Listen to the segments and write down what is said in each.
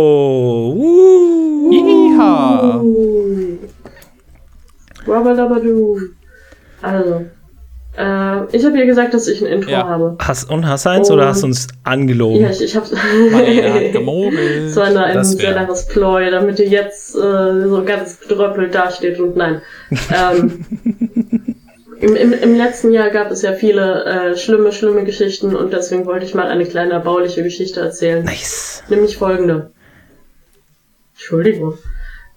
Oh, uh. Iha. Wabadabadu. Also, äh, ich habe ihr gesagt, dass ich ein Intro Ja. habe. Hast, und hast du eins oder Und- hast du uns angelogen? Ja, ich, ich hat gemogelt. Das war eine, ein sehr langes Ploy, damit ihr jetzt äh, so ganz bedröppelt dasteht und nein. ähm, im, im, Im letzten Jahr gab es ja viele äh, schlimme, schlimme Geschichten und deswegen wollte ich mal eine kleine erbauliche Geschichte erzählen. Nice. Nämlich folgende. Entschuldigung.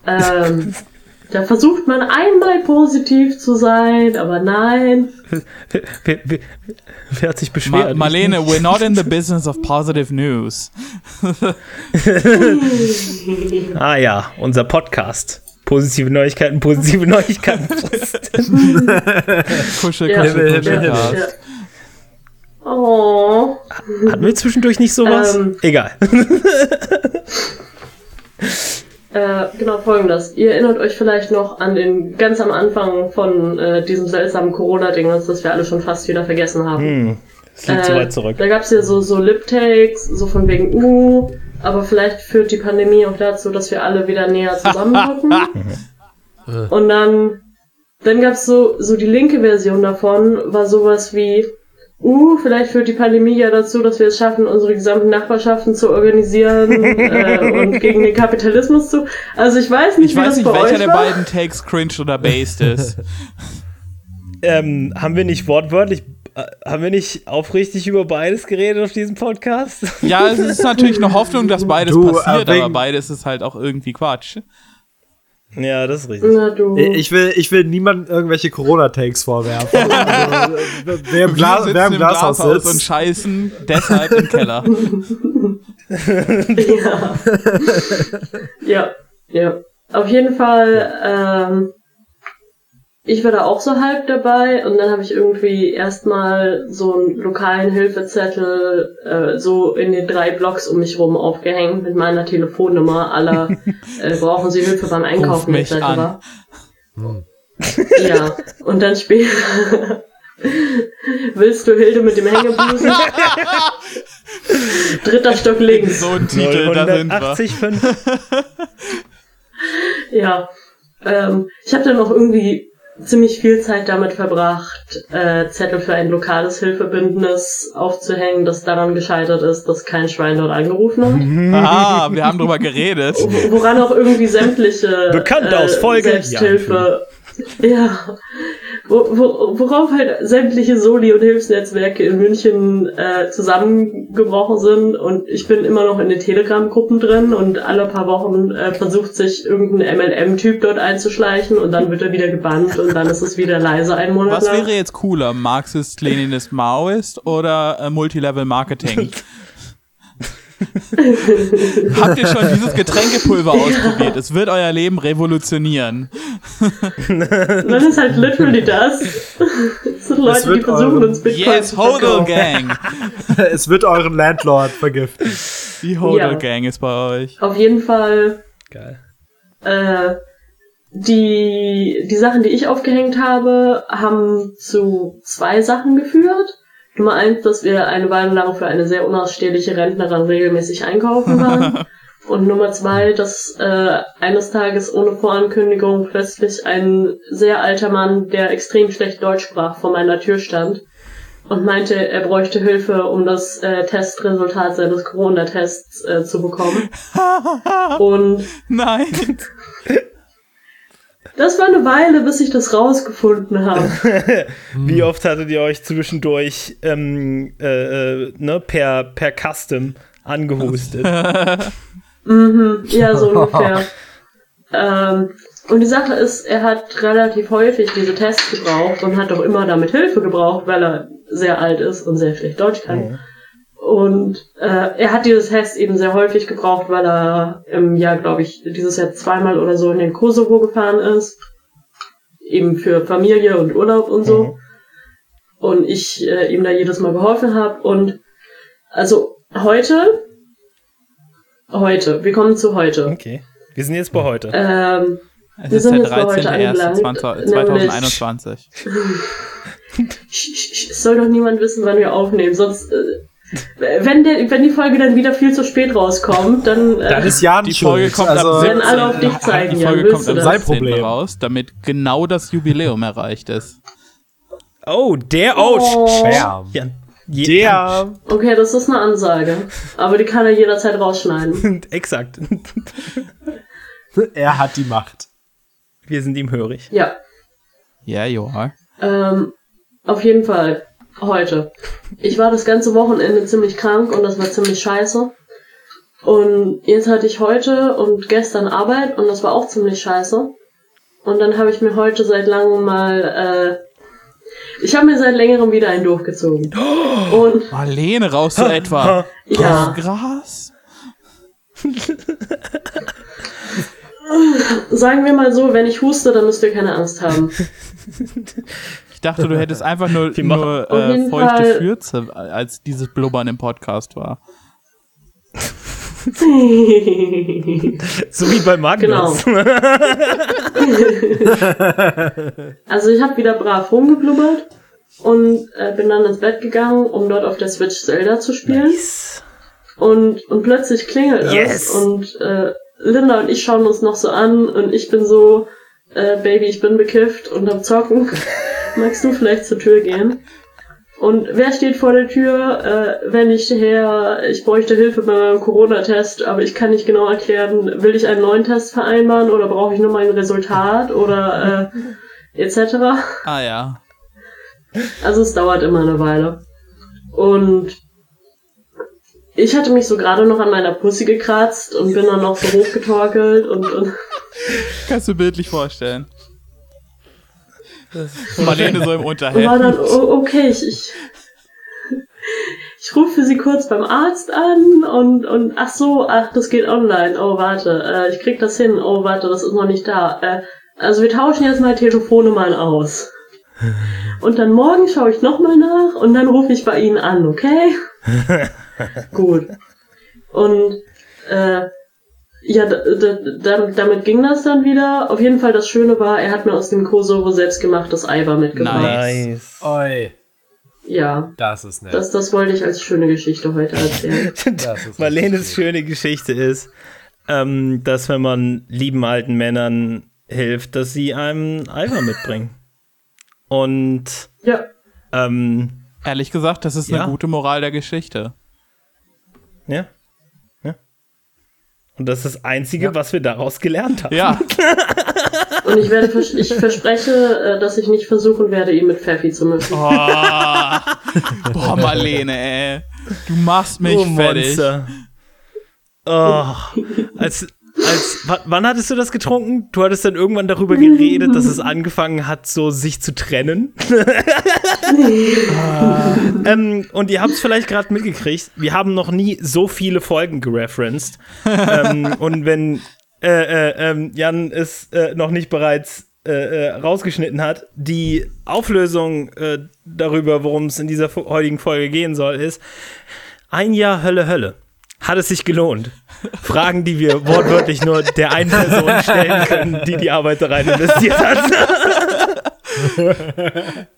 Ähm, da versucht man einmal positiv zu sein, aber nein. Wer, wer, wer, hat sich Ma beschwert? Marlene, we're not in the business of positive news. Ah ja, unser Podcast. Positive Neuigkeiten, positive Neuigkeiten. Kuschel, Ja, kuschel, Himmel, kuschel. Ja. Ja. Oh. Hatten wir zwischendurch nicht sowas? Ähm. Egal. Äh, genau folgendes. Ihr erinnert euch vielleicht noch an den ganz am Anfang von äh, diesem seltsamen Corona-Ding, das wir alle schon fast wieder vergessen haben. Hm, das liegt zu Äh, weit zurück. Da gab's ja so, so Lip-Takes, so von wegen, uh, aber vielleicht führt die Pandemie auch dazu, dass wir alle wieder näher zusammenrücken. Und dann, dann gab's so, so die linke Version davon, war sowas wie, uh, vielleicht führt die Pandemie ja dazu, dass wir es schaffen, unsere gesamten Nachbarschaften zu organisieren äh, und gegen den Kapitalismus zu. Also ich weiß nicht, Ich wie weiß das nicht, bei welcher euch der war. beiden Takes cringe oder based ist. Ähm, haben wir nicht wortwörtlich, äh, haben wir nicht aufrichtig über beides geredet auf diesem Podcast? Ja, es ist natürlich eine Hoffnung, dass beides Du, passiert, äh, wegen- aber beides ist halt auch irgendwie Quatsch. Ja, das ist richtig. Na du. Ich will, ich will niemandem irgendwelche Corona-Takes vorwerfen. Also, wer im, Glas, wer sitzen im Glashaus und sitzt. scheißen deshalb im Keller. Ja. ja, ja. Auf jeden Fall, ähm, ich war da auch so halb dabei und dann habe ich irgendwie erstmal so einen lokalen Hilfezettel äh, so in den drei Blocks um mich rum aufgehängt mit meiner Telefonnummer aller äh, brauchen Sie Hilfe beim Einkaufen mich etc. an. Ja, und dann später Willst du Hilde mit dem Hängebusen? Dritter Stock links. So ein Titel, da sind wir. 985. Ja. Ähm, ich habe dann auch irgendwie ziemlich viel Zeit damit verbracht, äh, Zettel für ein lokales Hilfebündnis aufzuhängen, das daran gescheitert ist, dass kein Schwein dort angerufen hat. Ah, wir haben drüber geredet. Wo- Woran auch irgendwie sämtliche Bekannt aus Folge- Selbsthilfe. Ja. Wo, worauf halt sämtliche Soli- und Hilfsnetzwerke in München äh, zusammengebrochen sind und ich bin immer noch in den Telegram-Gruppen drin und alle paar Wochen äh, versucht sich irgendein MLM-Typ dort einzuschleichen und dann wird er wieder gebannt und dann ist es wieder leise einen Monat Was lang. wäre jetzt cooler? Marxist, Leninist, Maoist oder äh, Multilevel Marketing? Habt ihr schon dieses Getränkepulver ausprobiert? Es wird euer Leben revolutionieren. Dann ist halt literally das. Das sind Leute, die versuchen uns Bitcoin Yes, zu Hodel. Gang. Es wird euren Landlord vergiften. Die Hodel Ja. Gang ist bei euch. Auf jeden Fall Geil. Äh, die, die Sachen, die ich aufgehängt habe, haben zu zwei Sachen geführt. Nummer eins, dass wir eine Weile lang für eine sehr unausstehliche Rentnerin regelmäßig einkaufen waren. Und Nummer zwei, dass äh, eines Tages ohne Vorankündigung plötzlich ein sehr alter Mann, der extrem schlecht Deutsch sprach, vor meiner Tür stand und meinte, er bräuchte Hilfe, um das äh, Testresultat seines Corona-Tests äh, zu bekommen. Und Nein. Das war eine Weile, bis ich das rausgefunden habe. Wie oft hattet ihr euch zwischendurch ähm, äh, äh, ne, per, per Custom angehustet? mhm, ja, so ungefähr. ähm, und die Sache ist, er hat relativ häufig diese Tests gebraucht und hat auch immer damit Hilfe gebraucht, weil er sehr alt ist und sehr schlecht Deutsch kann. Und äh, er hat dieses Test eben sehr häufig gebraucht, weil er im Jahr, glaube ich, dieses Jahr zweimal oder so in den Kosovo gefahren ist. Eben für Familie und Urlaub und so. Mhm. Und ich äh, ihm da jedes Mal geholfen habe. Und also heute, heute, wir kommen zu heute. Okay. Wir sind jetzt bei heute. Ähm, Es Wir ist sind der jetzt bei heute angelangt, 13.01.2021. sch- sch- sch- es soll doch niemand wissen, wann wir aufnehmen, sonst äh, wenn, der, wenn die Folge dann wieder viel zu spät rauskommt, dann. Äh, Dann ist Jan Die schuld. Folge kommt also, am Werden 17. alle auf dich zeigen, Die Jan, Folge kommt am das? Sein 17. Problem. raus, damit genau das Jubiläum erreicht ist. Oh, der. Oh, Oh. Ja, Der. Okay, das ist eine Ansage. Aber die kann er jederzeit rausschneiden. Exakt. Er hat die Macht. Wir sind ihm hörig. Ja. Ja, ja. Ähm, auf jeden Fall. Heute. Ich war das ganze Wochenende ziemlich krank und das war ziemlich scheiße. Und jetzt hatte ich heute und gestern Arbeit und das war auch ziemlich scheiße. Und dann habe ich mir heute seit langem mal, äh, ich habe mir seit längerem wieder einen durchgezogen. Und Marlene, rauchst du etwa ja, Gras? sagen wir mal so, wenn ich huste, dann müsst ihr keine Angst haben. Ich dachte, du hättest einfach nur, nur äh, feuchte Fall- Fürze, als dieses Blubbern im Podcast war. So wie bei Magnus. Also ich habe wieder brav rumgeblubbert und äh, bin dann ins Bett gegangen, um dort auf der Switch Zelda zu spielen. Nice. Und, und plötzlich klingelt Yes. es und äh, Linda und ich schauen uns noch so an und ich bin so, äh, Baby, ich bin bekifft und am Zocken. Magst du vielleicht zur Tür gehen? Und wer steht vor der Tür? Äh, wenn ich her, ich bräuchte Hilfe bei meinem Corona-Test, aber ich kann nicht genau erklären, will ich einen neuen Test vereinbaren oder brauche ich nur mein Resultat oder äh, etc. Ah ja. Also es dauert immer eine Weile. Und ich hatte mich so gerade noch an meiner Pussy gekratzt und bin dann noch so hochgetorkelt und, und Kannst du bildlich vorstellen. Marlene so im war Unterhemd. dann, oh, okay, ich, ich, ich rufe sie kurz beim Arzt an und, und ach so, ach, das geht online. Oh, warte, äh, ich krieg das hin. Oh, warte, das ist noch nicht da. Äh, also wir tauschen jetzt mal Telefonnummern aus. Und dann morgen schaue ich nochmal nach und dann rufe ich bei Ihnen an, okay? Gut. Und äh, ja, damit ging das dann wieder. Auf jeden Fall das Schöne war, er hat mir aus dem Kosovo selbstgemachtes Eiweiß mitgebracht. Nice. Nice. Oi, Ja, das ist nett. das, das wollte ich als schöne Geschichte heute erzählen. Das ist Marlenes schöne Geschichte ist, ähm, dass wenn man lieben alten Männern hilft, dass sie einem Eifer mitbringen. Und Ja, Äh, ähm, Ehrlich gesagt, das ist Ja. eine gute Moral der Geschichte. ja. Und das ist das Einzige, Ja. was wir daraus gelernt haben. Ja, und ich werde, vers- ich verspreche, äh, dass ich nicht versuchen werde, ihn mit Pfeffi zu mischen. Oh. Boah, Marlene, ey. Du machst mich oh, fertig. Monster. Oh, als, als, wa- wann hattest du das getrunken? Du hattest dann irgendwann darüber geredet, dass es angefangen hat, so sich zu trennen. ähm, und ihr habt es vielleicht gerade mitgekriegt, wir haben noch nie so viele Folgen gereferenced. ähm, und wenn äh, äh, ähm, Jan es äh, noch nicht bereits äh, äh, rausgeschnitten hat, die Auflösung äh, darüber, worum es in dieser heutigen Folge gehen soll, ist ein Jahr Hölle Hölle. Hat es sich gelohnt? Fragen, die wir wortwörtlich nur der einen Person stellen können, die die Arbeit da rein investiert hat.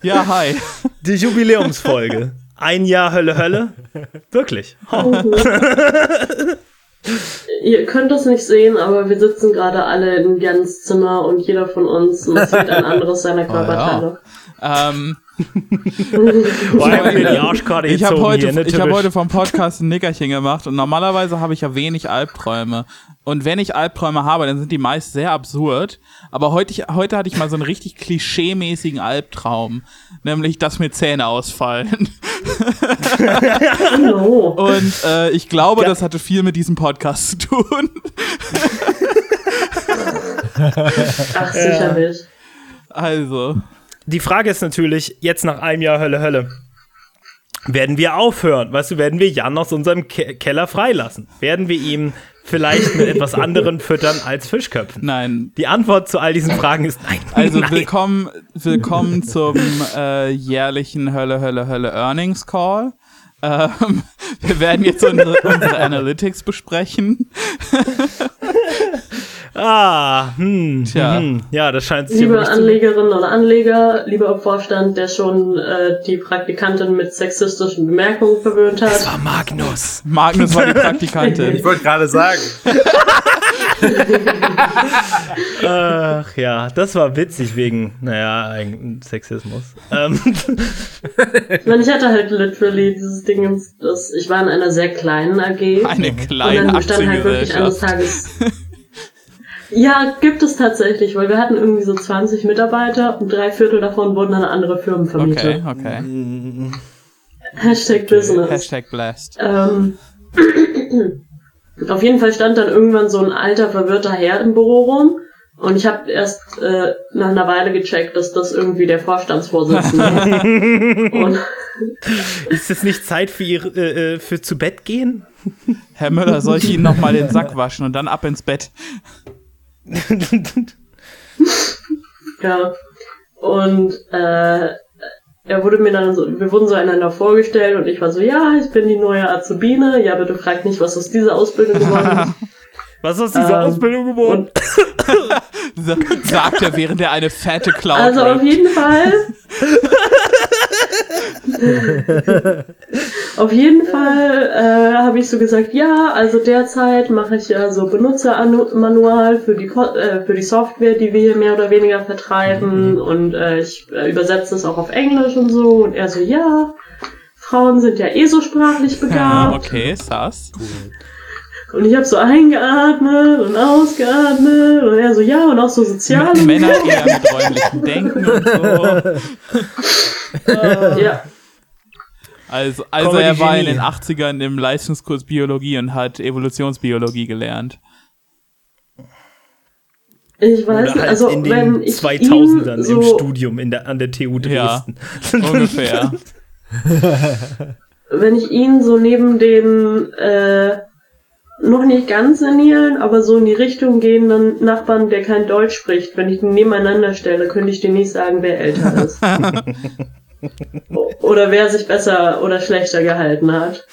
Ja, hi. Die Jubiläumsfolge. Ein Jahr Hölle Hölle? Wirklich. Oh. Ihr könnt das nicht sehen, aber wir sitzen gerade alle in Jans Zimmer und jeder von uns massiert ein anderes seiner Körperteile. Ähm, Boah, ich ich habe heute, hier, ne, ich hab heute vom Podcast ein Nickerchen gemacht und normalerweise habe ich ja wenig Albträume. Und wenn ich Albträume habe, dann sind die meist sehr absurd. Aber heute, heute hatte ich mal so einen richtig klischeemäßigen Albtraum. Nämlich, dass mir Zähne ausfallen. Und äh, ich glaube, Ja. das hatte viel mit diesem Podcast zu tun. Ach, sicherlich. Also, Die Frage ist natürlich, jetzt nach einem Jahr Hölle Hölle, werden wir aufhören? Weißt du, werden wir Jan aus unserem Ke Keller freilassen? Werden wir ihm vielleicht mit etwas anderem füttern als Fischköpfen? nein. Die Antwort zu all diesen Fragen ist nein. Also nein. willkommen, willkommen zum äh, jährlichen Hölle, Hölle, Hölle Earnings Call. Ähm, wir werden jetzt unsere, unsere Analytics besprechen. Ah, hm, Tja. hm, ja, das scheint sich Liebe Anlegerinnen oder Anleger, lieber Vorstand, der schon äh, die Praktikantin mit sexistischen Bemerkungen verwöhnt Das hat. war Magnus. Magnus war die Praktikantin. Ich wollte gerade sagen. Ach ja, das war witzig wegen, naja, Sexismus. Ähm, Ich hatte halt literally dieses Ding, dass ich war in einer sehr kleinen AG. Eine und kleine dann bestand halt wirklich eines. Tages. Ja, gibt es tatsächlich, weil wir hatten irgendwie so 20 Mitarbeiter und drei Viertel davon wurden an andere Firmen vermietet. Okay, okay. Hashtag Business. Hashtag blessed. Ähm, auf jeden Fall stand dann irgendwann so ein alter, verwirrter Herr im Büro rum. Und ich habe erst äh, nach einer Weile gecheckt, dass das irgendwie der Vorstandsvorsitzende ist. Und ist es nicht Zeit für ihre, äh, äh, für zu Bett gehen? Herr Müller, soll ich Ihnen nochmal den Sack waschen und dann ab ins Bett? ja. Und äh, er wurde mir dann so, wir wurden so einander vorgestellt und ich war so, ja, ich bin die neue Azubine. Ja, bitte fragt nicht, was aus dieser Ausbildung geworden ist. Was ist aus dieser Ähm, Ausbildung geworden? Sa- Sagt er, während er eine fette Cloud Also auf jeden Fall. auf jeden Fall äh, habe ich so gesagt, ja, also derzeit mache ich ja so Benutzermanual für die Ko- äh, für die Software, die wir hier mehr oder weniger vertreiben und äh, ich äh, übersetze es auch auf Englisch und so und er so, ja, Frauen sind ja eh so sprachlich Ja, begabt okay, sass. Und ich habe so eingeatmet und ausgeatmet und er so, ja, und auch so soziale Männer eher mit räumlichem Denken und so. ja. Also, also Comedy er war in Genie. den 80ern im Leistungskurs Biologie und hat Evolutionsbiologie gelernt. Ich weiß Oder nicht, halt also in wenn den ich 2000ern ihn so, im Studium in der, an der TU Ja. Dresden. Ungefähr. wenn ich ihn so neben den äh, noch nicht ganz senilen, aber so in die Richtung gehenden Nachbarn, der kein Deutsch spricht, wenn ich die nebeneinander stelle, könnte ich dir nicht sagen, wer älter ist. Oder wer sich besser oder schlechter gehalten hat.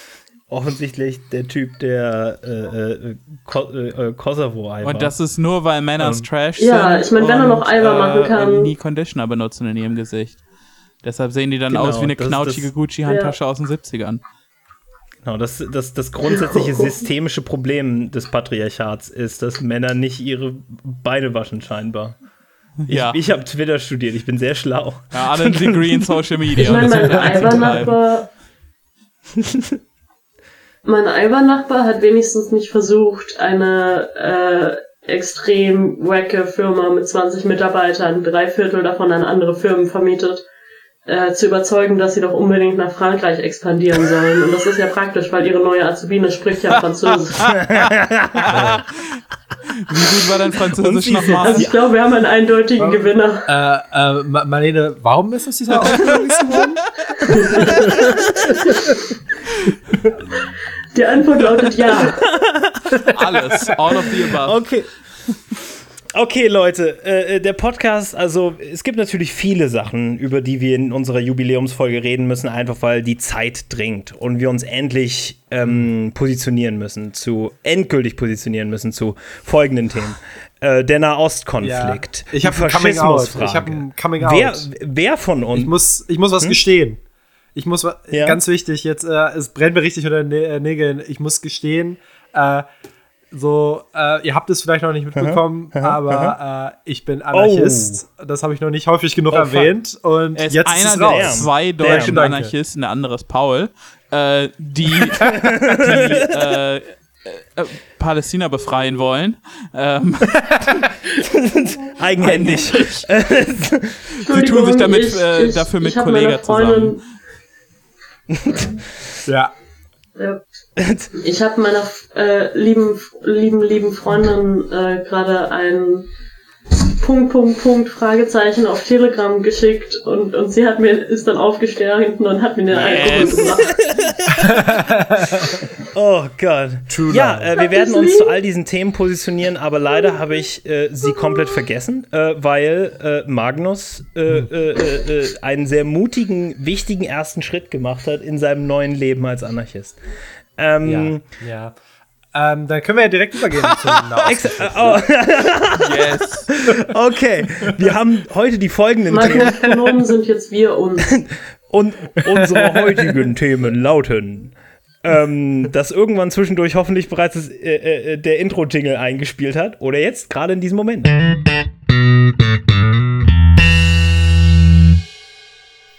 Offensichtlich der Typ, der äh, äh, Ko äh, äh, Kosovo einfach. Und das ist nur, weil Männer Ähm, Trash ja, sind. ich mein, wenn er und, noch Eimer machen kann. und nie Conditioner benutzen in ihrem Gesicht. Deshalb sehen die dann Genau, aus wie eine knautschige Gucci-Handtasche aus den 70ern. Genau, das, das, das grundsätzliche systemische Problem des Patriarchats ist, dass Männer nicht ihre Beine waschen, scheinbar. Ich, Ja. ich habe Twitter studiert, ich bin sehr schlau. Ja, alle ein Degree in Social Media. Ich meine, mein. Albernachbar. mein Albernachbar hat wenigstens nicht versucht, eine äh, extrem wacke Firma mit 20 Mitarbeitern, drei Viertel davon an andere Firmen vermietet, äh, zu überzeugen, dass sie doch unbedingt nach Frankreich expandieren sollen. Und das ist ja praktisch, weil ihre neue Azubine spricht ja Französisch. Wie gut war dein Französisch nochmal? Also ich glaube, wir haben einen eindeutigen Gewinner. Äh, äh, Ma- Marlene, warum ist das dieser Ausbildung geworden? Die Antwort lautet ja. Alles. All of the above. Okay. Okay, Leute, äh, der Podcast, also es gibt natürlich viele Sachen, über die wir in unserer Jubiläumsfolge reden müssen, einfach weil die Zeit dringt und wir uns endlich ähm, positionieren müssen, zu endgültig positionieren müssen zu folgenden Themen. Äh, der Nahostkonflikt. Ja. Ich hab die ein Coming Out. Ich hab ein Coming Out. Wer, wer von uns? Ich muss, ich muss was gestehen. Ich muss, Ja. ganz wichtig, jetzt, äh, es brennt mir richtig unter den Nä- äh, Nägeln. Ich muss gestehen, äh, so, äh, ihr habt es vielleicht noch nicht mitbekommen, aber äh, ich bin Anarchist. Das habe ich noch nicht häufig genug Oh, erwähnt. Und Er ist jetzt einer ist der raus. zwei Damn. deutschen Danke. Anarchisten, der andere ist Paul, äh, die, die äh, äh, Palästina befreien wollen. Ähm, Eigenhändig. sie tun sich damit äh, dafür mit meiner Freundin- Ja. Ja. Ich habe meiner äh, lieben, lieben, lieben Freundin äh, gerade ein Punkt, Punkt, Punkt, Fragezeichen auf Telegram geschickt und, und sie hat mir, ist dann aufgestanden und hat mir eine Alkohol Yes. gebracht. Oh Gott. True ja, love. äh, wir werden uns zu all diesen Themen positionieren, aber leider habe ich äh, sie komplett vergessen, äh, weil äh, Magnus äh, äh, einen sehr mutigen, wichtigen ersten Schritt gemacht hat in seinem neuen Leben als Anarchist. Ähm, Ja. ja. Ähm, dann können wir ja direkt übergehen zum oh, Yes. okay, wir haben heute die folgenden Meine Themen Pronomen sind jetzt wir uns. und unsere heutigen Themen lauten, ähm, dass irgendwann zwischendurch hoffentlich bereits das, äh, äh, der Intro-Jingle eingespielt hat oder jetzt gerade in diesem Moment.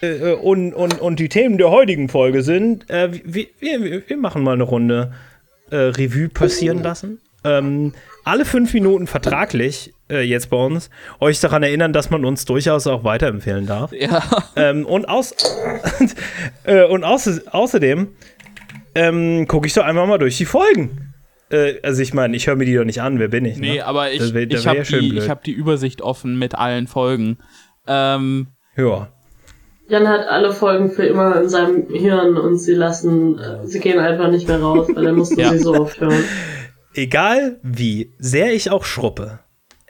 Äh, äh, und, und, und die Themen der heutigen Folge sind, äh, wir, wir, wir machen mal eine Runde äh, Revue passieren lassen. Ähm, alle fünf Minuten vertraglich äh, jetzt bei uns euch daran erinnern, dass man uns durchaus auch weiterempfehlen darf. Ja. Ähm, und aus, äh, und außer, außerdem ähm, gucke ich doch einfach mal durch die Folgen. Äh, also ich meine, ich höre mir die doch nicht an, wer bin ich? Nee, ne? aber ich, ich habe ja die, ich hab die Übersicht offen mit allen Folgen. Ähm, Ja. Jan hat alle Folgen für immer in seinem Hirn und sie lassen, äh, sie gehen einfach nicht mehr raus, weil er musste Ja. sie so oft hören. Egal wie sehr ich auch schruppe,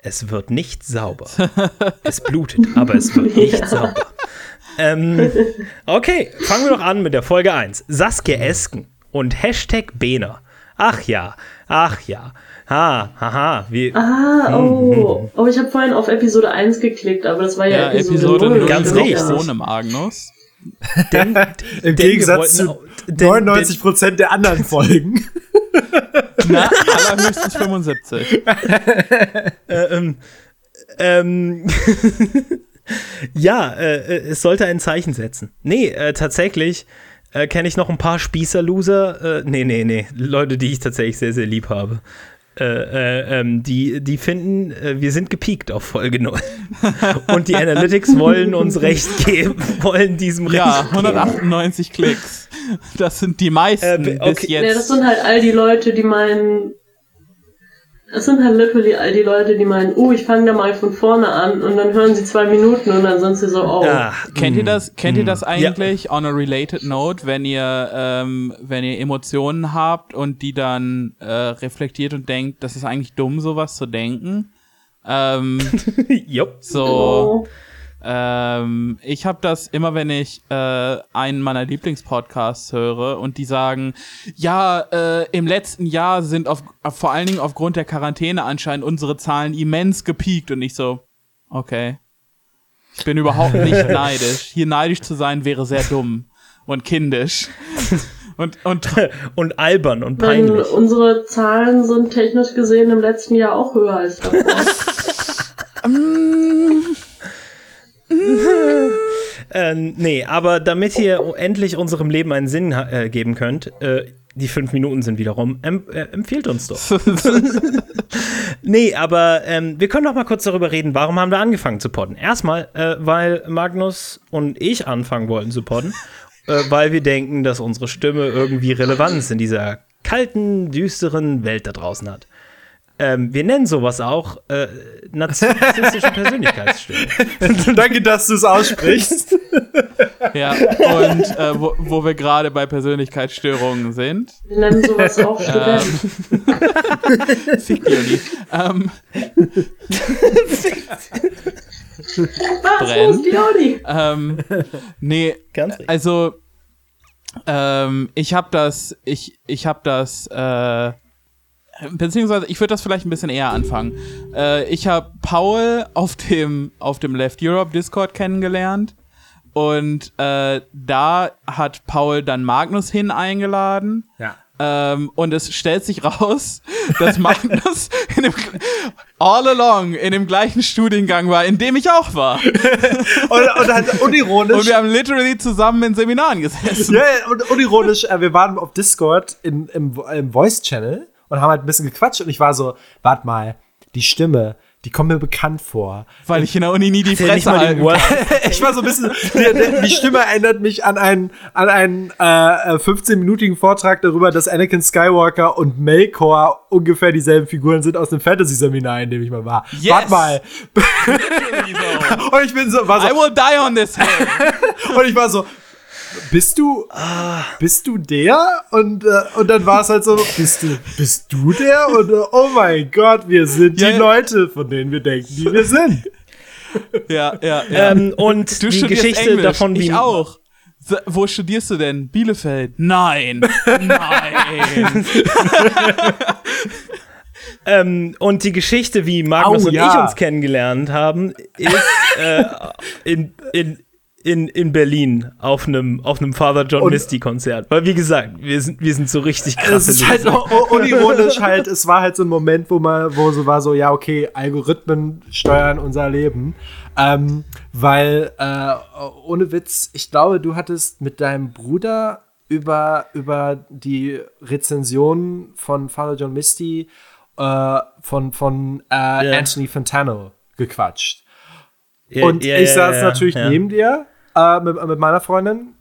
es wird nicht sauber. es blutet, aber es wird nicht sauber. Ähm, okay, fangen wir doch an mit der Folge 1. Saskia Esken und Hashtag Bena. Ach ja, ach ja. Ha, haha, wie, Ah, oh. Oh, ich habe vorhin auf Episode 1 geklickt, aber das war ja, ja, Episode 0. 0 Ganz richtig. Ohne Magnus. denn, Im Gegensatz zu auch- denn- 99% der anderen Folgen. Na, allerhöchstens 75. ähm, ähm, ja, äh, äh, es sollte ein Zeichen setzen. Nee, äh, tatsächlich äh, kenne ich noch ein paar Spießer-Loser. Äh, nee, nee, nee. Leute, die ich tatsächlich sehr, sehr lieb habe. Äh, äh, ähm, die, die finden, äh, wir sind gepiekt auf Folge 0. Und die Analytics wollen uns recht geben, wollen diesem Ja, recht geben. 198 Klicks. Das sind die meisten Äh, okay. bis Ja, das jetzt. sind halt all die Leute, die meinen. Das sind halt literally all die Leute, die meinen, oh, ich fange da mal von vorne an und dann hören sie zwei Minuten und dann sind sie so, oh. Ah, Kennt ihr mm, das, kennt ihr mm. das eigentlich on a related note, wenn ihr, ähm, wenn ihr Emotionen habt und die dann äh, reflektiert und denkt, das ist eigentlich dumm, sowas zu denken? Ähm, Ja. Jupp. so, oh. Ähm, ich habe das immer, wenn ich äh, einen meiner Lieblingspodcasts höre und die sagen, ja, äh, im letzten Jahr sind auf, vor allen Dingen aufgrund der Quarantäne anscheinend unsere Zahlen immens gepiekt und ich so, okay. Ich bin überhaupt nicht neidisch. Hier neidisch zu sein wäre sehr dumm und kindisch. Und, und Und albern und Wenn peinlich. unsere Zahlen sind technisch gesehen im letzten Jahr auch höher als davor. Äh, nee, aber damit ihr endlich unserem Leben einen Sinn äh, geben könnt, äh, die fünf Minuten sind wiederum, em äh, empfiehlt uns doch. nee, aber ähm, wir können doch mal kurz darüber reden, warum haben wir angefangen zu podden? Erstmal, äh, weil Magnus und ich anfangen wollten zu podden, äh, weil wir denken, dass unsere Stimme irgendwie Relevanz in dieser kalten, düsteren Welt da draußen hat. Ähm, wir nennen sowas auch äh, narzisstische Persönlichkeitsstimme. Danke, dass du es aussprichst. ja, und äh, wo, wo wir gerade bei Persönlichkeitsstörungen sind. Wir nennen sowas auch Studenten. Fick Uni. Ähm, Was? Ähm, nee, also ähm, ich habe das, ich, ich habe das, äh, beziehungsweise ich würde das vielleicht ein bisschen eher anfangen. Äh, ich habe Paul auf dem, auf dem Left Europe Discord kennengelernt und äh, da hat Paul dann Magnus hin eingeladen. Ja. Ähm, und es stellt sich raus, dass Magnus in dem, all along in dem gleichen Studiengang war, in dem ich auch war. Und, und halt unironisch. Und wir haben literally zusammen in Seminaren gesessen. ja, ja, und unironisch, äh, wir waren auf Discord in, im, im Voice-Channel und haben halt ein bisschen gequatscht und ich war so, warte mal, die Stimme, die kommt mir bekannt vor. Weil ich in der Uni nie die Fresse halten kann. ich war so ein bisschen, die, die, Stimme erinnert mich an einen, an einen äh, äh, 15-minütigen Vortrag darüber, dass Anakin Skywalker und Melkor ungefähr dieselben Figuren sind aus einem Fantasy-Seminar, in dem ich mal war. Yes. Warte mal. Und ich bin so, war so, I will die on this hill. Und ich war so, bist du, bist du der? Und, äh, und dann war es halt so, bist du, bist du der? Und äh, oh mein Gott, wir sind Ja, die ja. Leute, von denen wir denken, die wir sind. Ja, ja, ja. Ähm, und du die studierst Geschichte Englisch, davon, wie ich auch. Wo studierst du denn? Bielefeld? Nein. Nein. Ähm, und die Geschichte, wie Magnus Au, und ja. ich uns kennengelernt haben, ist äh, in, in, in, in Berlin auf einem auf einem Father John Und- Misty Konzert. Weil wie gesagt, wir sind wir sind so richtig Es krasse ist halt unironisch halt, es war halt so ein Moment, wo man, wo so war so, ja, okay, Algorithmen steuern unser Leben. Ähm, weil, äh, ohne Witz, ich glaube, du hattest mit deinem Bruder über, über die Rezension von Father John Misty äh, von, von äh, Anthony Fantano gequatscht. Ja, Und ja, ich saß natürlich neben dir äh, mit, mit meiner Freundin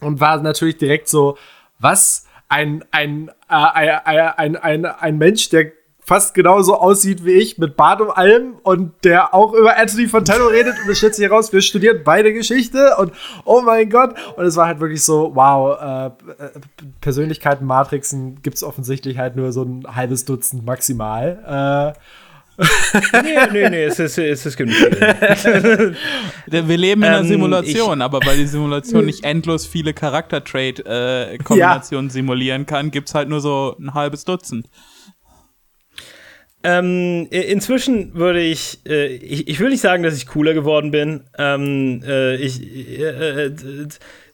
und war natürlich direkt so, was? Ein, ein, äh, ein, ein, ein, ein Mensch, der fast genauso aussieht wie ich, mit Bart und allem und der auch über Anthony Fontano redet und es stellt sich heraus, wir studieren beide Geschichte und oh mein Gott. Und es war halt wirklich so, wow, äh, Persönlichkeiten, Matrixen gibt es offensichtlich halt nur so ein halbes Dutzend maximal. Äh, Nee, nee, nee, es ist, es ist genug. Wir leben in einer Ähm, Simulation, aber weil die Simulation nicht endlos viele Charakter-Trait-Kombinationen simulieren kann, gibt's halt nur so ein halbes Dutzend. Ähm, inzwischen würde ich, äh, ich, ich will nicht sagen, dass ich cooler geworden bin. Ähm, äh, ich, äh, äh,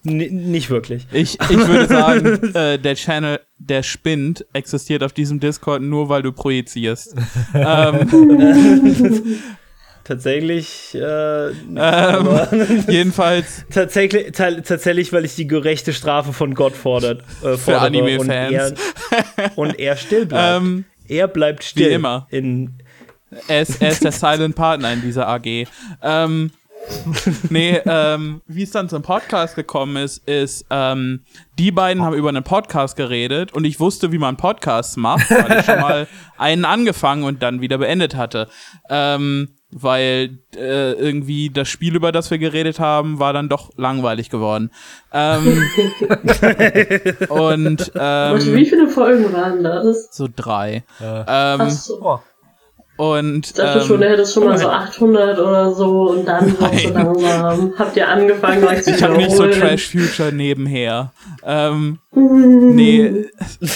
n- nicht wirklich. Ich, ich würde sagen, äh, der Channel, der spinnt, existiert auf diesem Discord nur, weil du projizierst. ähm, Tatsächlich, äh, ähm, jedenfalls, tatsächlich, ta- tatsächlich, weil ich die gerechte Strafe von Gott fordert, äh, und Anime-Fans. er, und er still bleibt. ähm, er bleibt still. immer. In, er, ist, er ist der Silent Partner in dieser AG. Ähm, nee, ähm, wie es dann zum Podcast gekommen ist, ist, ähm, die beiden haben über einen Podcast geredet und ich wusste, wie man Podcasts macht, weil ich schon mal einen angefangen und dann wieder beendet hatte. Ähm, weil äh, irgendwie das Spiel, über das wir geredet haben, war dann doch langweilig geworden. Ähm, und ähm, wie viele Folgen waren das? so drei. Ach Ähm, so. Und Ich dachte ähm, schon, er hätte schon mal so 800 oder so und dann so langsam. Habt ihr angefangen, euch zu Ich habe nicht so? Trash Future nebenher. Ähm, nee, die,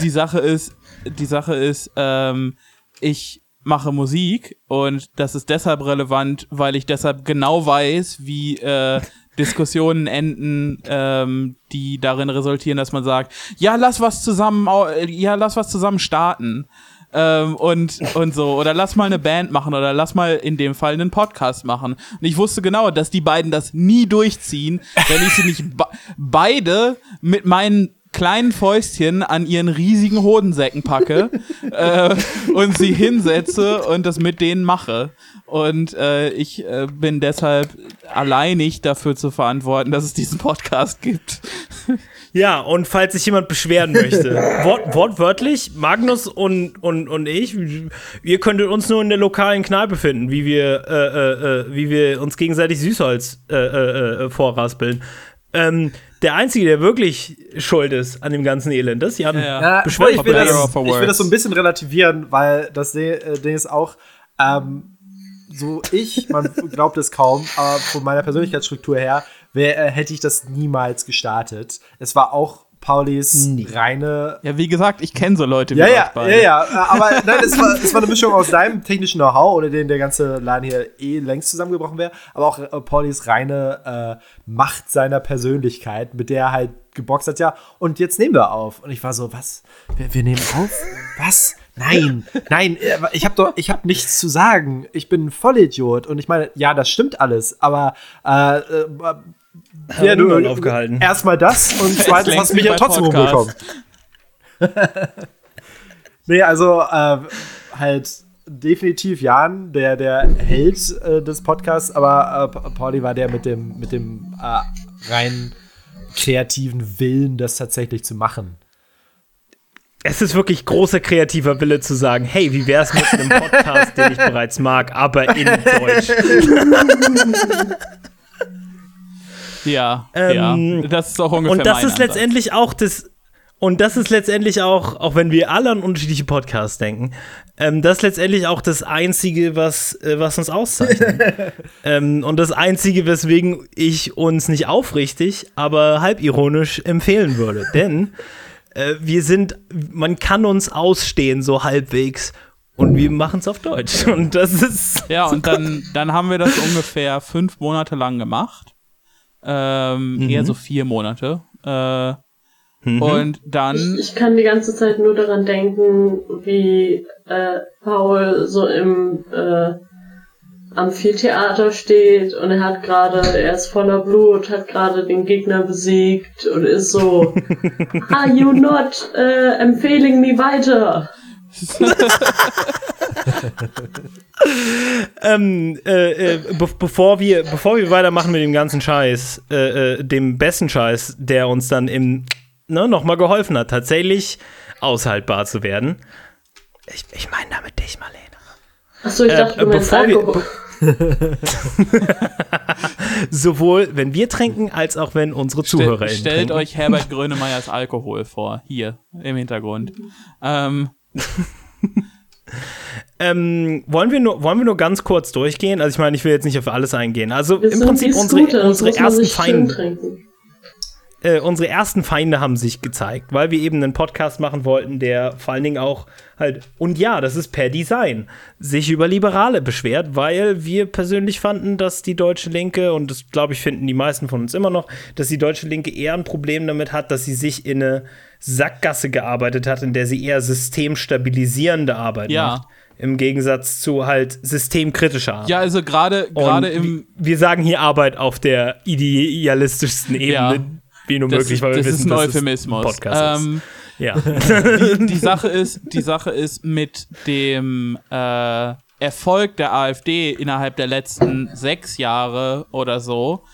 die Sache ist, die Sache ist, ähm, ich mache Musik und das ist deshalb relevant, weil ich deshalb genau weiß, wie äh, Diskussionen enden, ähm, die darin resultieren, dass man sagt, ja, lass was zusammen, ja, lass was zusammen starten. Ähm, und, und so, oder lass mal eine Band machen oder lass mal in dem Fall einen Podcast machen. Und ich wusste genau, dass die beiden das nie durchziehen, wenn ich sie nicht be beide mit meinen kleinen Fäustchen an ihren riesigen Hodensäcken packe äh, und sie hinsetze und das mit denen mache. Und äh, ich äh, bin deshalb alleinig dafür zu verantworten, dass es diesen Podcast gibt. ja, und falls sich jemand beschweren möchte, wort, wortwörtlich, Magnus und, und, und ich, ihr könntet uns nur in der lokalen Kneipe finden, wie wir, äh, äh, äh, wie wir uns gegenseitig Süßholz äh, äh, äh, vorraspeln. Ähm, der Einzige, der wirklich schuld ist an dem ganzen Elend, das ist Jan. Ja. Ja, ich, will das, ich will das so ein bisschen relativieren, weil das Ding, äh, Ding ist auch, ähm, so ich, man glaubt es kaum, aber von meiner Persönlichkeitsstruktur her, wär, äh, hätte ich das niemals gestartet. Es war auch Paulis reine Ja, wie gesagt, ich kenne so Leute wie ja, euch ja, beide. ja, ja, aber nein, es war, es war eine Mischung aus deinem technischen Know-how, ohne den der ganze Laden hier eh längst zusammengebrochen wäre, aber auch äh, Paulis reine äh, Macht seiner Persönlichkeit, mit der er halt geboxt hat, ja, und jetzt nehmen wir auf. Und ich war so, was? Wir, wir nehmen auf? Was? Nein, nein, äh, ich habe doch, ich habe nichts zu sagen. Ich bin ein Vollidiot. Und ich meine, ja, das stimmt alles, aber äh, äh, ja, du, niemand aufgehalten. erstmal das und zweitens hast du mich ja trotzdem umgekommen. Nee, also äh, halt definitiv Jan, der, der Held äh, des Podcasts, aber äh, Pa- Pauli war der mit dem, mit dem äh, rein kreativen Willen, das tatsächlich zu machen. Es ist wirklich großer kreativer Wille zu sagen, hey, wie wär's mit einem Podcast, den ich bereits mag, aber in Deutsch. Ja, Ähm, ja. Das ist auch ungefähr Und das mein ist Ansatz. letztendlich auch das. Und das ist letztendlich auch, auch wenn wir alle an unterschiedliche Podcasts denken, Ähm, das ist letztendlich auch das Einzige, was, äh, was uns auszeichnet. ähm, und das Einzige, weswegen ich uns nicht aufrichtig, aber halbironisch empfehlen würde. Denn äh, wir sind, man kann uns ausstehen, so halbwegs. Und wir machen es auf Deutsch. Und das ist. Ja, und dann, dann haben wir das ungefähr fünf Monate lang gemacht. Ähm, mhm. Eher so vier Monate. Äh, mhm. Und dann. Ich, ich, kann die ganze Zeit nur daran denken, wie äh, Paul so im äh, Amphitheater steht und er hat gerade, er ist voller Blut, hat gerade den Gegner besiegt und ist so, are you not äh, empfehling me weiter? ähm, äh, äh, be bevor, wir, bevor wir weitermachen mit dem ganzen Scheiß, äh, äh dem besten Scheiß, der uns dann im ne, nochmal geholfen hat, tatsächlich aushaltbar zu werden. Ich, ich meine damit dich, Marlene. Achso, ich dachte, du meinst Alkohol. Sowohl wenn wir trinken, als auch wenn unsere Zuhörer Stellt, stellt euch Herbert Grönemeyers Alkohol vor, hier im Hintergrund. Ähm, ähm, wollen, wir nur, wollen wir nur ganz kurz durchgehen? Also ich meine, ich will jetzt nicht auf alles eingehen. Also im Prinzip unsere, unsere ersten Feinde. Äh, unsere ersten Feinde haben sich gezeigt, weil wir eben einen Podcast machen wollten, der vor allen Dingen auch halt, und ja, das ist per Design, sich über Liberale beschwert, weil wir persönlich fanden, dass die deutsche Linke, und das glaube ich finden die meisten von uns immer noch, dass die deutsche Linke eher ein Problem damit hat, dass sie sich in eine Sackgasse gearbeitet hat, in der sie eher systemstabilisierende Arbeit ja. macht. Im Gegensatz zu halt systemkritischer Arbeit. Ja, also gerade gerade im. Wir sagen hier Arbeit auf der idealistischsten Ebene, ja, wie nur möglich, weil wir das wissen, ist ein Euphemismus. Dass es ein Podcast ähm, ist. Ja. die, die, Sache ist, die Sache ist mit dem äh, Erfolg der AfD innerhalb der letzten sechs Jahre oder so,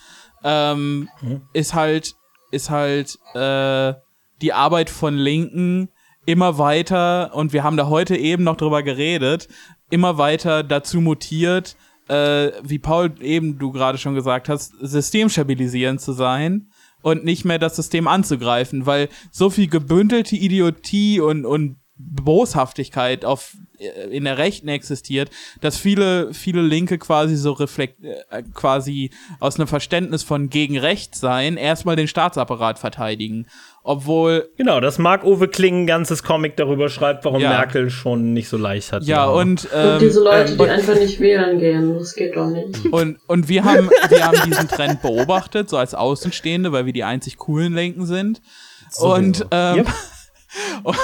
ähm, mhm. ist halt, ist halt äh, die Arbeit von Linken immer weiter, und wir haben da heute eben noch drüber geredet, immer weiter dazu mutiert, äh, wie Paul eben du gerade schon gesagt hast, systemstabilisierend zu sein und nicht mehr das System anzugreifen, weil so viel gebündelte Idiotie und, und Boshaftigkeit auf äh, in der Rechten existiert, dass viele viele Linke quasi so reflekt äh, quasi aus einem Verständnis von gegen Recht sein erstmal den Staatsapparat verteidigen, obwohl genau, dass Mark Uwe Kling ein ganzes Comic darüber schreibt, warum ja. Merkel schon nicht so leicht hat. Ja, und, ähm, und diese Leute, die einfach nicht wählen gehen, das geht doch nicht. Und und wir haben wir haben diesen Trend beobachtet, so als Außenstehende, weil wir die einzig coolen Linken sind. So, und ähm, yep. Und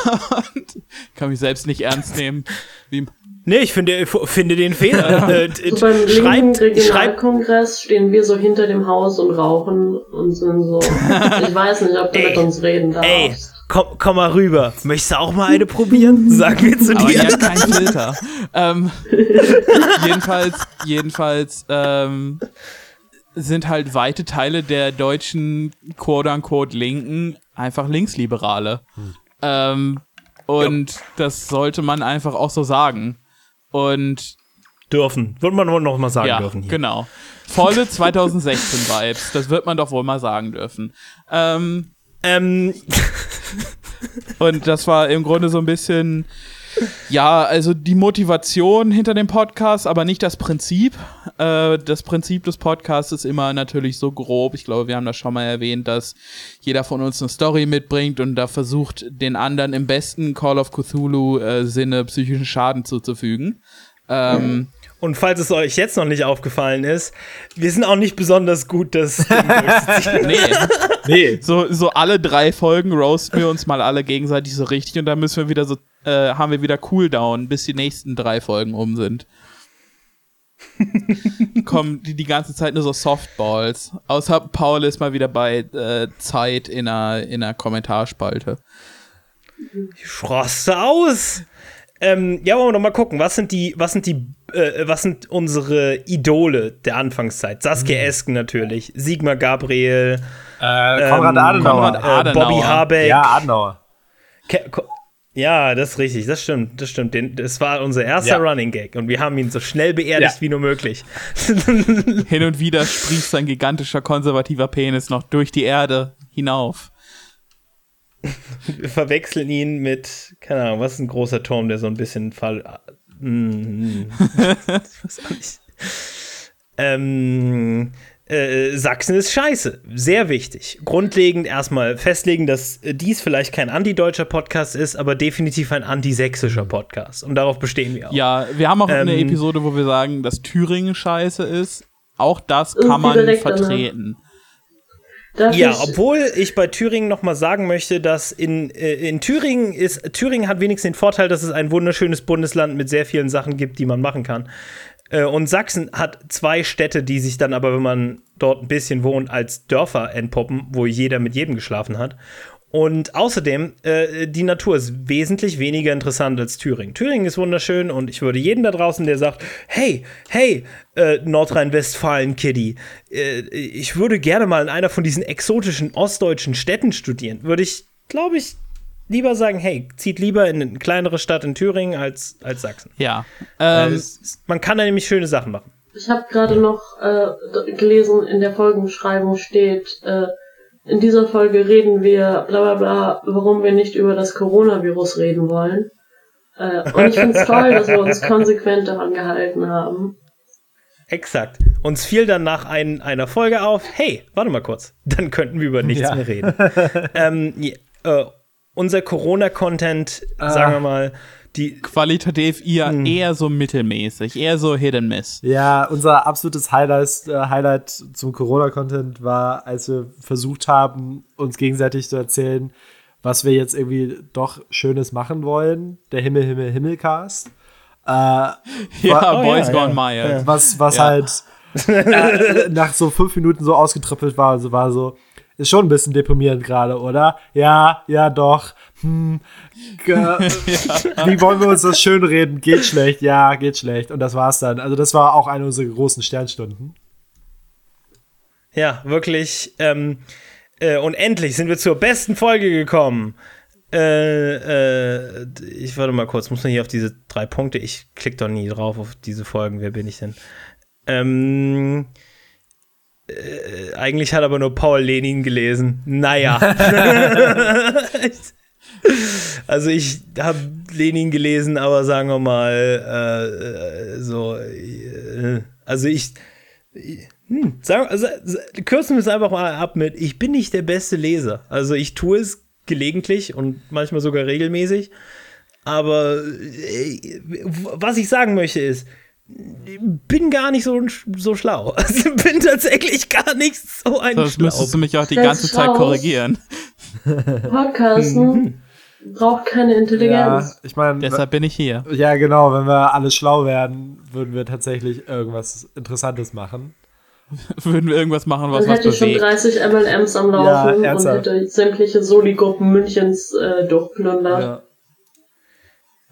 kann mich selbst nicht ernst nehmen. Wie nee, ich finde, finde den Fehler. äh, so beim schreibt, Regionalkongress stehen wir so hinter dem Haus und rauchen und sind so. Ich weiß nicht, ob du ey, mit uns reden darfst. Ey. Komm, komm mal rüber. Möchtest du auch mal eine probieren? Sag mir zu Aber dir. Aber kein Filter. ähm, jedenfalls, jedenfalls ähm, sind halt weite Teile der deutschen quote-unquote Linken einfach Linksliberale. Hm. Ähm, und ja. das sollte man einfach auch so sagen. Und dürfen. Würde man noch mal sagen ja, dürfen. Hier. Genau. Volle 2016 Vibes. Das wird man doch wohl mal sagen dürfen. Ähm, ähm. und das war im Grunde so ein bisschen ja, also die Motivation hinter dem Podcast, aber nicht das Prinzip. Äh, das Prinzip des Podcasts ist immer natürlich so grob. Ich glaube, wir haben das schon mal erwähnt, dass jeder von uns eine Story mitbringt und da versucht, den anderen im besten Call of Cthulhu-Sinne äh, psychischen Schaden zuzufügen. Ähm, und falls es euch jetzt noch nicht aufgefallen ist, wir sind auch nicht besonders gut, das Nee. nee. So, so alle drei Folgen roasten wir uns mal alle gegenseitig so richtig und dann müssen wir wieder so, äh, haben wir wieder Cooldown, bis die nächsten drei Folgen um sind. Kommen die die ganze Zeit nur so Softballs. Außer Paul ist mal wieder bei äh, Zeit in einer, in einer Kommentarspalte. Ich roste aus. Ähm, ja, wollen wir doch mal gucken. Was sind die, was sind die, äh, was sind unsere Idole der Anfangszeit? Saskia mhm. Esken natürlich, Sigmar Gabriel, äh, Konrad ähm, Adenauer, Konrad Adenauer. Bobby Habeck. Ja, Adenauer. Ke ja, das ist richtig, das stimmt, das stimmt. Den, das war unser erster ja. Running Gag und wir haben ihn so schnell beerdigt ja. wie nur möglich. Hin und wieder sprießt sein gigantischer konservativer Penis noch durch die Erde hinauf. Wir verwechseln ihn mit, keine Ahnung, was ist ein großer Turm, der so ein bisschen fall. Hm, was auch nicht. Ähm, äh, Sachsen ist scheiße. Sehr wichtig. Grundlegend erstmal festlegen, dass dies vielleicht kein antideutscher Podcast ist, aber definitiv ein antisächsischer Podcast. Und darauf bestehen wir auch. Ja, wir haben auch Ähm, eine Episode, wo wir sagen, dass Thüringen scheiße ist. Auch das kann man direkt danach. Darf Ja, obwohl ich bei Thüringen noch mal sagen möchte, dass in, äh, in Thüringen ist, Thüringen hat wenigstens den Vorteil, dass es ein wunderschönes Bundesland mit sehr vielen Sachen gibt, die man machen kann. Äh, Und Sachsen hat zwei Städte, die sich dann aber, wenn man dort ein bisschen wohnt, als Dörfer entpuppen, wo jeder mit jedem geschlafen hat. Und außerdem, äh, die Natur ist wesentlich weniger interessant als Thüringen. Thüringen ist wunderschön und ich würde jeden da draußen, der sagt, hey, hey, äh, Nordrhein-Westfalen-Kitty, äh, ich würde gerne mal in einer von diesen exotischen ostdeutschen Städten studieren, würde ich, glaube ich, lieber sagen, hey, zieht lieber in eine kleinere Stadt in Thüringen als, als Sachsen. Ja. Äh, Ähm, es- man kann da nämlich schöne Sachen machen. ich habe gerade noch äh, gelesen, in der Folgenbeschreibung steht, äh, in dieser Folge reden wir bla bla bla, warum wir nicht über das Coronavirus reden wollen. Äh, und ich finde es toll, dass wir uns konsequent daran gehalten haben. Exakt. Uns fiel dann nach ein, einer Folge auf, hey, warte mal kurz, dann könnten wir über nichts Ja. mehr reden. ähm, äh, unser Corona-Content, Ah. sagen wir mal, die qualitativ eher, Hm. eher so mittelmäßig, eher so Hit and Miss. Ja, unser absolutes Highlight, äh, Highlight zum Corona-Content war, als wir versucht haben, uns gegenseitig zu erzählen, was wir jetzt irgendwie doch Schönes machen wollen. Der Himmel, Himmel, Himmelcast. Äh, Ja, oh, Boys ja, Gone ja. was was Ja. halt äh, nach so fünf Minuten so ausgetrippelt war. Also war so, ist schon ein bisschen deprimierend gerade, oder? Ja, ja, doch. Hm, ge- Wie wollen wir uns das schön reden? Geht schlecht, ja, geht schlecht. Und das war's dann. Also, das war auch eine unserer großen Sternstunden. Ja, wirklich. Ähm, äh, und endlich sind wir zur besten Folge gekommen. Äh, äh, ich warte mal kurz, muss man hier auf diese drei Punkte. Ich klicke doch nie drauf auf diese Folgen. Wer bin ich denn? Ähm, äh, eigentlich hat aber nur Paul Lenin gelesen. Naja. also ich habe Lenin gelesen, aber sagen wir mal äh, äh, so. Äh, also ich. Hm, sagen, also, kürzen wir es einfach mal ab mit, ich bin nicht der beste Leser. Also ich tue es gelegentlich und manchmal sogar regelmäßig. Aber äh, was ich sagen möchte ist, bin gar nicht so, so schlau. Also bin tatsächlich gar nicht so ein Das müsstest du mich auch die Das ganze Zeit korrigieren. Podcasten braucht keine Ja, Intelligenz. ich meine, Deshalb bin ich hier. ja, genau, wenn wir alle schlau werden, würden wir tatsächlich irgendwas Interessantes machen. Würden wir irgendwas machen, was Dann was hätte ich schon bewegt. 30 MLMs am Ja, Laufen und ernsthaft. hätte sämtliche Soli-Gruppen Münchens äh, durchplündert. Ja.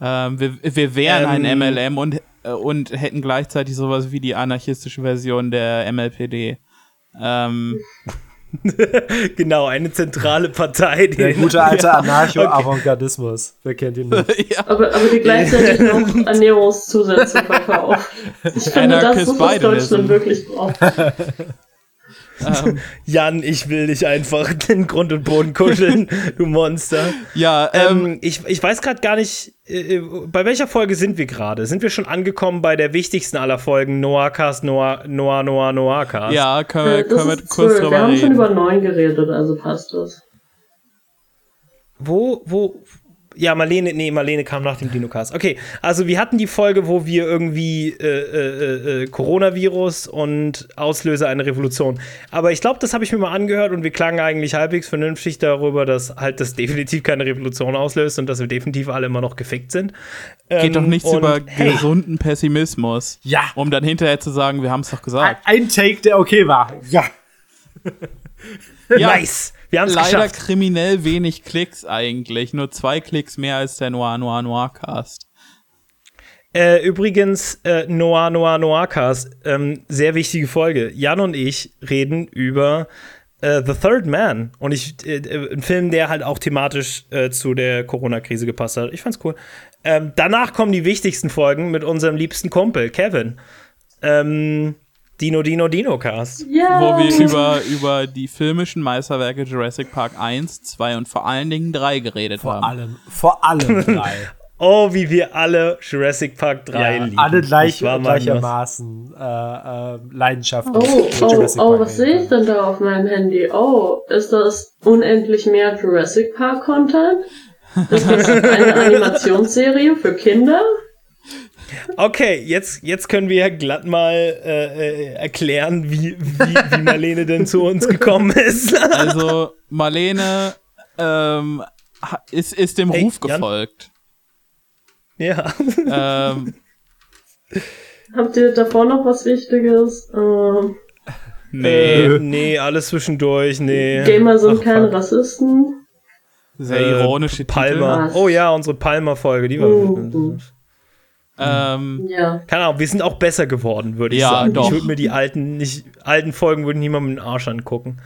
Ähm, wir, wir wären ein Ähm. MLM und, äh, und hätten gleichzeitig sowas wie die anarchistische Version der MLPD. Ähm, Genau, eine zentrale Partei. Die Der gute alte Ja, Anarcho-Avantgardismus. Wer kennt ihn nicht? ja, Aber, aber die gleichzeitig noch Ernährungszusätze verkauft. Ich finde, das ist, was Anarchist Deutschland wirklich braucht. Ähm, Jan, ich will dich einfach in Grund und Boden kuscheln, du Monster. ja ähm, Ähm, ich, ich weiß gerade gar nicht, äh, bei welcher Folge sind wir gerade? Sind wir schon angekommen bei der wichtigsten aller Folgen, Noahcast, Noah, Noah, Noah, Noahcast? ja, können wir, Äh, können wir kurz 12. Wir drüber haben schon reden. über neun geredet, also passt das. Wo, wo, ja, Marlene, nee, Marlene kam nach dem Dinocast. Okay, also wir hatten die Folge, wo wir irgendwie äh, äh, äh, Coronavirus und Auslöser einer Revolution. Aber ich glaube, das habe ich mir mal angehört und wir klangen eigentlich halbwegs vernünftig darüber, dass halt das definitiv keine Revolution auslöst und dass wir definitiv alle immer noch gefickt sind. Geht Ähm, doch nichts und, über hey, gesunden Pessimismus. Ja. Um dann hinterher zu sagen, wir haben es doch Ein, gesagt. ein Take, der okay war. Ja. Ja, Nice! Wir haben leider geschafft. kriminell wenig Klicks eigentlich. Nur zwei Klicks mehr als der Noir Noir Noir Cast. Äh, übrigens, äh, Noir, Noir, Noircast, ähm, sehr wichtige Folge. Jan und ich reden über äh, The Third Man. Und ich, äh, äh, ein Film, der halt auch thematisch äh, zu der Corona-Krise gepasst hat. Ich fand's cool. Ähm, danach kommen die wichtigsten Folgen mit unserem liebsten Kumpel, Kevin. Ähm, Dino Dino Dino Cast. Ja. wo wir über, über die filmischen Meisterwerke Jurassic Park 1, 2 und vor allen Dingen 3 geredet Vor haben. allem, vor allem drei. Oh, wie wir alle Jurassic Park 3 ja, lieben. alle gleich, gleichermaßen äh, äh, leidenschaftlich. Oh, oh, Jurassic oh, Park was sehe ich denn da auf meinem Handy? Oh, ist das unendlich mehr Jurassic Park Content? Ist das eine Animationsserie für Kinder? Okay, jetzt, jetzt können wir glatt mal äh, äh, erklären, wie, wie, wie Marlene denn zu uns gekommen ist. Also, Marlene ähm, ist, ist dem Hey, Ruf Jan? gefolgt. ja. ähm, Habt ihr davor noch was Wichtiges? Ähm, nee, Äh, nee, alles zwischendurch, nee. Gamer sind Ach, keine fuck. Rassisten. sehr Äh, ironische Palmer. Was? Oh ja, unsere Palmer-Folge, die war. Mhm. Ähm, Ja. Keine Ahnung, wir sind auch besser geworden, würde ich Ja, sagen. doch. Ich würde mir die alten, nicht, alten Folgen würde niemand mit dem Arsch angucken.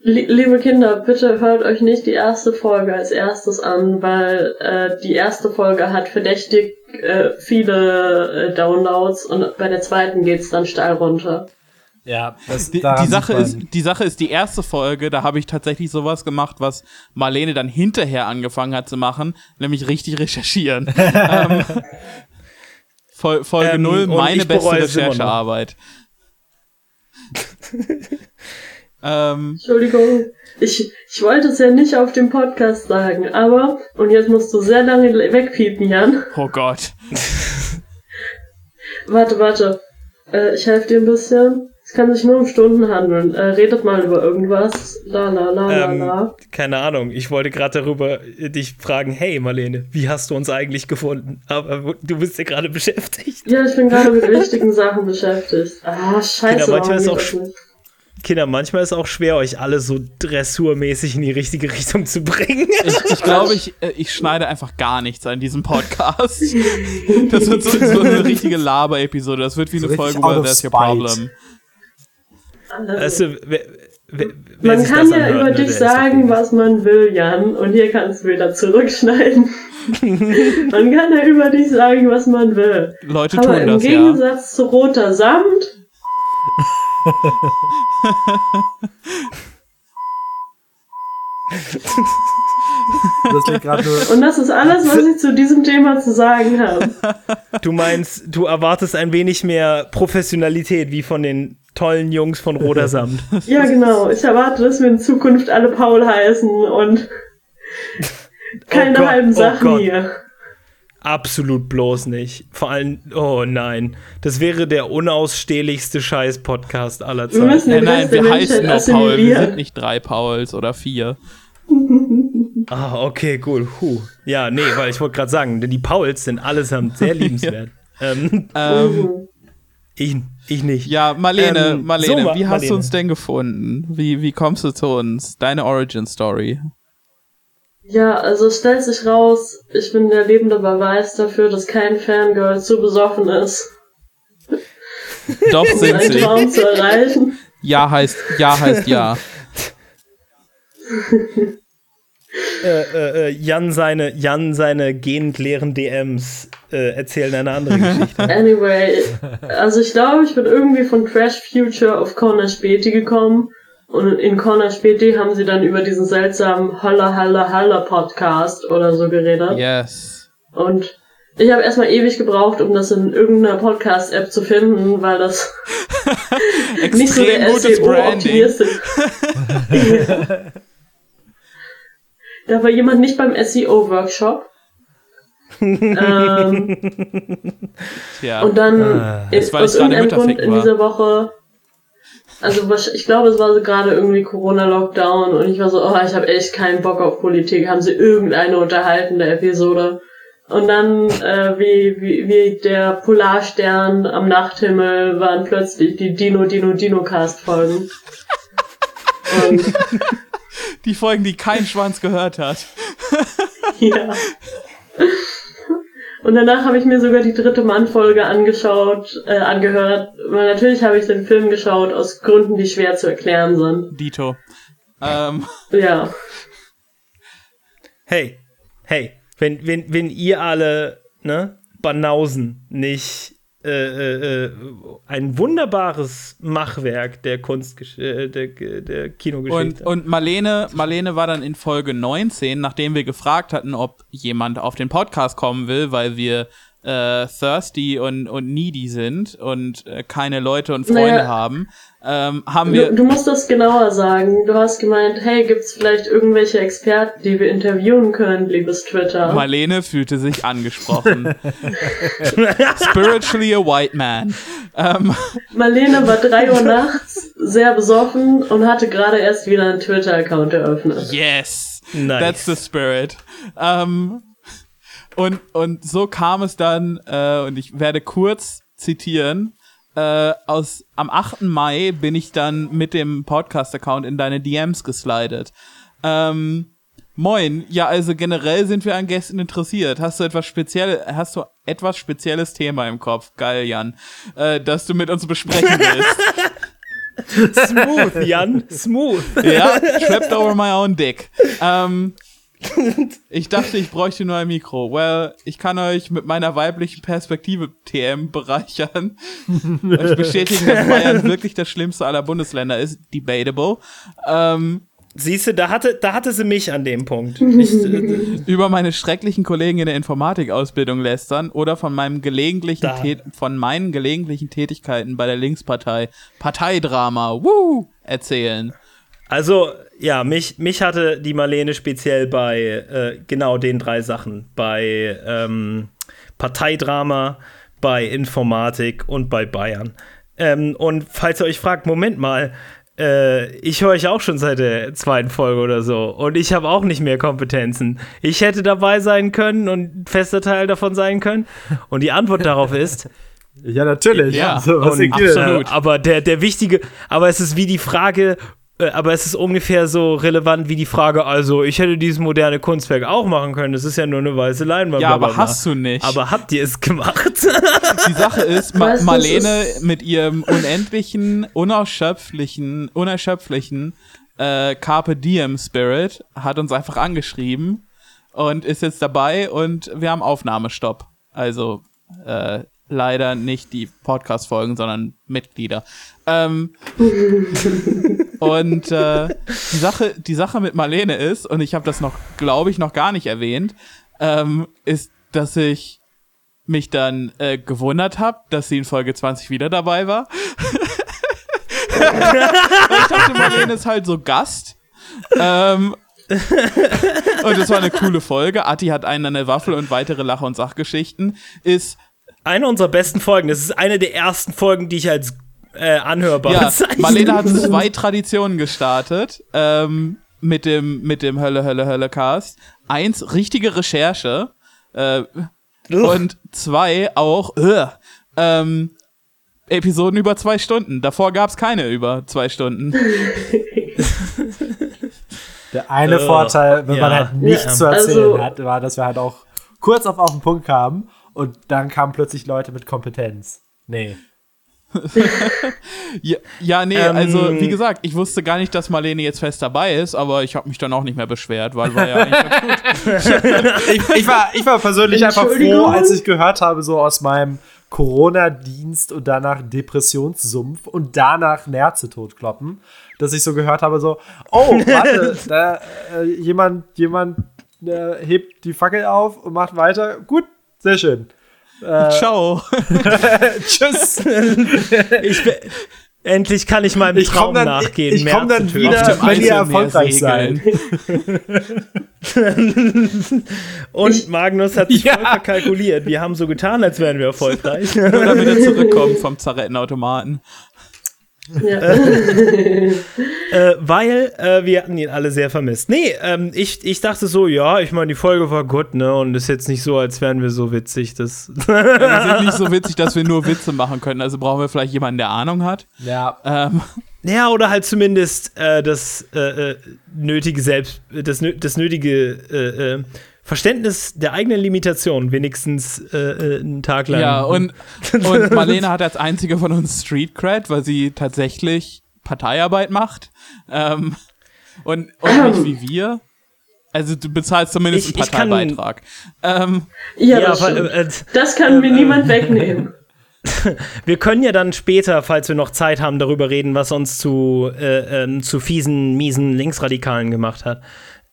Lie- Liebe Kinder, bitte hört euch nicht die erste Folge als erstes an, weil äh, die erste Folge hat verdächtig äh, viele äh, Downloads und bei der zweiten geht's dann steil runter. Ja, das, die, die, Sache ist, die Sache ist, die erste Folge, da habe ich tatsächlich sowas gemacht, was Marlene dann hinterher angefangen hat zu machen, nämlich richtig recherchieren. ähm, Fol Folge Ähm, 0, und meine beste. Recherchearbeit. ähm, Entschuldigung, ich, ich wollte es ja nicht auf dem Podcast sagen, aber, und jetzt musst du sehr lange wegpiepen, Jan. oh Gott. Warte, warte. Äh, ich helfe dir ein bisschen. Es kann sich nur um Stunden handeln. Äh, redet mal über irgendwas. La la la la Ähm, la. keine Ahnung, ich wollte gerade darüber äh, dich fragen, hey Marlene, wie hast du uns eigentlich gefunden? Aber du bist ja gerade beschäftigt. Ja, ich bin gerade mit wichtigen Sachen beschäftigt. Ah, scheiße. Kinder, manchmal ist auch? Kinder, manchmal ist es auch schwer, euch alle so dressurmäßig in die richtige Richtung zu bringen. Ich, ich glaube, ich, äh, ich schneide einfach gar nichts an diesem Podcast. Das wird so, so eine richtige Laber-Episode. Das wird wie So eine Folge über That's Your. Problem. Wer, wer, wer Man kann ja anhört, über ne, dich sagen, was man will, Jan. Und hier kannst du wieder zurückschneiden. man kann ja über dich sagen, was man will. Leute Aber tun im das, ja. Gegensatz zu roter Samt, das liegt gerade nur. und das ist alles, was ich zu diesem Thema zu sagen habe. Du meinst, du erwartest ein wenig mehr Professionalität wie von den tollen Jungs von Roter Samt. Ja, genau. Ich erwarte, dass wir in Zukunft alle Paul heißen und keine Oh Gott, halben oh Sachen Gott. hier. Absolut bloß nicht. Vor allem, oh nein. Das wäre der unausstehlichste Scheiß-Podcast aller Wir müssen Zeiten. den Nein, nein, wir heißen nur Paul. Wir sind nicht drei Pauls oder vier. Ah, okay, cool. Huh. Ja, nee, weil ich wollte gerade sagen, denn die Pauls sind allesamt sehr liebenswert. ähm, Ähm, Mhm. Ich, ich nicht. ja, Marlene, Ähm, Marlene, so, wie hast Marlene. du uns denn gefunden? Wie, wie kommst du zu uns? Deine Origin-Story. Ja, also es stellt sich raus, ich bin der lebende Beweis dafür, dass kein Fangirl zu besoffen ist, Doch um sind einen sie. Traum zu erreichen. Ja heißt, ja heißt ja. Äh, äh, äh, Jan seine, Jan seine genleeren DMs äh, erzählen eine andere Geschichte. Anyway, also ich glaube, ich bin irgendwie von Crash Future auf Corner Späti gekommen. Und in Corner Späti haben sie dann über diesen seltsamen Holla Holla Holla Podcast oder so geredet. Yes. Und ich habe erstmal ewig gebraucht, um das in irgendeiner Podcast-App zu finden, weil das nicht so Extrem der. SEO-optimierste. da war jemand nicht beim SEO-Workshop. ähm, Ja. und dann Ah. in, aus irgendeinem Grund in dieser Woche, also ich glaube, es war so gerade irgendwie Corona-Lockdown und ich war so, oh, ich habe echt keinen Bock auf Politik. Haben sie irgendeine unterhaltende Episode? Und dann, äh, wie, wie, wie der Polarstern am Nachthimmel, waren plötzlich die Dino, Dino, Dino-Cast-Folgen. Und Die Folgen, die kein Schwanz gehört hat. ja. Und danach habe ich mir sogar die dritte Mann-Folge angeschaut, äh, angehört. Weil natürlich habe ich den Film geschaut, aus Gründen, die schwer zu erklären sind. Dito. Ähm, Ja. Hey, hey, wenn, wenn, wenn ihr alle, ne, Banausen nicht äh, äh, äh, ein wunderbares Machwerk der Kunst äh, der, der Kinogeschichte. Und, und Marlene, Marlene war dann in Folge 19, nachdem wir gefragt hatten, ob jemand auf den Podcast kommen will, weil wir äh, thirsty und, und needy sind und äh, keine Leute und Freunde naja, haben, ähm, haben wir. Du, du, musst das genauer sagen. Du hast gemeint, hey, gibt's vielleicht irgendwelche Experten, die wir interviewen können, liebes Twitter? Marlene fühlte sich angesprochen. Spiritually a white man. Ähm. Marlene war drei Uhr nachts sehr besoffen und hatte gerade erst wieder einen Twitter-Account eröffnet. Yes! Nice. That's the spirit. Ähm, und, und so kam es dann, äh, und ich werde kurz zitieren, äh, aus, am 8. Mai bin ich dann mit dem Podcast-Account in deine DMs geslidet. Ähm, moin, ja, also generell sind wir an Gästen interessiert. Hast du etwas speziell, hast du etwas spezielles Thema im Kopf? Geil, Jan. Äh, das du mit uns besprechen willst. smooth, Jan, smooth. ja, trapped over my own dick. Ähm, ich dachte, ich bräuchte nur ein Mikro. Well, ich kann euch mit meiner weiblichen Perspektive TM bereichern. euch bestätigen, dass Bayern wirklich das schlimmste aller Bundesländer ist. Debatable. Ähm, Siehst du, da hatte, da hatte sie mich an dem Punkt. Ich, äh, über meine schrecklichen Kollegen in der Informatikausbildung lästern oder von meinem gelegentlichen von meinen gelegentlichen Tätigkeiten bei der Linkspartei Parteidrama woo, erzählen. Also, ja, mich, mich hatte die Marlene speziell bei äh, genau den drei Sachen. Bei ähm, Parteidrama, bei Informatik und bei Bayern. Ähm, und falls ihr euch fragt, Moment mal, äh, ich höre euch auch schon seit der zweiten Folge oder so und ich habe auch nicht mehr Kompetenzen. Ich hätte dabei sein können und fester Teil davon sein können. Und die Antwort darauf ist, ja, natürlich. Ja, so, absolut. Aber der, der wichtige, aber es ist wie die Frage, äh, aber es ist ungefähr so relevant wie die Frage, also ich hätte dieses moderne Kunstwerk auch machen können, das ist ja nur eine weiße Leinwand. Ja, aber hast du nicht. Aber habt ihr es gemacht? Die Sache ist, Ma Marlene mit ihrem unendlichen, unerschöpflichen, unerschöpflichen äh, Carpe Diem Spirit hat uns einfach angeschrieben und ist jetzt dabei und wir haben Aufnahmestopp. Also äh, leider nicht die Podcast-Folgen, sondern Mitglieder. Ähm, und äh, die Sache, die Sache mit Marlene ist, und ich habe das noch, glaube ich, noch gar nicht erwähnt, ähm, ist, dass ich mich dann äh, gewundert habe, dass sie in Folge 20 wieder dabei war. ich dachte, Marlene ist halt so Gast. Ähm, und es war eine coole Folge. Atti hat einen an der Waffel und weitere Lache- und Sachgeschichten. Ist eine unserer besten Folgen. Das ist eine der ersten Folgen, die ich als äh, anhörbar ja, Marlene hat zwei Traditionen gestartet ähm, mit dem mit dem Hölle Hölle Hölle Cast. Eins richtige Recherche äh, und zwei auch äh, ähm, Episoden über zwei Stunden. Davor gab es keine über zwei Stunden. Der eine uh, Vorteil, wenn ja. man halt nichts ja. zu erzählen also, hat, war, dass wir halt auch kurz auf, auf den Punkt kamen und dann kamen plötzlich Leute mit Kompetenz. Nee. Ja, ja, nee, ähm, also wie gesagt, ich wusste gar nicht, dass Marlene jetzt fest dabei ist, aber ich habe mich dann auch nicht mehr beschwert, weil war ja eigentlich ganz gut. ich, ich, war, ich war persönlich einfach froh, als ich gehört habe, so aus meinem Corona-Dienst und danach Depressionssumpf und danach Nerze totkloppen, dass ich so gehört habe, so, oh, warte, da, äh, jemand, jemand äh, hebt die Fackel auf und macht weiter. Gut, sehr schön. Äh, Ciao. Tschüss. ich endlich kann ich meinem Traum dann, nachgehen. Ich, ich komme dann wieder, wenn ihr erfolgreich seid. Und ich, Magnus hat sich ja. voll verkalkuliert. Wir haben so getan, als wären wir erfolgreich. Nur damit er zurückkommt vom Zarettenautomaten. Ja. äh, weil äh, wir hatten ihn alle sehr vermisst. Nee, ähm, ich, ich dachte so, ja, ich meine, die Folge war gut, ne? Und ist jetzt nicht so, als wären wir so witzig. Das ja, wir sind nicht so witzig, dass wir nur Witze machen können. Also brauchen wir vielleicht jemanden, der Ahnung hat. Ja. Ähm. Ja, oder halt zumindest äh, das äh, äh, nötige Selbst, das, das nötige äh, Verständnis der eigenen Limitation wenigstens äh, äh, einen Tag lang. Ja, und, und Marlene hat als einzige von uns Street Cred, weil sie tatsächlich Parteiarbeit macht. Ähm, und, und nicht wie wir. Also du bezahlst zumindest ich, einen Partnerbeitrag. Ähm, ja, ja das, aber, äh, das kann mir niemand wegnehmen. wir können ja dann später, falls wir noch Zeit haben, darüber reden, was uns zu, äh, äh, zu fiesen, miesen Linksradikalen gemacht hat.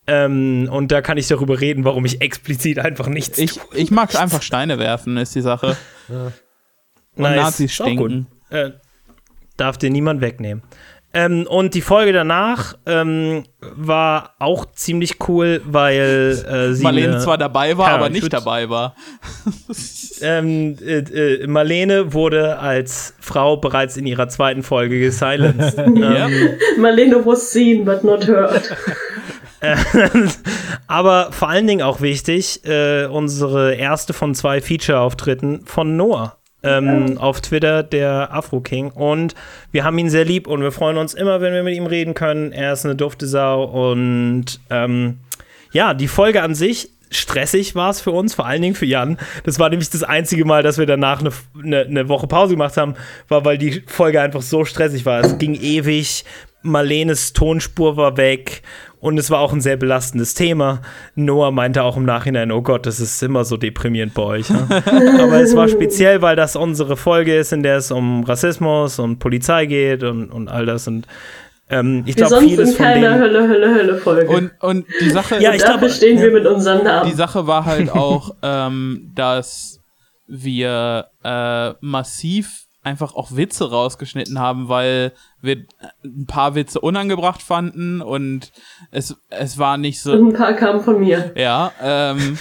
Ähm, und da kann ich darüber reden, warum ich explizit einfach nichts Ich, tue. ich mag einfach Steine werfen, ist die Sache. Und Nice. Nazis stinken. Äh, darf dir niemand wegnehmen. Ähm, und die Folge danach ähm, war auch ziemlich cool, weil äh, sie Marlene zwar dabei war, Ja, aber ich nicht dabei war. ähm, äh, äh, Marlene wurde als Frau bereits in ihrer zweiten Folge gesilenced. Ja. Marlene was seen, but not heard. Aber vor allen Dingen auch wichtig, äh, unsere erste von zwei Feature-Auftritten von Noah. Ähm, auf Twitter, der Afro King. Und wir haben ihn sehr lieb und wir freuen uns immer, wenn wir mit ihm reden können. Er ist eine dufte Sau. Und ähm, ja, die Folge an sich, stressig war es für uns, vor allen Dingen für Jan. Das war nämlich das einzige Mal, dass wir danach eine, eine, eine Woche Pause gemacht haben, war, weil die Folge einfach so stressig war. Es ging ewig. Marlenes Tonspur war weg und es war auch ein sehr belastendes Thema. Noah meinte auch im Nachhinein, oh Gott, das ist immer so deprimierend bei euch. Ja? Aber es war speziell, weil das unsere Folge ist, in der es um Rassismus und Polizei geht und, und all das. Und ähm, ich glaube, vieles in von keiner dem. Hölle, Hölle, Hölle Folge. Und, und die Sache Ja, Und ich glaube- stehen wir ja. mit unserem Namen. Die Sache war halt auch, ähm, dass wir äh, massiv einfach auch Witze rausgeschnitten haben, weil wir ein paar Witze unangebracht fanden und es, es war nicht so. Und ein paar kamen von mir. Ja, ähm,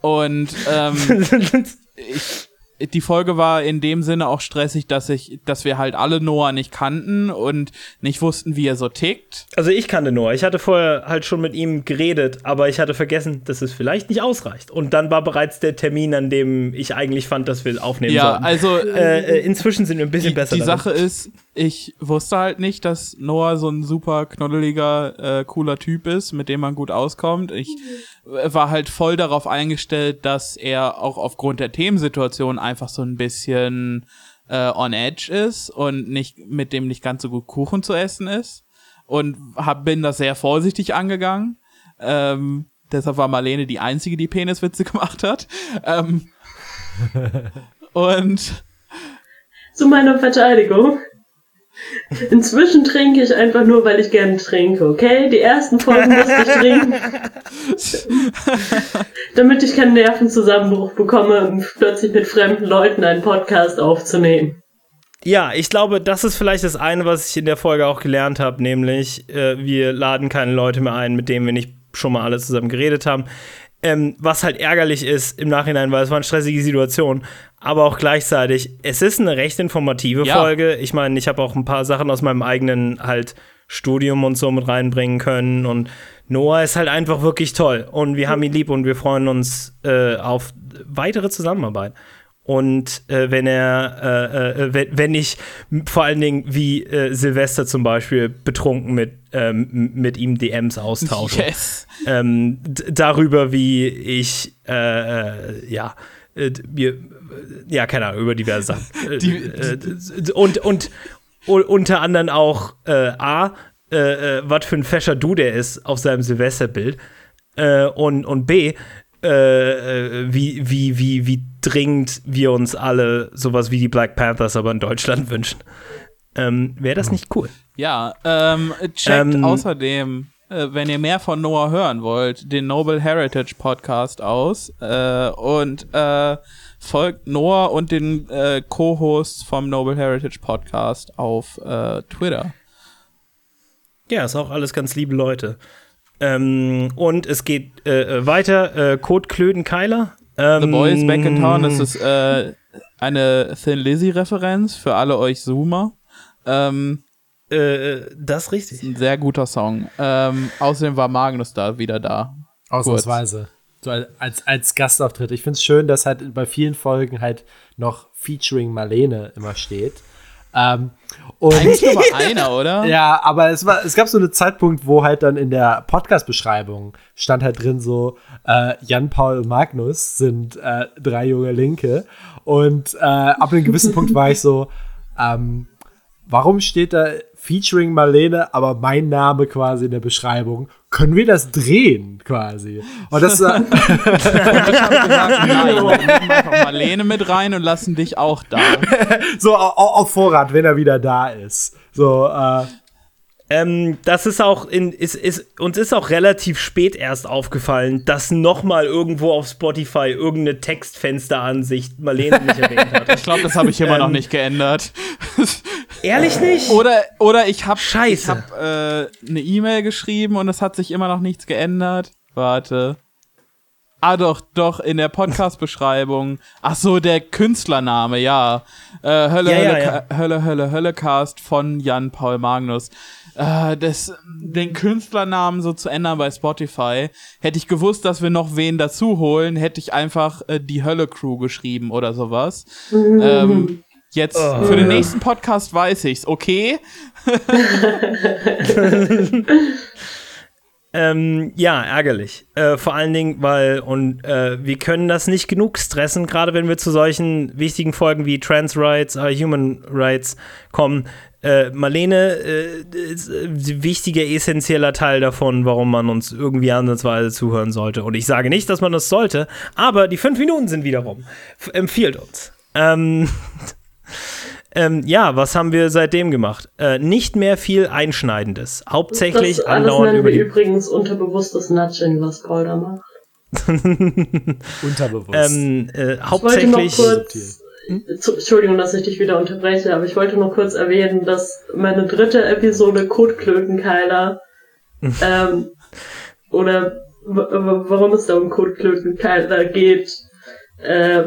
und ähm, ich, die Folge war in dem Sinne auch stressig, dass ich, dass wir halt alle Noah nicht kannten und nicht wussten, wie er so tickt. Also ich kannte Noah. Ich hatte vorher halt schon mit ihm geredet, aber ich hatte vergessen, dass es vielleicht nicht ausreicht. Und dann war bereits der Termin, an dem ich eigentlich fand, dass wir aufnehmen Ja, sollten. also äh, äh, inzwischen sind wir ein bisschen die, besser. die darin. Sache ist, ich wusste halt nicht, dass Noah so ein super knoddeliger, äh, cooler Typ ist, mit dem man gut auskommt. Ich äh, war halt voll darauf eingestellt, dass er auch aufgrund der Themensituation einfach so ein bisschen äh, on edge ist und nicht mit dem nicht ganz so gut Kuchen zu essen ist. Und hab, bin da sehr vorsichtig angegangen. Ähm, deshalb war Marlene die einzige, die Peniswitze gemacht hat. Ähm, und Zu meiner Verteidigung. Inzwischen trinke ich einfach nur, weil ich gerne trinke, okay? Die ersten Folgen musste ich trinken. damit ich keinen Nervenzusammenbruch bekomme, um plötzlich mit fremden Leuten einen Podcast aufzunehmen. Ja, ich glaube, das ist vielleicht das eine, was ich in der Folge auch gelernt habe, nämlich äh, wir laden keine Leute mehr ein, mit denen wir nicht schon mal alle zusammen geredet haben. Ähm, was halt ärgerlich ist im Nachhinein, weil es war eine stressige Situation, aber auch gleichzeitig, es ist eine recht informative Ja. Folge. Ich meine, ich habe auch ein paar Sachen aus meinem eigenen halt Studium und so mit reinbringen können und Noah ist halt einfach wirklich toll und wir haben ihn lieb und wir freuen uns äh, auf weitere Zusammenarbeit. Und äh, wenn er, äh, äh, wenn, ich vor allen Dingen wie äh, Silvester zum Beispiel betrunken mit, ähm, mit ihm DMs austausche, yes. ähm, darüber, wie ich, äh, äh, ja, mir, ja, keine Ahnung, über diverse Sachen. Die- und, und unter anderem auch A, was für ein fescher Du der ist auf seinem Silvesterbild. Äh, und, und B, äh, äh, wie, wie, wie, wie dringend wir uns alle sowas wie die Black Panthers aber in Deutschland wünschen. Ähm, Wäre das nicht cool? Ja, ähm, checkt Ähm, außerdem, äh, wenn ihr mehr von Noah hören wollt, den Noble Heritage Podcast aus äh, und äh, folgt Noah und den äh, Co-Hosts vom Noble Heritage Podcast auf Twitter. Ja, ist auch alles ganz liebe Leute. Ähm, und es geht äh, äh, weiter. Äh, Kurt Klöden-Keiler. Ähm, The Boy is Back in Town, das ist äh, eine Thin Lizzy-Referenz für alle euch Zoomer. Ähm, Äh, das ist richtig. ein sehr guter Song. Ähm, außerdem war Magnus da wieder da. Ausnahmsweise. So als, als Gastauftritt. Ich finde es schön, dass halt bei vielen Folgen halt noch Featuring Marlene immer steht. Ähm, und Eigentlich nur mal einer, oder? ja, aber es war, es gab so einen Zeitpunkt, wo halt dann in der Podcast-Beschreibung stand halt drin so, äh, Jan Paul und Magnus sind äh, drei junge Linke. Und äh, ab einem gewissen Punkt war ich so, ähm, warum steht da Featuring Marlene, aber mein Name quasi in der Beschreibung? Können wir das drehen quasi? Und das, äh, Und ich habe gesagt, nein, wir nehmen einfach Marlene mit rein und lassen dich auch da. so au- au- auf Vorrat, wenn er wieder da ist. So, äh, Ähm, das ist auch in, ist, ist, uns ist auch relativ spät erst aufgefallen, dass nochmal irgendwo auf Spotify irgendeine Textfensteransicht Marlene nicht erwähnt hat. Ich glaube, das habe ich immer noch Ähm. nicht geändert. Ehrlich nicht? Oder, oder ich habe Scheiße. ich hab, äh, eine E-Mail geschrieben und es hat sich immer noch nichts geändert. Warte. Ah, doch, doch, in der Podcast-Beschreibung. Ach so, der Künstlername, ja. Äh, Hölle, Ja, ja, Hölle, ja. Ka- Hölle, Hölle, Höllecast von Jan Paul Magnus. Äh, das, den Künstlernamen so zu ändern bei Spotify. Hätte ich gewusst, dass wir noch wen dazu holen, hätte ich einfach äh, die Hölle-Crew geschrieben oder sowas. Ähm, jetzt, Oh. für den nächsten Podcast weiß ich's, okay? Ähm, ja, ärgerlich. Äh, vor allen Dingen, weil, und äh, wir können das nicht genug stressen, gerade wenn wir zu solchen wichtigen Folgen wie Trans Rights, äh, Human Rights kommen. Äh, Marlene äh, ist ein wichtiger, essentieller Teil davon, warum man uns irgendwie ansatzweise zuhören sollte. Und ich sage nicht, dass man das sollte, aber die fünf Minuten sind wieder rum. F empfiehlt uns. Ähm, ähm, ja, was haben wir seitdem gemacht? Äh, nicht mehr viel Einschneidendes. Hauptsächlich das alles andauernd nennen über wir übrigens unterbewusstes Nudging, was Paul da macht. unterbewusst. Ähm, äh, hauptsächlich. kurz, zu, Entschuldigung, dass ich dich wieder unterbreche, aber ich wollte noch kurz erwähnen, dass meine dritte Episode Kotklötenkeiler, ähm, oder warum es da um Kotklötenkeiler geht, äh,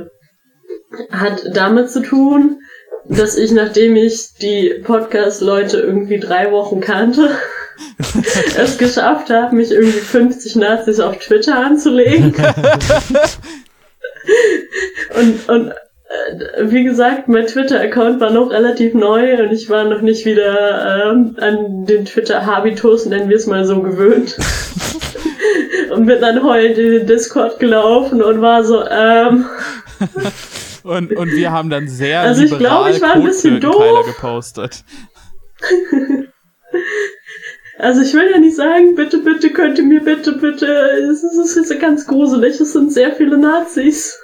hat damit zu tun, dass ich, nachdem ich die Podcast-Leute irgendwie drei Wochen kannte, es geschafft habe, mich irgendwie 50 Nazis auf Twitter anzulegen. und, und äh, wie gesagt, mein Twitter-Account war noch relativ neu und ich war noch nicht wieder ähm, an den Twitter-Habitus, nennen wir es mal so, gewöhnt. und bin dann heulend in den Discord gelaufen und war so, ähm, Und, und wir haben dann sehr Also ich liberal glaube, ich war ein bisschen doof. gepostet. Also ich will ja nicht sagen, bitte, bitte, könnt ihr mir bitte, bitte, es ist, es ist ganz gruselig, es sind sehr viele Nazis.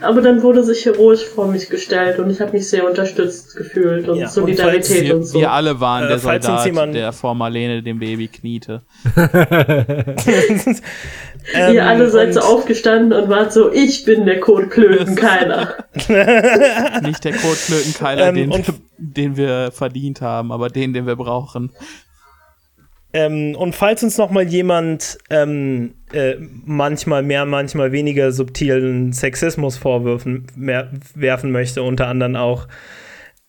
Aber dann wurde sich heroisch vor mich gestellt und ich habe mich sehr unterstützt gefühlt und Ja, und Solidarität und, Wir, so. wir alle waren Äh, der Soldat, der vor Marlene dem Baby kniete. ähm, Ihr alle seid so aufgestanden und wart so, ich bin der Kotklötenkeiler. Nicht der Kotklötenkeiler, Ähm, den, den wir verdient haben, aber den, den wir brauchen. Ähm, und falls uns noch mal jemand ähm, äh, manchmal mehr, manchmal weniger subtilen Sexismus vorwerfen mehr, werfen möchte, unter anderem auch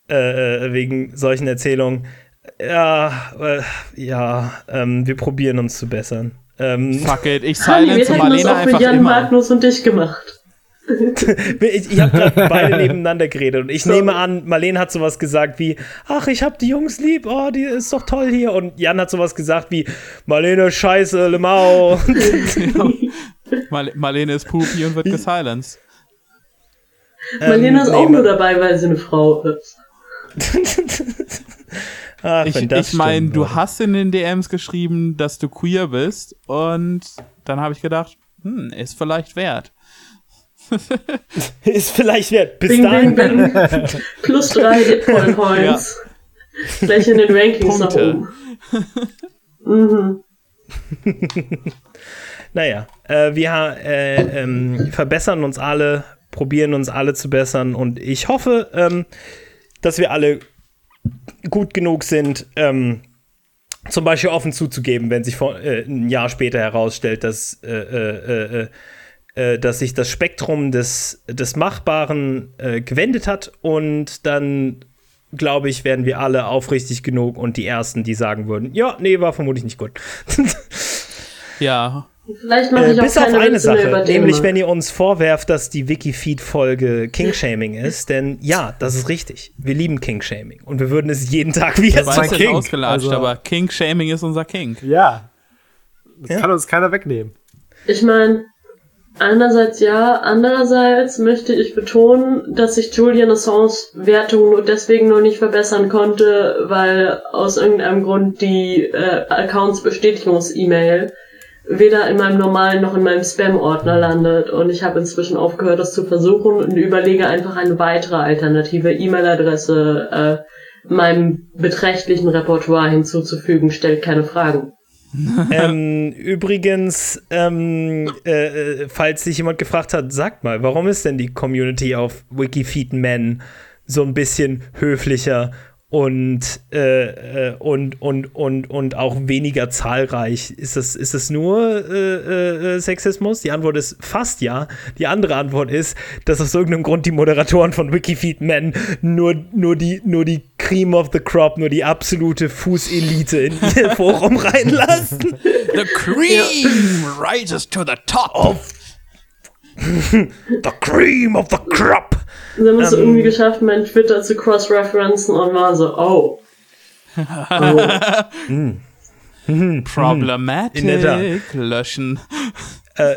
äh, äh, wegen solchen Erzählungen, ja, äh, ja, ähm, wir probieren uns zu bessern. Ähm, Fuck it, ich silence hätten das Marlene auch für einfach Jan immer. Magnus und dich gemacht. ich ich habe gerade beide nebeneinander geredet und ich Sorry. nehme an, Marlene hat sowas gesagt wie, ach, ich hab die Jungs lieb, oh, die ist doch toll hier. Und Jan hat sowas gesagt wie, Marlene, scheiße, Lemau. Mar Marlene ist poopy und wird gesilenced. Marlene ist Ähm, auch nee, nur dabei, weil sie eine Frau ist. Ach, Ich, ich meine, du hast in den DMs geschrieben, dass du queer bist und dann habe ich gedacht, hm, ist vielleicht wert. Ist vielleicht wert. Bis Bing, dahin. bing, bing. Plus drei Hitpoint Points. Gleich in den Rankings nach Punkte. oben. Mhm. Naja, äh, wir äh, ähm, verbessern uns alle, probieren uns alle zu bessern und ich hoffe, ähm, dass wir alle gut genug sind, ähm, zum Beispiel offen zuzugeben, wenn sich vor, äh, ein Jahr später herausstellt, dass, äh, äh, äh, äh, dass sich das Spektrum des, des Machbaren äh, gewendet hat und dann glaube ich, werden wir alle aufrichtig genug und die Ersten, die sagen würden, ja, nee, war vermutlich nicht gut. Ja, Vielleicht mache Äh, ich auch bis auf eine Sache, über nämlich wenn ihr uns vorwerft, dass die Wikifeed-Folge King-Shaming ist, denn ja, das ist richtig. Wir lieben King-Shaming und wir würden es jeden Tag wieder das ist King. ausgelatscht, Also- aber King-Shaming ist unser King. ja. Das Ja. kann uns keiner wegnehmen. Ich meine, Einerseits ja, andererseits möchte ich betonen, dass sich Julian Assange's Wertung nur deswegen noch nicht verbessern konnte, weil aus irgendeinem Grund die äh, Accounts-Bestätigungs-E-Mail weder in meinem normalen noch in meinem Spam-Ordner landet. Und ich habe inzwischen aufgehört, das zu versuchen und überlege einfach eine weitere alternative E-Mail-Adresse äh, meinem beträchtlichen Repertoire hinzuzufügen. Stellt keine Fragen ähm, übrigens, ähm, äh, äh, falls sich jemand gefragt hat, sagt mal, warum ist denn die Community auf Wikifeed Men so ein bisschen höflicher und, äh, äh, und, und, und, und auch weniger zahlreich. Ist das, ist das nur äh, äh, Sexismus? Die Antwort ist fast ja. Die andere Antwort ist, dass aus irgendeinem Grund die Moderatoren von Wikifeed Men nur, nur, die, nur die Cream of the Crop, nur die absolute Fußelite in ihr Forum reinlassen. The cream rises to the top. Of the cream of the crop. Sie haben es ähm, irgendwie geschafft, mein Twitter zu cross-referenzen und war so, oh. oh. Problematic. Löschen. Äh,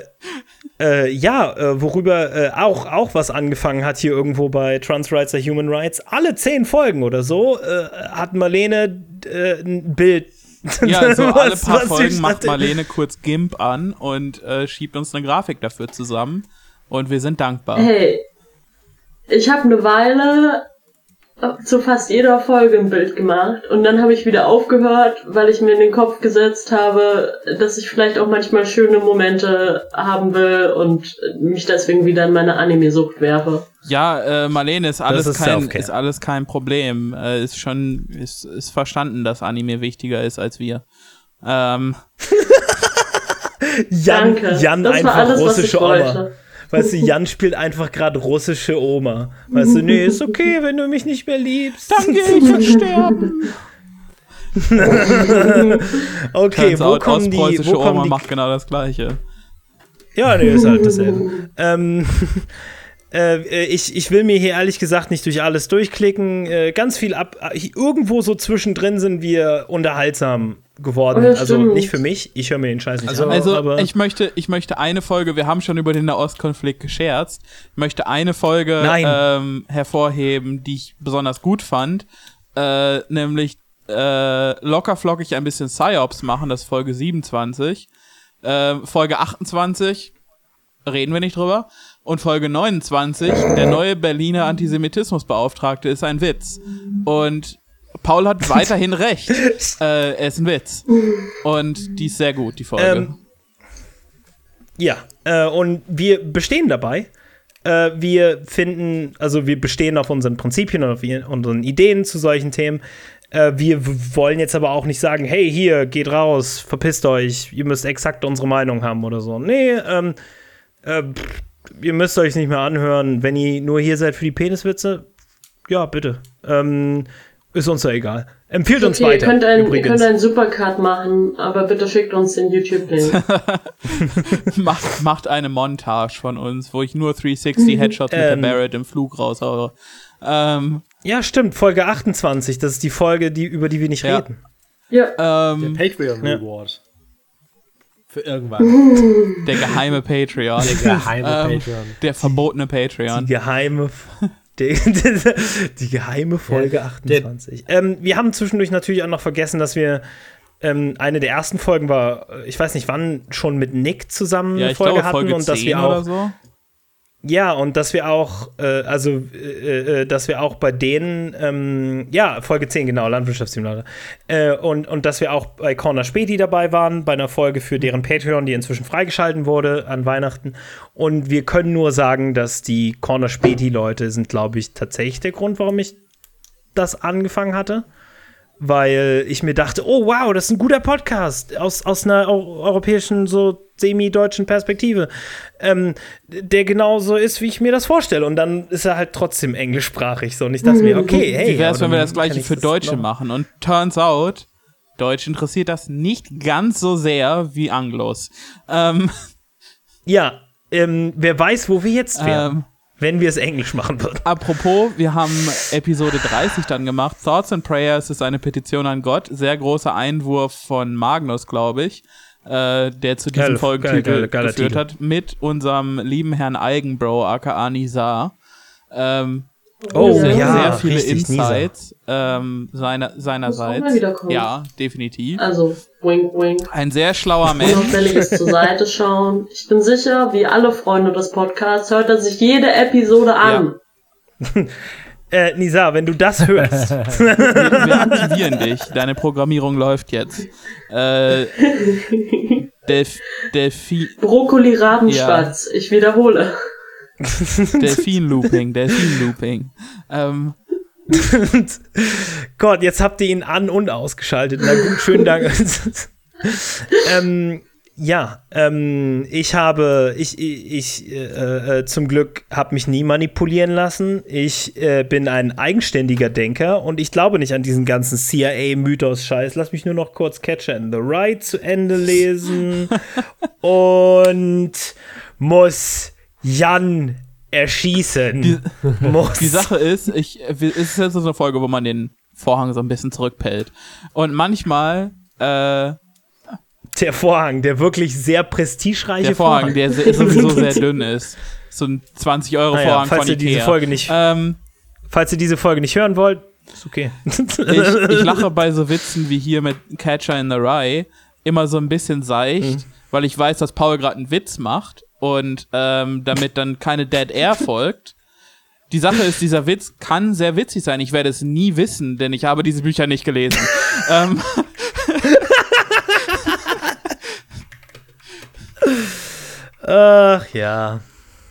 äh, ja, äh, worüber äh, auch, auch was angefangen hat hier irgendwo bei Trans Rights or Human Rights. Alle zehn Folgen oder so äh, hat Marlene äh, ein Bild ja, so alle paar Folgen macht Marlene kurz GIMP an und äh, schiebt uns eine Grafik dafür zusammen. Und wir sind dankbar. Hey, ich habe eine Weile zu fast jeder Folge ein Bild gemacht und dann habe ich wieder aufgehört, weil ich mir in den Kopf gesetzt habe, dass ich vielleicht auch manchmal schöne Momente haben will und mich deswegen wieder in meine Anime-Sucht werfe. Ja, äh, Marlene, ist alles, ist, kein, ist alles kein Problem. Äh, ist schon, ist, ist verstanden, dass Anime wichtiger ist als wir. Ähm. Jan, Danke. Jan das einfach war alles, russische was ich Oma. wollte. Weißt du, Jan spielt einfach gerade russische Oma. Weißt du, nee, ist okay, wenn du mich nicht mehr liebst. Danke, ich will sterben. okay, Turns wo out, kommen die, wo kommen Oma die macht genau das Gleiche. Ja, nee, ist halt dasselbe. ähm, äh, ich, ich will mir hier ehrlich gesagt nicht durch alles durchklicken. Äh, ganz viel ab. Irgendwo so zwischendrin sind wir unterhaltsam geworden. Ja, also nicht für mich. Ich höre mir den Scheiß nicht Also- an. Also aber ich möchte, ich möchte eine Folge, wir haben schon über den Nahostkonflikt gescherzt, ich möchte eine Folge ähm, hervorheben, die ich besonders gut fand, äh, nämlich äh, locker flockig ein bisschen Psyops machen, das ist Folge 27. Äh, Folge 28 reden wir nicht drüber. Und Folge 29, der neue Berliner Antisemitismusbeauftragte ist ein Witz. Und Paul hat weiterhin recht. Äh, er ist ein Witz. Und die ist sehr gut, die Folge. Ähm, Ja, äh, und wir bestehen dabei. Äh, wir finden, also wir bestehen auf unseren Prinzipien und auf unseren Ideen zu solchen Themen. Äh, wir wollen jetzt aber auch nicht sagen, hey, hier, geht raus, verpisst euch, ihr müsst exakt unsere Meinung haben oder so. Nee, ähm, äh, ihr müsst euch nicht mehr anhören. Wenn ihr nur hier seid für die Peniswitze, ja, bitte. Ähm, ist uns ja egal. Empfiehlt uns Okay, ihr weiter. könnt, ein, ihr könnt einen Supercut machen, aber bitte schickt uns den YouTube-Link. macht, macht eine Montage von uns, wo ich nur 360 Headshots mit der Ähm. Barrett im Flug raushaue. Ähm, ja, stimmt, Folge 28. Das ist die Folge, die, über die wir nicht Ja. reden. Ja, ähm, Patreon Ja. Reward. Für irgendwann. der geheime Patreon. Der geheime Ähm, Patreon. Der verbotene Die Patreon. geheime, die, die, die geheime Folge Der- 28. ähm, wir haben zwischendurch natürlich auch noch vergessen, dass wir ähm, eine der ersten Folgen war, äh, ich weiß nicht wann, schon mit Nick zusammen Ja, eine Folge glaube hatten Folge und dass 10 wir oder auch so. Ja und dass wir auch äh, also äh, äh, dass wir auch bei denen ähm, ja Folge 10 genau Landwirtschaftssimulator äh, und und dass wir auch bei Corner Späti dabei waren bei einer Folge für deren Patreon, die inzwischen freigeschalten wurde an Weihnachten und wir können nur sagen, dass die Corner Späti Leute sind glaube ich tatsächlich der Grund, warum ich das angefangen hatte. Weil ich mir dachte, oh wow, das ist ein guter Podcast aus, aus einer eu europäischen, so semi-deutschen Perspektive, ähm, der genauso ist, wie ich mir das vorstelle. Und dann ist er halt trotzdem englischsprachig. So. Und ich dachte mir, okay, hey. Wie wäre es, wenn wir das gleiche ich für das Deutsche noch- machen? Und turns out, Deutsch interessiert das nicht ganz so sehr wie Anglos. Ähm, Ja, ähm, wer weiß, wo wir jetzt wären, ähm, wenn wir es englisch machen würden. Apropos, wir haben Episode 30 dann gemacht. Thoughts and Prayers ist eine Petition an Gott. Sehr großer Einwurf von Magnus, glaube ich. äh, der zu diesem Geil, Folgentitel geil, geil, geführt hat, mit unserem lieben Herrn Eigenbro, aka Nizar. Ähm, Oh, sehr, ja, sehr viele richtig, Insights ähm, seiner, seinerseits. Ja, definitiv. Also, wink, wink. Ein sehr schlauer Mensch. Unauffälliges zur Seite schauen. Ich bin sicher, wie alle Freunde des Podcasts, hört er sich jede Episode an. Äh, Nisa, wenn du das hörst, Wir, wir aktivieren dich. Deine Programmierung läuft jetzt. Äh, Delf, Delphi, Brokkoli Rabenspatz. Ich wiederhole. Delfin-Looping, Delfin-Looping. Ähm, Gott, jetzt habt ihr ihn an und ausgeschaltet. Na gut, schönen Dank. ähm, ja, ähm, ich habe, ich, ich, ich äh, äh, zum Glück habe mich nie manipulieren lassen. Ich äh, bin ein eigenständiger Denker und ich glaube nicht an diesen ganzen CIA-Mythos-Scheiß. Lass mich nur noch kurz Catcher in the Rye zu Ende lesen und muss Jan erschießen. Die- muss. die Sache ist, ich, es ist jetzt so eine Folge, wo man den Vorhang so ein bisschen zurückpellt. Und manchmal, äh, der Vorhang, der wirklich sehr prestigereiche der Vorhang, der se- sowieso sehr dünn ist. So ein 20-Euro-Vorhang Naja, falls von ihr diese. Folge nicht, ähm, falls ihr diese Folge nicht hören wollt, ist okay. ich, ich lache bei so Witzen wie hier mit Catcher in the Rye immer so ein bisschen seicht, weil ich weiß, dass Paul gerade einen Witz macht und ähm, damit dann keine Dead Air folgt. Die Sache ist, dieser Witz kann sehr witzig sein. Ich werde es nie wissen, denn ich habe diese Bücher nicht gelesen. ähm, Ach ja.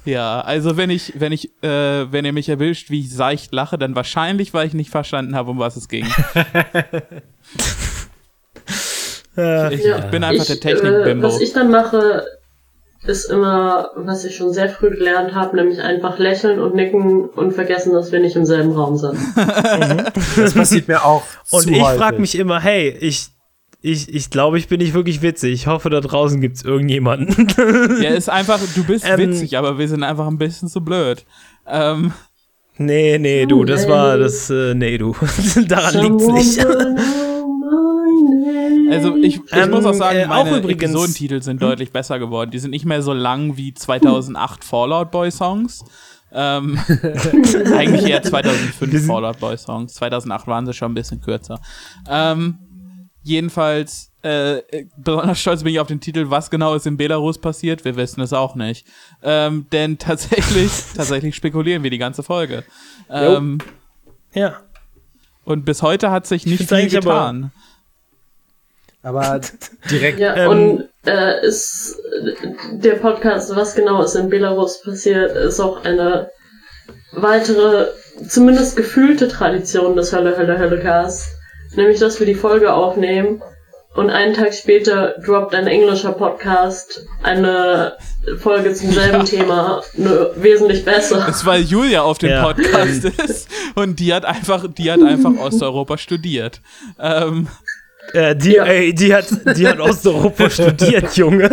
ja, also wenn ich, wenn ich, äh, wenn ihr mich erwischt, wie ich seicht lache, dann wahrscheinlich, weil ich nicht verstanden habe, um was es ging. Äh, Ich, Ja. ich bin einfach der Ich, Technik-Bimbo. Äh, was ich dann mache, ist immer, was ich schon sehr früh gelernt habe, nämlich einfach lächeln und nicken und vergessen, dass wir nicht im selben Raum sind. Das passiert mir auch Und zu ich frage mich immer, hey, ich, ich, ich glaube, ich bin nicht wirklich witzig. Ich hoffe, da draußen gibt es irgendjemanden. Ja, ist einfach, du bist Ähm, witzig, aber wir sind einfach ein bisschen zu blöd. Ähm, nee, nee, du, das war das, äh, nee, du. Daran liegt's Someone nicht. Also ich, ich Ähm, muss auch sagen, äh, auch meine übrigens- Episodentitel sind deutlich besser geworden. Die sind nicht mehr so lang wie 2008 Fallout Boy Songs. Ähm, eigentlich eher 2005 Wir sind- Fallout Boy Songs. 2008 waren sie schon ein bisschen kürzer. Ähm, jedenfalls, äh, besonders stolz bin ich auf den Titel Was genau ist in Belarus passiert? Wir wissen es auch nicht. Ähm, denn tatsächlich, tatsächlich spekulieren wir die ganze Folge. Ähm, Ja. und bis heute hat sich nicht viel eigentlich aber- getan. Aber direkt. Ja, Ähm, und äh, ist der Podcast, was genau ist in Belarus passiert, ist auch eine weitere, zumindest gefühlte Tradition des Hölle, Hölle, Hölle Casts. Nämlich, dass wir die Folge aufnehmen und einen Tag später droppt ein englischer Podcast eine Folge zum selben Ja. Thema, nur wesentlich besser. Es weil Julia auf dem Ja. Podcast ist und die hat einfach, die hat einfach Osteuropa studiert. Ähm, Äh, die, Ja. ey, die hat, die hat Osteuropa studiert, Junge.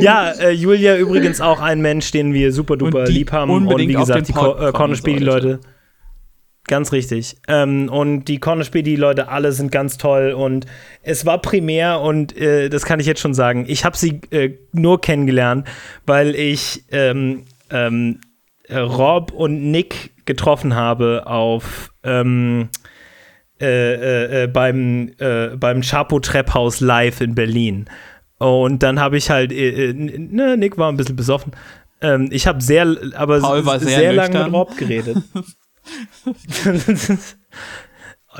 ja, äh, Julia übrigens auch ein Mensch, den wir super duper die lieb haben. Und wie gesagt, die Ko äh, kommen Corner-Speedy-Leute. Ganz richtig. Ähm, und die Corner-Speedy-Leute alle sind ganz toll. Und es war primär, und äh, das kann ich jetzt schon sagen, ich habe sie äh, nur kennengelernt, weil ich ähm, ähm, äh, Rob und Nick getroffen habe auf ähm, äh, äh, äh, beim, äh, beim Chapo Trepphaus live in Berlin. Und dann habe ich halt, ne, Nick war ein bisschen besoffen. Ähm, ich habe sehr, aber Paul war s- sehr lange mit Rob geredet.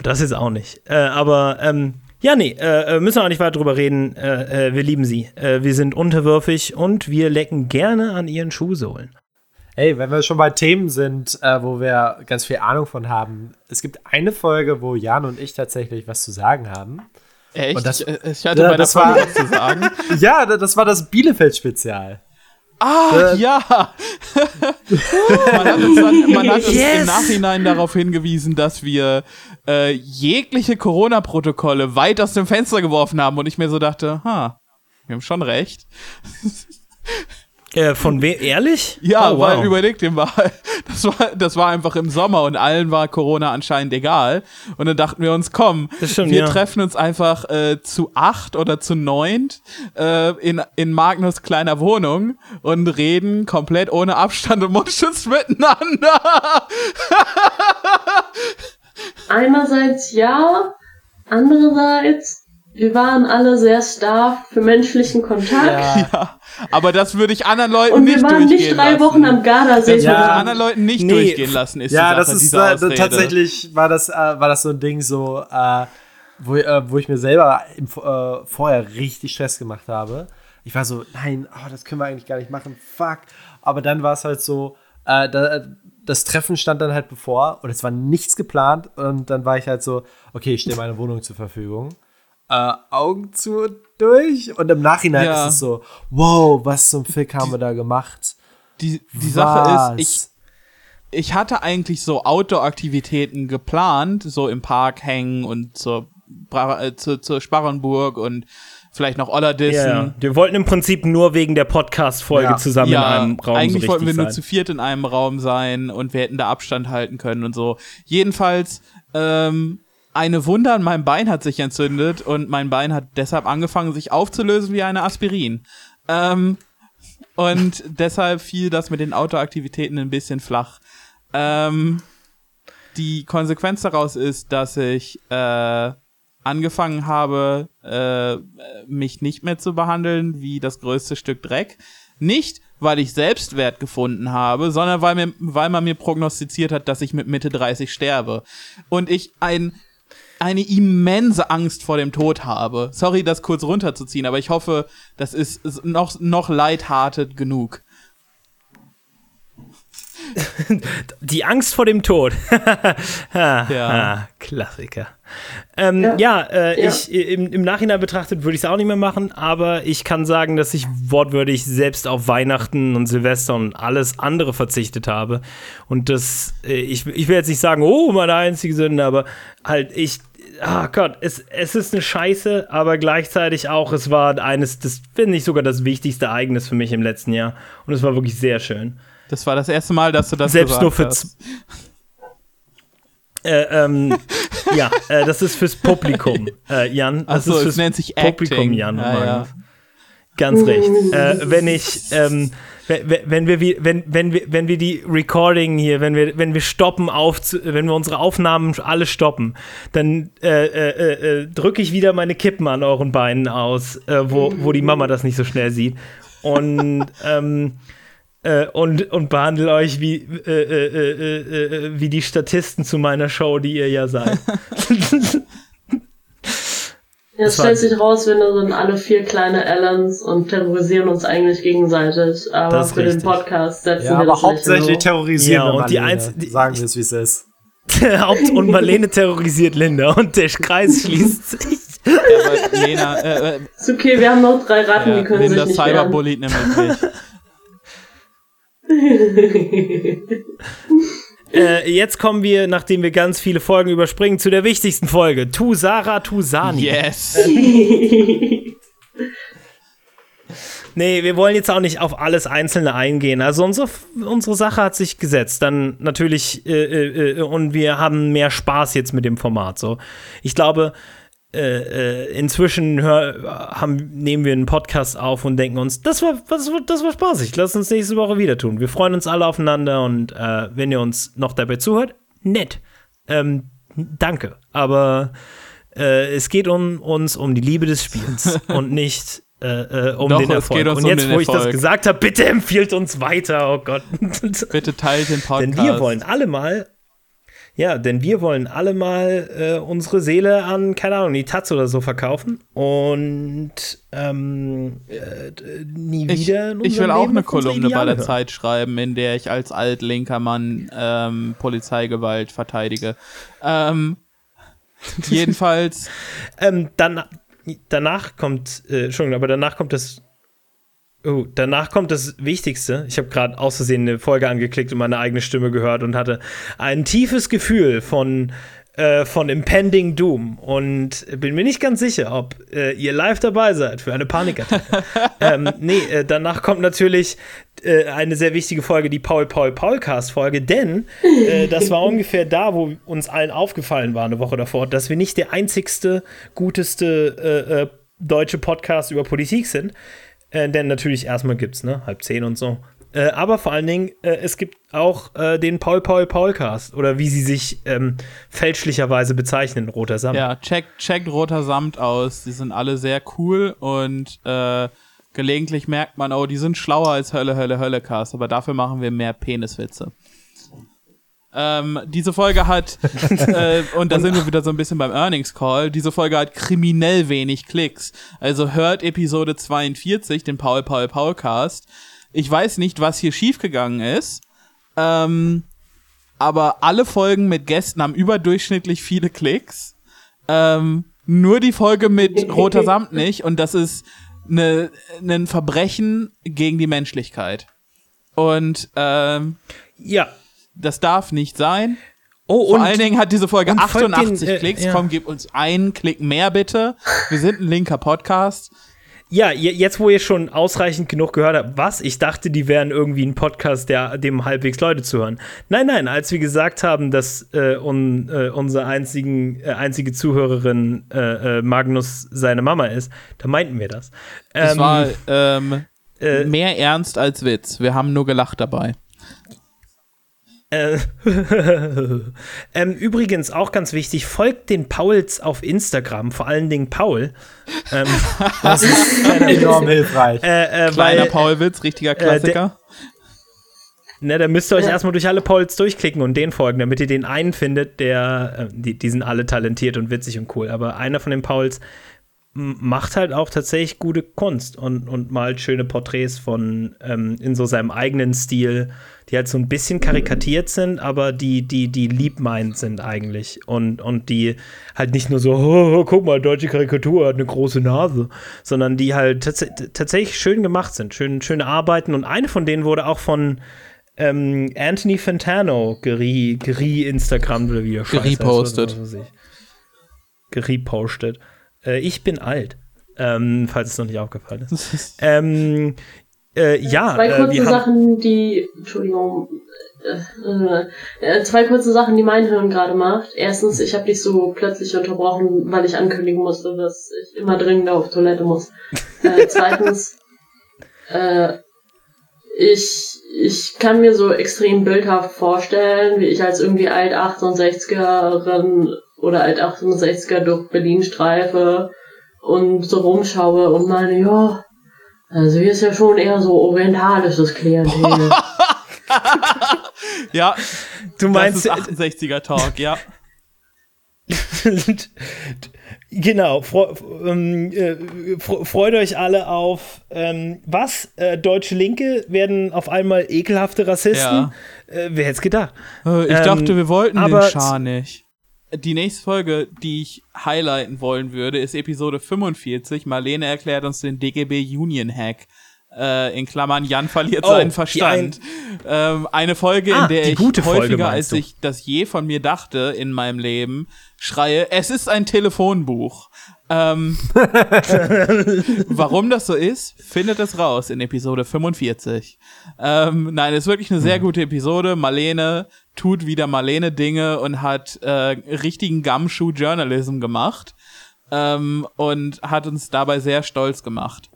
Das ist auch nicht. Aber ähm, ja, nee, müssen wir auch nicht weiter drüber reden. Wir lieben sie. Wir sind unterwürfig und wir lecken gerne an ihren Schuhsohlen. Ey, wenn wir schon bei Themen sind, äh, wo wir ganz viel Ahnung von haben, es gibt eine Folge, wo Jan und ich tatsächlich was zu sagen haben. echt? Und das- ich, äh, hatte Ja, bei der das Folge war- was zu sagen. Ja, da- das war das Bielefeld-Spezial. Ah, Äh, ja! man hat uns, dann, man hat uns Yes! im Nachhinein darauf hingewiesen, dass wir äh, jegliche Corona-Protokolle weit aus dem Fenster geworfen haben und ich mir so dachte, ha, wir haben schon recht. Äh, von wem? Ehrlich? Ja, oh, wow. weil überleg dir mal, das war, das war einfach im Sommer und allen war Corona anscheinend egal. Und dann dachten wir uns, komm, stimmt, wir ja. treffen uns einfach äh, zu acht oder zu neunt äh, in, in Magnus kleiner Wohnung und reden komplett ohne Abstand und Mundschutz miteinander. Einerseits ja, andererseits wir waren alle sehr stark für menschlichen Kontakt. Ja. ja. Aber das würde ich anderen Leuten nicht durchgehen lassen. Und wir waren nicht drei lassen. Wochen am Gardasee. Das ja. würde ich anderen Leuten nicht nee. durchgehen lassen. Ist ja, das ist äh, tatsächlich war das äh, war das so ein Ding so, äh, wo, äh, wo ich mir selber im, äh, vorher richtig Stress gemacht habe. Ich war so, nein, oh, das können wir eigentlich gar nicht machen. Fuck. Aber dann war es halt so, äh, da, das Treffen stand dann halt bevor und es war nichts geplant und dann war ich halt so, okay, ich stelle meine Wohnung zur Verfügung äh, Augen zu durch. Und im Nachhinein ja. ist es so, wow, was zum Fick haben wir da gemacht? Die, die Sache ist, ich, ich hatte eigentlich so Outdoor-Aktivitäten geplant, so im Park hängen und zur, äh, zur, zur Sparrenburg und vielleicht noch Ollerdissen. Ja, wir wollten im Prinzip nur wegen der Podcast-Folge ja. zusammen ja, in einem Raum Eigentlich so wollten wir sein. nur zu viert in einem Raum sein und wir hätten da Abstand halten können und so. Jedenfalls ähm, eine Wunde an meinem Bein hat sich entzündet und mein Bein hat deshalb angefangen, sich aufzulösen wie eine Aspirin. Ähm, und deshalb fiel das mit den Autoaktivitäten ein bisschen flach. Ähm, die Konsequenz daraus ist, dass ich äh, angefangen habe, äh, mich nicht mehr zu behandeln wie das größte Stück Dreck. Nicht, weil ich Selbstwert gefunden habe, sondern weil, mir, weil man mir prognostiziert hat, dass ich mit Mitte 30 sterbe. Und ich ein eine immense Angst vor dem Tod habe. Sorry, das kurz runterzuziehen, aber ich hoffe, das ist noch, noch lighthearted genug. Die Angst vor dem Tod. ha, ja. Ha, Klassiker. Ähm, ja, ja, äh, ja, ich im, im Nachhinein betrachtet würde ich es auch nicht mehr machen, aber ich kann sagen, dass ich wortwörtlich selbst auf Weihnachten und Silvester und alles andere verzichtet habe. Und das, äh, ich, ich will jetzt nicht sagen, oh, meine einzige Sünde, aber halt, ich ah Gott, es, es ist eine Scheiße, aber gleichzeitig auch, es war eines, das finde ich sogar das wichtigste Ereignis für mich im letzten Jahr. Und es war wirklich sehr schön. Das war das erste Mal, dass du das Selbst nur für hast. Äh, ähm, ja, äh, das ist fürs Publikum, äh, Jan. Das Achso, ist fürs es nennt sich Publikum, Acting. Jan. Ah, ja. Ganz recht. Äh, wenn ich, ähm, wenn wir, wenn, wenn wir, wenn wir die Recording hier, wenn wir, wenn wir stoppen auf, wenn wir unsere Aufnahmen alle stoppen, dann äh, äh, äh, drücke ich wieder meine Kippen an euren Beinen aus, äh, wo, wo die Mama das nicht so schnell sieht. Und, ähm, äh, und, und behandle euch wie, äh, wie die Statisten zu meiner Show, die ihr ja seid. Jetzt stellt sich raus, wir sind alle vier kleine Allens und terrorisieren uns eigentlich gegenseitig. Aber für richtig. den Podcast setzen ja, wir aber das hauptsächlich terrorisieren ja, und die Eins, die, Sagen wir es, wie es ist. Haupt und Marlene terrorisiert Linda und der Kreis schließt sich. Ja, aber Lena, äh, äh, ist okay, wir haben noch drei Ratten, ja, die können Linda sich nicht Cyberbullied nämlich Äh, jetzt kommen wir, nachdem wir ganz viele Folgen überspringen, zu der wichtigsten Folge. Tu Sarah, tu Sani. Yes. nee, wir wollen jetzt auch nicht auf alles Einzelne eingehen. Also unsere, unsere Sache hat sich gesetzt. Dann natürlich, äh, äh, äh und wir haben mehr Spaß jetzt mit dem Format. So. Ich glaube, äh, äh, inzwischen hör, haben, nehmen wir einen Podcast auf und denken uns, das war, das war, das war spaßig, lass uns nächste Woche wieder tun. Wir freuen uns alle aufeinander und äh, wenn ihr uns noch dabei zuhört, nett. Ähm, danke. Aber äh, es geht um uns um die Liebe des Spiels und nicht äh, um Doch, den Erfolg. und um jetzt, wo ich das gesagt habe, bitte empfiehlt uns weiter, oh Gott. bitte teilt den Podcast. Denn wir wollen alle mal ja, denn wir wollen alle mal äh, unsere Seele an, keine Ahnung, die Taz oder so verkaufen und ähm, äh, nie wieder. Ich, ich will auch Leben eine Kolumne bei der Zeit schreiben, in der ich als altlinker Mann ähm, Polizeigewalt verteidige. Ähm, jedenfalls. ähm, dann, danach kommt, äh, Entschuldigung, aber danach kommt das Oh, danach kommt das Wichtigste. Ich habe gerade aus Versehen eine Folge angeklickt und meine eigene Stimme gehört und hatte ein tiefes Gefühl von äh, von Impending Doom und bin mir nicht ganz sicher, ob äh, ihr live dabei seid für eine Panikattacke. ähm, nee, äh, danach kommt natürlich äh, eine sehr wichtige Folge, die Paul Paul Paulcast Folge, denn äh, das war ungefähr da, wo uns allen aufgefallen war eine Woche davor, dass wir nicht der einzigste, guteste äh, deutsche Podcast über Politik sind. Denn natürlich erstmal gibt's, ne, halb zehn und so. Äh, aber vor allen Dingen, äh, es gibt auch äh, den Paul Paul Paulcast oder wie sie sich ähm, fälschlicherweise bezeichnen, Roter Samt. Ja, checkt check Roter Samt aus. Die sind alle sehr cool und äh, gelegentlich merkt man, oh, die sind schlauer als Hölle, Hölle, Hölle Cast, aber dafür machen wir mehr Peniswitze. Ähm, diese Folge hat, äh, und da sind wir wieder so ein bisschen beim Earnings Call, diese Folge hat kriminell wenig Klicks. Also hört Episode 42, den Paul Paul Paulcast. Ich weiß nicht, was hier schiefgegangen ist. Ähm, aber alle Folgen mit Gästen haben überdurchschnittlich viele Klicks. Ähm, nur die Folge mit Roter Samt nicht. Und das ist ne, ein Verbrechen gegen die Menschlichkeit. Und ähm, ja, das darf nicht sein. Oh, Vor und, allen Dingen hat diese Folge 88 den, äh, Klicks. ja. Komm, gib uns einen Klick mehr bitte. Wir sind ein linker Podcast. Ja, jetzt wo ihr schon ausreichend genug gehört habt, was? Ich dachte, die wären irgendwie ein Podcast, der dem halbwegs Leute zuhören. Nein, nein, als wir gesagt haben, dass äh, un, äh, unsere einzigen, äh, einzige Zuhörerin äh, äh, Magnus seine Mama ist, da meinten wir das. Ähm, war ähm, äh, mehr Ernst als Witz. Wir haben nur gelacht dabei. Äh, ähm, übrigens auch ganz wichtig, folgt den Pauls auf Instagram, vor allen Dingen Paul. Ähm, Das ist enorm hilfreich. äh, äh, Kleiner weil, Paulwitz, richtiger Klassiker. Ne, da müsst ihr euch Ja. erstmal durch alle Polls durchklicken und den folgen, damit ihr den einen findet, der, äh, die, die sind alle talentiert und witzig und cool, aber einer von den Pauls macht halt auch tatsächlich gute Kunst und, und malt schöne Porträts von ähm, in so seinem eigenen Stil, die halt so ein bisschen karikatiert sind, aber die, die, die lieb meint sind eigentlich und, und die halt nicht nur so, oh, oh, guck mal, deutsche Karikatur hat eine große Nase, sondern die halt tats tatsächlich schön gemacht sind, schön, schöne Arbeiten und eine von denen wurde auch von ähm, Anthony Fantano geri, geri Instagram oder wie er scheiße heißt, Gerepostet. Gerepostet. Äh, ich bin alt, ähm, falls es noch nicht aufgefallen ist. Ähm, äh, ja, Zwei äh, kurze haben, Sachen, die, Entschuldigung, äh, äh, zwei kurze Sachen, die mein Hirn gerade macht. Erstens, ich habe dich so plötzlich unterbrochen, weil ich ankündigen musste, dass ich immer dringender auf Toilette muss. Äh, zweitens, äh, ich, ich kann mir so extrem bildhaft vorstellen, wie ich als irgendwie alt 68erin oder alt 68er durch Berlin streife und so rumschaue und meine, ja, also hier ist ja schon eher so orientalisches Klientel. Ja, du das meinst, ist 68er Talk, ja. genau, fro ähm, äh, freut euch alle auf ähm, was? Äh, Deutsche Linke werden auf einmal ekelhafte Rassisten? Ja. Äh, wer hätte es gedacht? Äh, Ich Ähm, dachte, wir wollten den aber- Schar nicht. Die nächste Folge, die ich highlighten wollen würde, ist Episode 45. Marlene erklärt uns den DGB Union Hack. Äh, in Klammern, Jan verliert Oh, seinen Verstand. Ähm, eine Folge, Ah, in der ich Folge häufiger, als ich das je von mir dachte in meinem Leben, schreie, es ist ein Telefonbuch. Ähm, warum das so ist, findet es raus in Episode 45. Ähm, nein, es ist wirklich eine sehr Hm. gute Episode. Marlene tut wieder Marlene-Dinge und hat äh, richtigen Gumshoe-Journalism gemacht ähm, und hat uns dabei sehr stolz gemacht.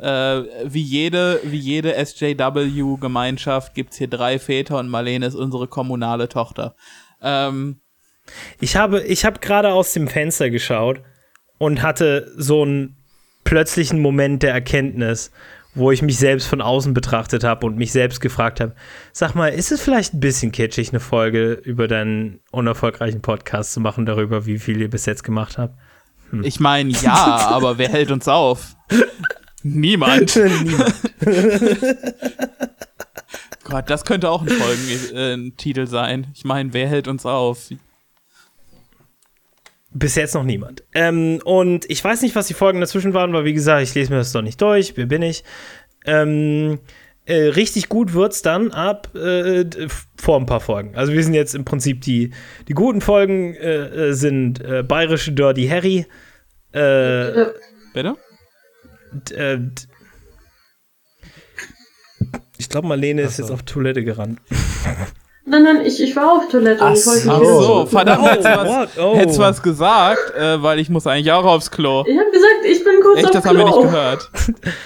Äh, wie jede, wie jede SJW-Gemeinschaft gibt's hier drei Väter und Marlene ist unsere kommunale Tochter. Ähm, Ich habe, ich habe gerade aus dem Fenster geschaut und hatte so einen plötzlichen Moment der Erkenntnis, wo ich mich selbst von außen betrachtet habe und mich selbst gefragt habe, sag mal, ist es vielleicht ein bisschen kitschig, eine Folge über deinen unerfolgreichen Podcast zu machen, darüber, wie viel ihr bis jetzt gemacht habt? ich meine, ja, aber wer hält uns auf? Niemand. Niemand. Gott, das könnte auch ein Folgentitel äh, sein. Ich meine, wer hält uns auf? Bis jetzt noch niemand. Ähm, und ich weiß nicht, was die Folgen dazwischen waren, weil wie gesagt, ich lese mir das doch nicht durch. Wer bin ich? Ähm, äh, richtig gut wird's dann ab äh, vor ein paar Folgen. Also wir sind jetzt im Prinzip die, die guten Folgen äh, äh, sind äh, bayerische Dirty Harry. Äh, Bitte? äh, ich glaube, Marlene ist so. jetzt auf Toilette gerannt. Nein, nein, ich, ich war auf Toilette und Ach ich wollte so. So, jetzt- verdammt, Oh, hättest du was? Oh. hättest was gesagt, äh, weil ich muss eigentlich auch aufs Klo. Ich habe gesagt, ich bin kurz Echt, auf das Klo. haben wir nicht gehört.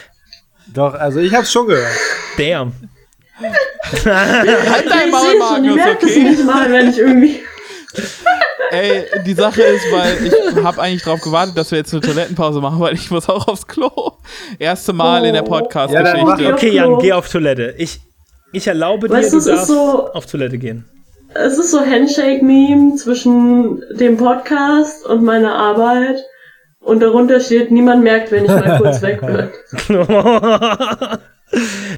Doch, also ich hab's schon gehört. Damn. Halt dein Ich Maul, schon, ich das okay? nicht mal, wenn ich irgendwie. Ey, die Sache ist, weil ich habe eigentlich drauf gewartet, dass wir jetzt eine Toilettenpause machen, weil ich muss auch aufs Klo. Erste Mal in der Oh. Podcast-Geschichte. Ja, Okay. Jan, geh auf Toilette. Ich, ich erlaube dir, Weißt du darfst so- auf Toilette gehen. Es ist so Handshake-Meme zwischen dem Podcast und meiner Arbeit. Und darunter steht, niemand merkt, wenn ich mal kurz weg bin.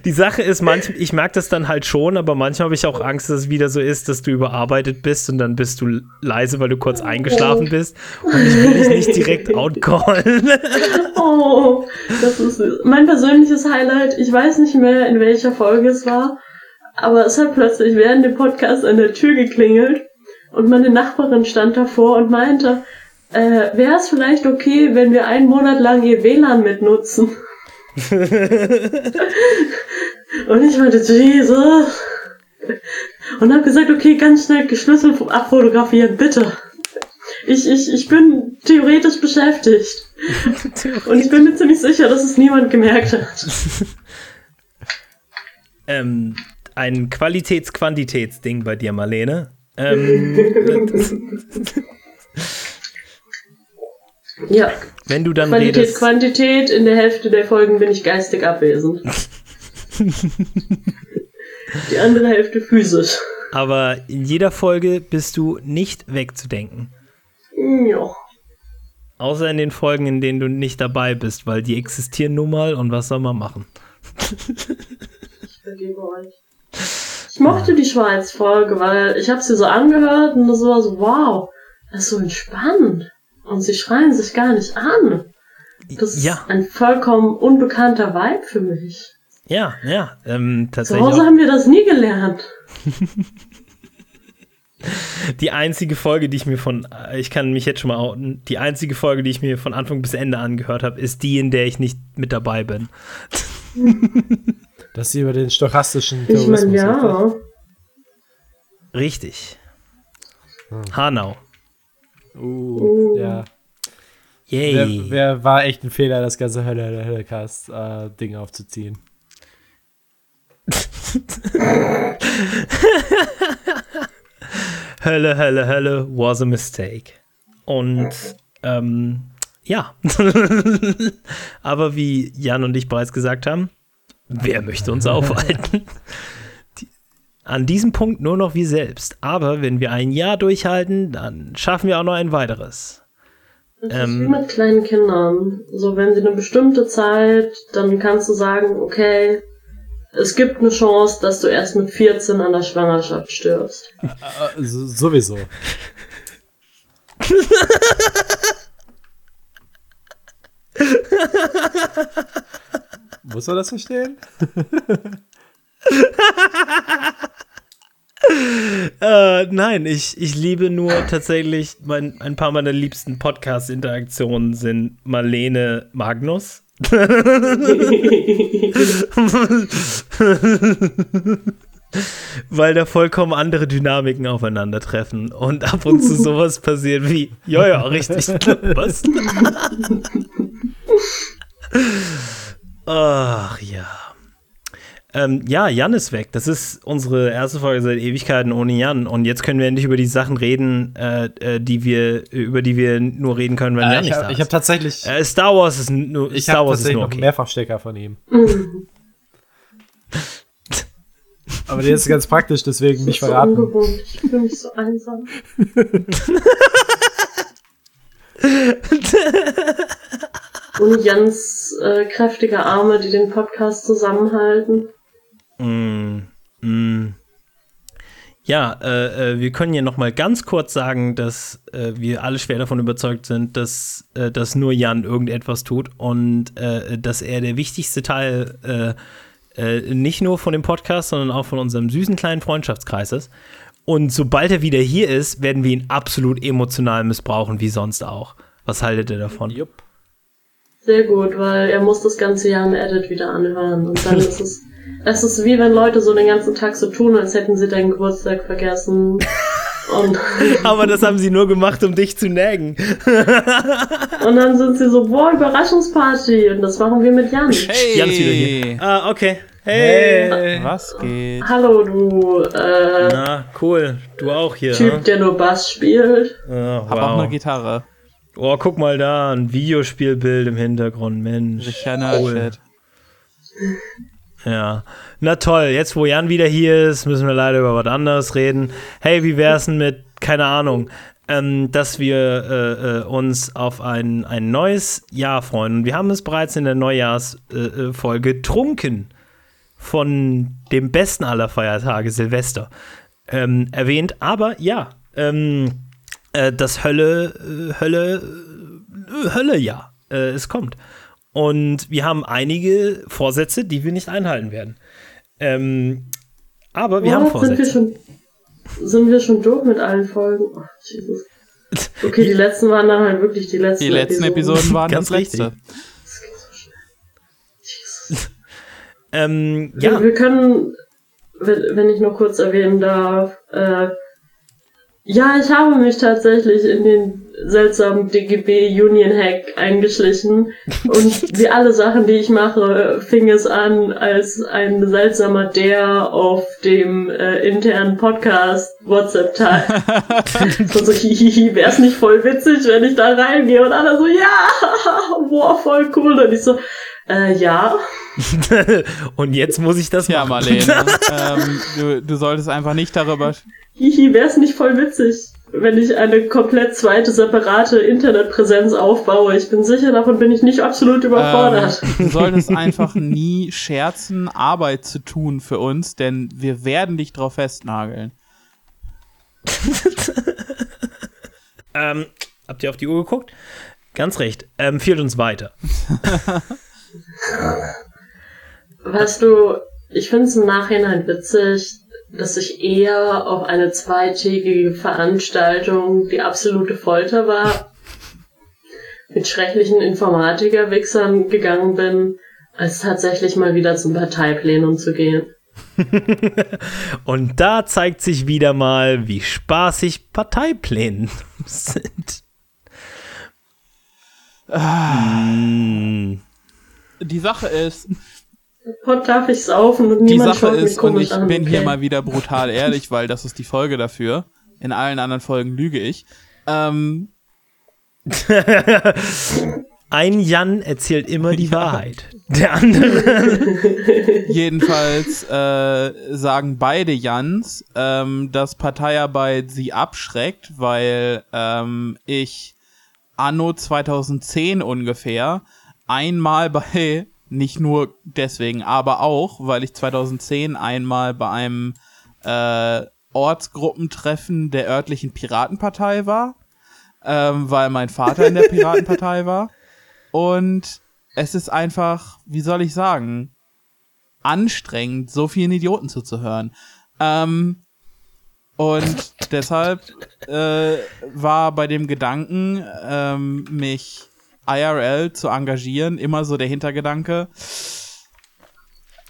Die Sache ist, manchmal, ich merke das dann halt schon, aber manchmal habe ich auch Angst, dass es wieder so ist, dass du überarbeitet bist und dann bist du leise, weil du kurz eingeschlafen bist. Und ich will dich nicht direkt outcallen. Oh, das ist mein persönliches Highlight. Ich weiß nicht mehr, in welcher Folge es war, aber es hat plötzlich während dem Podcast an der Tür geklingelt und meine Nachbarin stand davor und meinte, äh, wäre es vielleicht okay, wenn wir einen Monat lang ihr WLAN mitnutzen? und ich meinte, Jesus. Und habe gesagt, okay, ganz schnell geschlüsselt abfotografieren, bitte. Ich, ich, ich bin theoretisch beschäftigt. Und ich bin mir ziemlich sicher, dass es niemand gemerkt hat. ähm, ein Qualitäts-Quantitäts-Ding bei dir, Marlene. Ähm, Ja, wenn du dann Qualität, redest. Quantität, in der Hälfte der Folgen bin ich geistig abwesend. Die andere Hälfte physisch. aber in jeder Folge bist du nicht wegzudenken. Ja. Außer in den Folgen, in denen du nicht dabei bist, weil die existieren nun mal und was soll man machen? Ich vergebe euch. Ich mochte die Schweiz-Folge, weil ich habe sie so angehört und das war so, wow, das ist so entspannt. Und sie schreien sich gar nicht an. Das ist Ja. ein vollkommen unbekannter Vibe für mich. Ja, ja, ähm, Zu tatsächlich. Hause Auch haben wir das nie gelernt. die einzige Folge, die ich mir von, äh, ich kann mich jetzt schon mal outen, die einzige Folge, die ich mir von Anfang bis Ende angehört habe, ist die, in der ich nicht mit dabei bin. Dass sie über den stochastischen Ich Terrorismus meine, ja. Richtig. Hanau. Uh, Uh. ja. Yay. Wer, wer war echt ein Fehler, das ganze Hölle, Hölle, Hölle-Cast-Ding aufzuziehen? Hölle, Hölle, Hölle was a mistake. Und ähm, ja. Aber wie Jan und ich bereits gesagt haben, wer möchte uns aufhalten? An diesem Punkt nur noch wir selbst. Aber wenn wir ein Jahr durchhalten, dann schaffen wir auch noch ein weiteres. Das ist Ähm. wie mit kleinen Kindern. So, wenn sie eine bestimmte Zeit, dann kannst du sagen, okay, es gibt eine Chance, dass du erst mit 14 an der Schwangerschaft stirbst. Äh, so, sowieso. Muss man das verstehen? Äh, nein, ich, ich liebe nur tatsächlich, mein, ein paar meiner liebsten Podcast-Interaktionen sind Marlene Magnus. Weil da vollkommen andere Dynamiken aufeinandertreffen und ab und zu sowas passiert wie, ja, ja, richtig, was? Ach ja. Ähm, ja, Jan ist weg. Das ist unsere erste Folge seit Ewigkeiten ohne Jan. Und jetzt können wir endlich über die Sachen reden, äh, äh, die wir, über die wir nur reden können, wenn Äh, Jan ich nicht habe da hab ist. tatsächlich, Äh, Star Wars ist nur, ich Star hab Wars ist tatsächlich nur noch okay. Mehrfachstecker von ihm. Aber der ist ganz praktisch, deswegen nicht so verraten. ungewohnt. Ich fühle mich so einsam. Und Jans äh, kräftige Arme, die den Podcast zusammenhalten. Mm, mm. Ja, äh, äh, wir können ja noch mal ganz kurz sagen, dass äh, wir alle schwer davon überzeugt sind, dass, äh, dass nur Jan irgendetwas tut und äh, dass er der wichtigste Teil Äh, nicht nur von dem Podcast, sondern auch von unserem süßen kleinen Freundschaftskreis ist. Und sobald er wieder hier ist, werden wir ihn absolut emotional missbrauchen, wie sonst auch. Was haltet ihr davon? Jupp. Sehr gut, weil er muss das ganze Jahr im Edit wieder anhören. Und dann ist es. Es ist wie wenn Leute so den ganzen Tag so tun, als hätten sie deinen Geburtstag vergessen. Und, Aber das haben sie nur gemacht, um dich zu nägen. und dann sind sie so, boah, Überraschungsparty. Und das machen wir mit Jan. Hey! Jan ist wieder hier. Ah, okay. Hey. Was geht? Hallo, du äh, Na, cool. Du auch hier. Typ, ne? der nur Bass spielt. Ah, Hab auch wow. eine Gitarre. Oh, guck mal da, ein Videospielbild im Hintergrund, Mensch. Sicher Nerdshit. Ja. Na toll, jetzt wo Jan wieder hier ist, müssen wir leider über was anderes reden. Hey, wie wär's denn mit, keine Ahnung, ähm, dass wir äh, äh, uns auf ein, ein neues Jahr freuen. Und wir haben es bereits in der Neujahrsfolge äh, Folge trunken von dem besten aller Feiertage, Silvester, ähm, erwähnt. Aber ja, ähm, äh, das Hölle, äh, Hölle, äh, Hölle, ja, äh, es kommt. Und wir haben einige Vorsätze, die wir nicht einhalten werden. Ähm, aber wir haben Boah, sind wir Vorsätze. schon, sind wir schon durch mit allen Folgen? Oh, Jesus. Okay, die letzten waren dann halt wirklich die letzten Die letzten Episoden waren Ganz das letzte. richtig. Ähm, Ja. ja, Wir können, wenn, wenn ich nur kurz erwähnen darf, äh, ja, ich habe mich tatsächlich in den seltsamen DGB Union Hack eingeschlichen und wie alle Sachen, die ich mache, fing es an als ein seltsamer der auf dem äh, internen Podcast WhatsApp Teil. so, so hihihi, wär's nicht voll witzig, wenn ich da reingehe und alle so, ja, boah, voll cool und ich so, äh, ja. und jetzt muss ich das Ja, machen. Marlene. ähm, du, du solltest einfach nicht darüber. Hihi, wär's nicht voll witzig, wenn ich eine komplett zweite, separate Internetpräsenz aufbaue. Ich bin sicher, davon bin ich nicht absolut überfordert. Ähm, du solltest einfach nie scherzen, Arbeit zu tun für uns, denn wir werden dich drauf festnageln. Ähm, habt ihr auf die Uhr geguckt? Ganz recht. Ähm, führt uns weiter. Weißt du, ich finde es im Nachhinein witzig, dass ich eher auf eine zweitägige Veranstaltung, die absolute Folter war, mit schrecklichen Informatiker-Wichsern gegangen bin, als tatsächlich mal wieder zum Parteiplenum zu gehen. Und da zeigt sich wieder mal, wie spaßig Parteiplänen sind. Mm. Die Sache ist, Heute darf ich saufen und die Sache ist, und ich an. bin hier okay? mal wieder brutal ehrlich, weil das ist die Folge dafür. In allen anderen Folgen lüge ich. Ähm, Ein Jan erzählt immer die Wahrheit. Der andere. Jedenfalls äh, sagen beide Jans, ähm, dass Parteiarbeit sie abschreckt, weil ähm, ich anno 2010 ungefähr einmal bei, nicht nur deswegen, aber auch, weil ich 2010 einmal bei einem äh, Ortsgruppentreffen der örtlichen Piratenpartei war, ähm, weil mein Vater in der Piratenpartei war. Und es ist einfach, wie soll ich sagen, anstrengend, so vielen Idioten zuzuhören. Ähm, und deshalb äh, war bei dem Gedanken, ähm, mich IRL zu engagieren, immer so der Hintergedanke.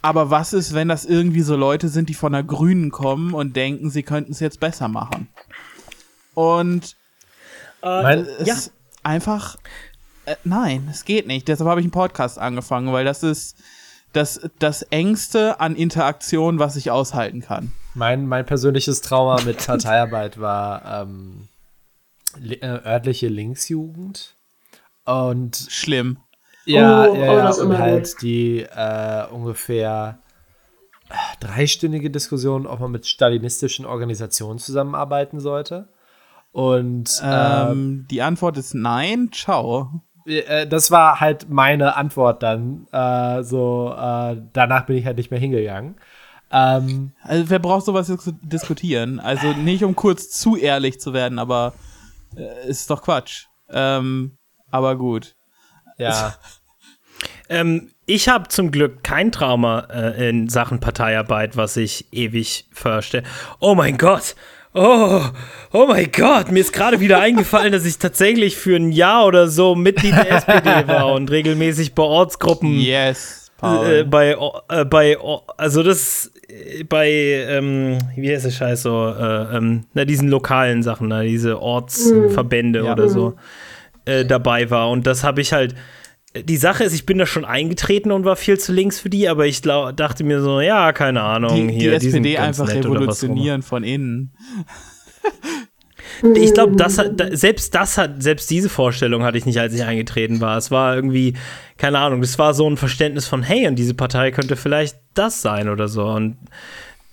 Aber was ist, wenn das irgendwie so Leute sind, die von der Grünen kommen und denken, sie könnten es jetzt besser machen? Und Mein, es Ja. ist einfach. Äh, nein, es geht nicht. Deshalb habe ich einen Podcast angefangen, weil das ist das, das Engste an Interaktion, was ich aushalten kann. mein, mein persönliches Trauma mit Parteiarbeit war ähm, li- äh, örtliche Linksjugend. Und Schlimm. ja, Oh, ja, oh, ja und halt die äh, ungefähr äh, dreistündige Diskussion, ob man mit stalinistischen Organisationen zusammenarbeiten sollte. Und ähm, Ähm, die Antwort ist nein. Ciao. äh, das war halt meine Antwort dann. Äh, so, äh, danach bin ich halt nicht mehr hingegangen. Ähm, Also wer braucht sowas zu diskutieren? Also nicht um kurz zu ehrlich zu werden, aber äh, ist doch Quatsch. Ähm, aber gut. ja. Ähm, ich habe zum Glück kein Trauma äh, in Sachen Parteiarbeit, was ich ewig verstehe. Oh mein Gott! Oh, oh mein Gott, mir ist gerade wieder eingefallen, dass ich tatsächlich für ein Jahr oder so Mitglied der SPD war und regelmäßig bei Ortsgruppen Yes, äh, Paul. bei, äh, bei, also das äh, bei, ähm, wie heißt der Scheiß so, äh, ähm, na, diesen lokalen Sachen, na, diese Ortsverbände Ja. oder so, äh, dabei war. Und das habe ich halt, die Sache ist, ich bin da schon eingetreten und war viel zu links für die, aber ich glaub, dachte mir so, ja, keine Ahnung, die, hier, die SPD einfach revolutionieren von innen. Ich glaube, das hat, selbst das hat, selbst diese Vorstellung hatte ich nicht, als ich eingetreten war. Es war irgendwie, keine Ahnung, das war so ein Verständnis von, hey, und diese Partei könnte vielleicht das sein oder so. Und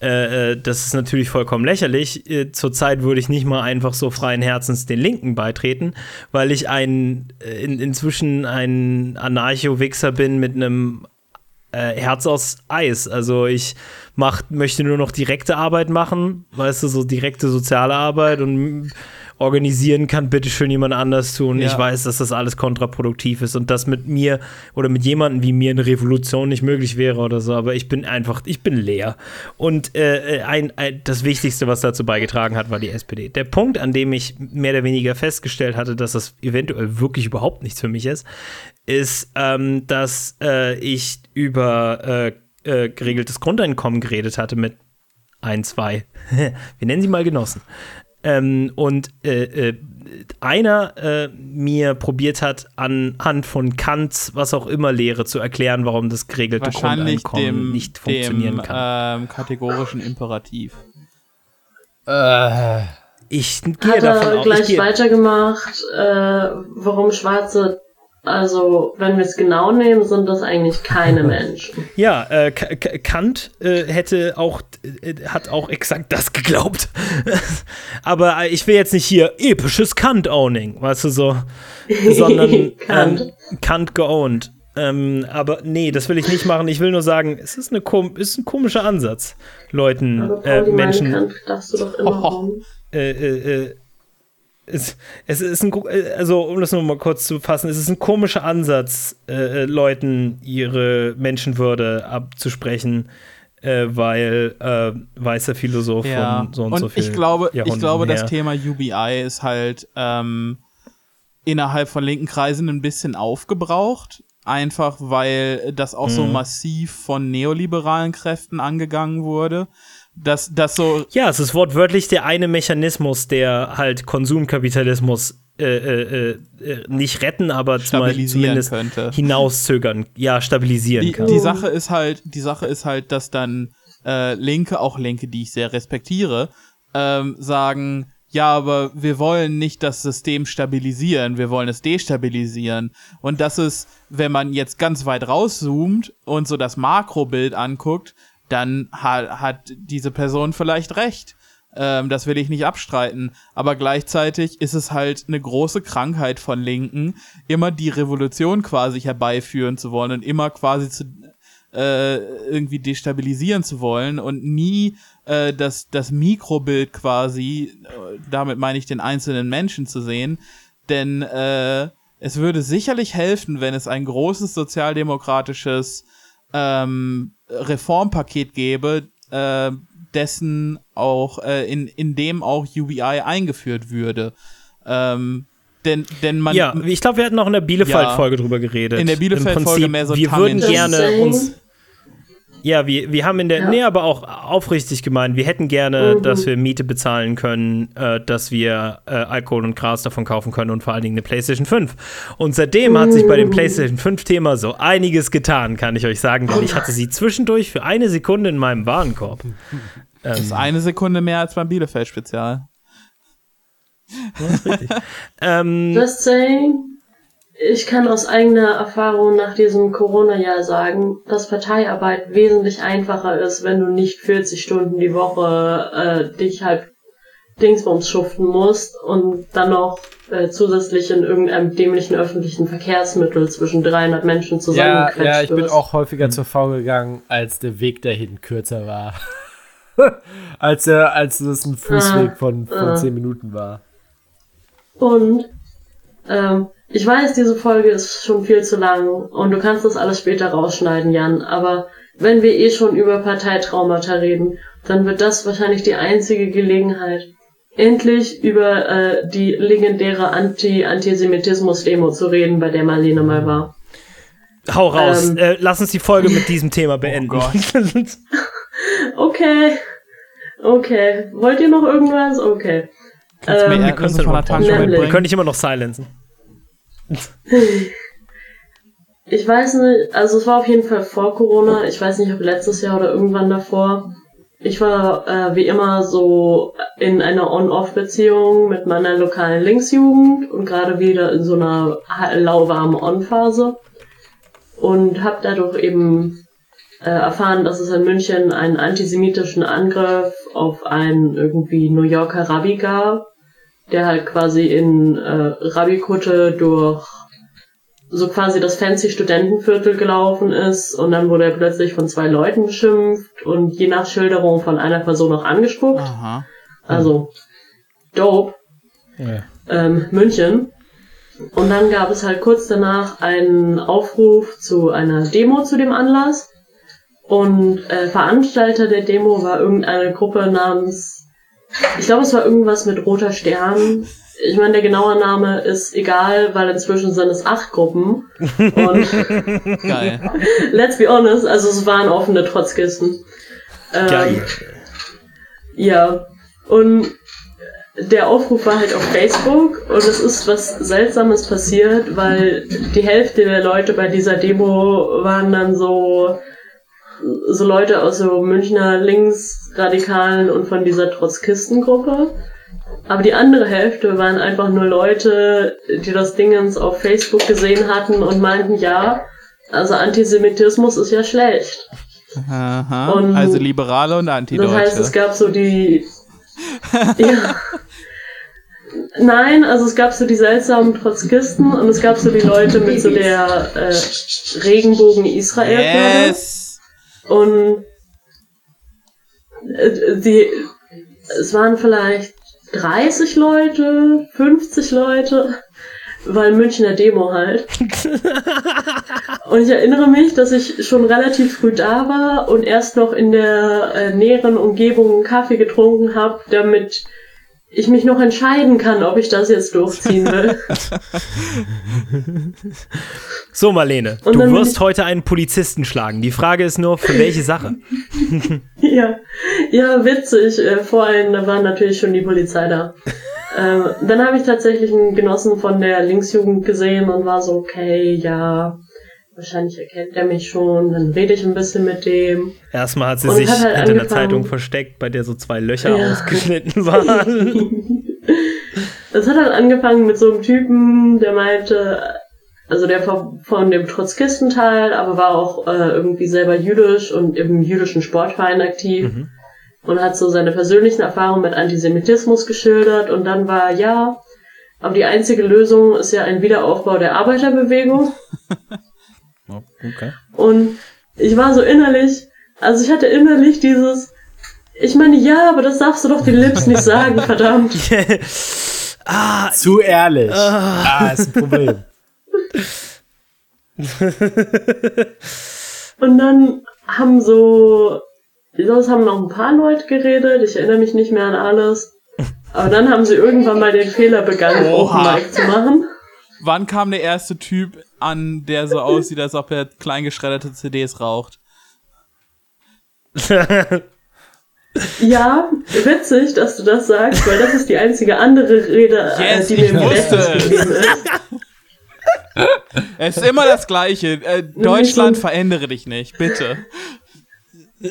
äh, äh, das ist natürlich vollkommen lächerlich. Äh, Zurzeit würde ich nicht mal einfach so freien Herzens den Linken beitreten, weil ich ein, äh, in, inzwischen ein Anarcho-Wichser bin mit einem äh, Herz aus Eis. Also ich mach, möchte nur noch direkte Arbeit machen, weißt du, so direkte soziale Arbeit und organisieren kann bitte schön jemand anders tun. Ja. Ich weiß, dass das alles kontraproduktiv ist und dass mit mir oder mit jemandem wie mir eine Revolution nicht möglich wäre oder so, aber ich bin einfach, ich bin leer. Und äh, ein, ein, das Wichtigste, was dazu beigetragen hat, war die SPD. Der Punkt, an dem ich mehr oder weniger festgestellt hatte, dass das eventuell wirklich überhaupt nichts für mich ist, ist, ähm, dass äh, ich über äh, äh, geregeltes Grundeinkommen geredet hatte mit ein, zwei, wir nennen sie mal Genossen. Ähm, und äh, äh, einer äh, mir probiert hat, anhand von Kants, was auch immer Lehre, zu erklären, warum das geregelte Grundeinkommen dem, nicht funktionieren dem kann. ähm, kategorischen Imperativ. Äh, ich gehe Hat davon er aus, ich gleich gehe, weitergemacht, äh, warum Schwarze, also wenn wir es genau nehmen, sind das eigentlich keine Menschen. Ja, äh, Kant äh, hätte auch, äh, hat auch exakt das geglaubt. Aber äh, ich will jetzt nicht hier episches Kant-Owning, weißt du so, sondern Kant. ähm, Kant geowned. Ähm, aber nee, das will ich nicht machen. Ich will nur sagen, es ist, eine kom ist ein komischer Ansatz, Leuten, Aber äh, Menschen. Kant darfst du doch immer Oh. rum. Äh, äh, äh, es, es ist ein, also um das nur mal kurz zu fassen, es ist ein komischer Ansatz, äh, äh, Leuten ihre Menschenwürde abzusprechen, äh, weil äh, weißer Philosoph Ja, von so und, und so viel ich glaube, ich glaube, das her. Thema UBI ist halt ähm, innerhalb von linken Kreisen ein bisschen aufgebraucht. Einfach weil das auch so Mhm. massiv von neoliberalen Kräften angegangen wurde. Dass das so Ja, es ist wortwörtlich der eine Mechanismus, der halt Konsumkapitalismus äh, äh, äh, nicht retten, aber zumindest könnte. hinauszögern, ja, stabilisieren Die, kann. die Sache ist halt, die Sache ist halt, dass dann äh, Linke, auch Linke, die ich sehr respektiere, ähm, sagen, ja, aber wir wollen nicht das System stabilisieren, wir wollen es destabilisieren. Und das ist, wenn man jetzt ganz weit rauszoomt und so das Makrobild anguckt, dann ha hat diese Person vielleicht recht. Ähm, das will ich nicht abstreiten. Aber gleichzeitig ist es halt eine große Krankheit von Linken, immer die Revolution quasi herbeiführen zu wollen und immer quasi zu, äh, irgendwie destabilisieren zu wollen und nie äh, das, das Mikrobild quasi, äh, damit meine ich den einzelnen Menschen zu sehen. Denn äh, es würde sicherlich helfen, wenn es ein großes sozialdemokratisches ähm, Reformpaket gäbe, äh, dessen auch, äh, in, in dem auch UBI eingeführt würde. Ähm, denn, denn man, ja, ich glaube, wir hatten noch in der Bielefeld-Folge Ja. drüber geredet. In der Bielefeld-Folge mehr so Wir würden gerne uns. Ja, wir, wir haben in der, Ja. nee, aber auch aufrichtig gemeint, wir hätten gerne, Mhm. dass wir Miete bezahlen können, äh, dass wir äh, Alkohol und Gras davon kaufen können und vor allen Dingen eine PlayStation 5. Und seitdem hat sich bei dem Mhm. PlayStation 5-Thema so einiges getan, kann ich euch sagen, denn ich hatte sie zwischendurch für eine Sekunde in meinem Warenkorb. das ist eine Sekunde mehr als beim Bielefeld-Spezial. Ähm, Just saying, ich kann aus eigener Erfahrung nach diesem Corona-Jahr sagen, dass Parteiarbeit wesentlich einfacher ist, wenn du nicht 40 Stunden die Woche äh, dich halt Dingsbums schuften musst und dann noch äh, zusätzlich in irgendeinem dämlichen öffentlichen Verkehrsmittel zwischen 300 Menschen ja, zusammengequetscht ja, ich bin wirst. auch häufiger zur V gegangen, als der Weg dahin kürzer war. als, der, als das ein Fußweg Ah, von, von ah. 10 Minuten war. Und ähm, ich weiß, diese Folge ist schon viel zu lang und du kannst das alles später rausschneiden, Jan, aber wenn wir eh schon über Parteitraumata reden, dann wird das wahrscheinlich die einzige Gelegenheit, endlich über äh, die legendäre Anti-Antisemitismus-Demo zu reden, bei der Marlene mal war. Hau raus. Ähm, äh, lass uns die Folge mit diesem Thema beenden. Oh okay. Okay. Wollt ihr noch irgendwas? Okay. Kannst ähm, mir Tankstelle mitbringen? Könnte ich immer noch silenzen. ich weiß nicht, also es war auf jeden Fall vor Corona. Ich weiß nicht, ob letztes Jahr oder irgendwann davor. Ich war äh, wie immer so in einer On-Off-Beziehung mit meiner lokalen Linksjugend und gerade wieder in so einer lauwarmen On-Phase und habe dadurch eben äh, erfahren, dass es in München einen antisemitischen Angriff auf einen irgendwie New Yorker Rabbi gab, der halt quasi in äh, Rabbikutte durch so quasi das fancy Studentenviertel gelaufen ist und dann wurde er plötzlich von zwei Leuten beschimpft und je nach Schilderung von einer Person auch angespuckt. Aha. Also, dope. Ja. Ähm, München. Und dann gab es halt kurz danach einen Aufruf zu einer Demo zu dem Anlass. Und äh, Veranstalter der Demo war irgendeine Gruppe namens, ich glaube es war irgendwas mit Roter Stern. Ich meine, der genaue Name ist egal, weil inzwischen sind es acht Gruppen. Und Geil. let's be honest, also es waren offene Trotzkisten. Ähm, Geil. Ja. Und der Aufruf war halt auf Facebook und es ist was Seltsames passiert, weil die Hälfte der Leute bei dieser Demo waren dann so, so Leute aus so Münchner Linksradikalen und von dieser Trotzkistengruppe. Aber die andere Hälfte waren einfach nur Leute, die das Dingens auf Facebook gesehen hatten und meinten, ja, also Antisemitismus ist ja schlecht. Aha, und also Liberale und Antideutsche. Das heißt, es gab so die, ja, Nein, also es gab so die seltsamen Trotzkisten und es gab so die Leute mit so der äh, Regenbogen Israel. Yes. Und die, es waren vielleicht 30 Leute, 50 Leute, weil Münchner Demo halt. und ich erinnere mich, dass ich schon relativ früh da war und erst noch in der äh, näheren Umgebung Kaffee getrunken habe, damit ich mich noch entscheiden kann, ob ich das jetzt durchziehen will. so, Marlene, Und du wirst heute einen Polizisten schlagen. Die Frage ist nur, für welche Sache? ja, ja, witzig. Äh, vorhin war natürlich schon die Polizei da. ähm, dann habe ich tatsächlich einen Genossen von der Linksjugend gesehen und war so, okay, ja, wahrscheinlich erkennt er mich schon, dann rede ich ein bisschen mit dem. Erstmal hat sie sich hat halt hinter einer Zeitung versteckt, bei der so zwei Löcher ja. ausgeschnitten waren. das hat halt angefangen mit so einem Typen, der meinte, also der von, von dem Trotzkistenteil, aber war auch äh, irgendwie selber jüdisch und im jüdischen Sportverein aktiv. Mhm. Und hat so seine persönlichen Erfahrungen mit Antisemitismus geschildert und dann war, ja, aber die einzige Lösung ist ja ein Wiederaufbau der Arbeiterbewegung. Okay. Und ich war so innerlich, also ich hatte innerlich dieses, ich meine, ja, aber das darfst du doch den Lips nicht sagen, verdammt. ah, Zu ehrlich. Ah, ah ist ein Problem. Und dann haben so, sonst haben noch ein paar Leute geredet, ich erinnere mich nicht mehr an alles. Aber dann haben sie irgendwann mal den Fehler begangen, Open Mic zu machen. Wann kam der erste Typ an, der so aussieht, als ob er kleingeschredderte CDs raucht? ja, witzig, dass du das sagst, weil das ist die einzige andere Rede, äh, yes, die mir im geblieben ist. Es ist immer das Gleiche. Äh, Deutschland, verändere dich nicht, bitte.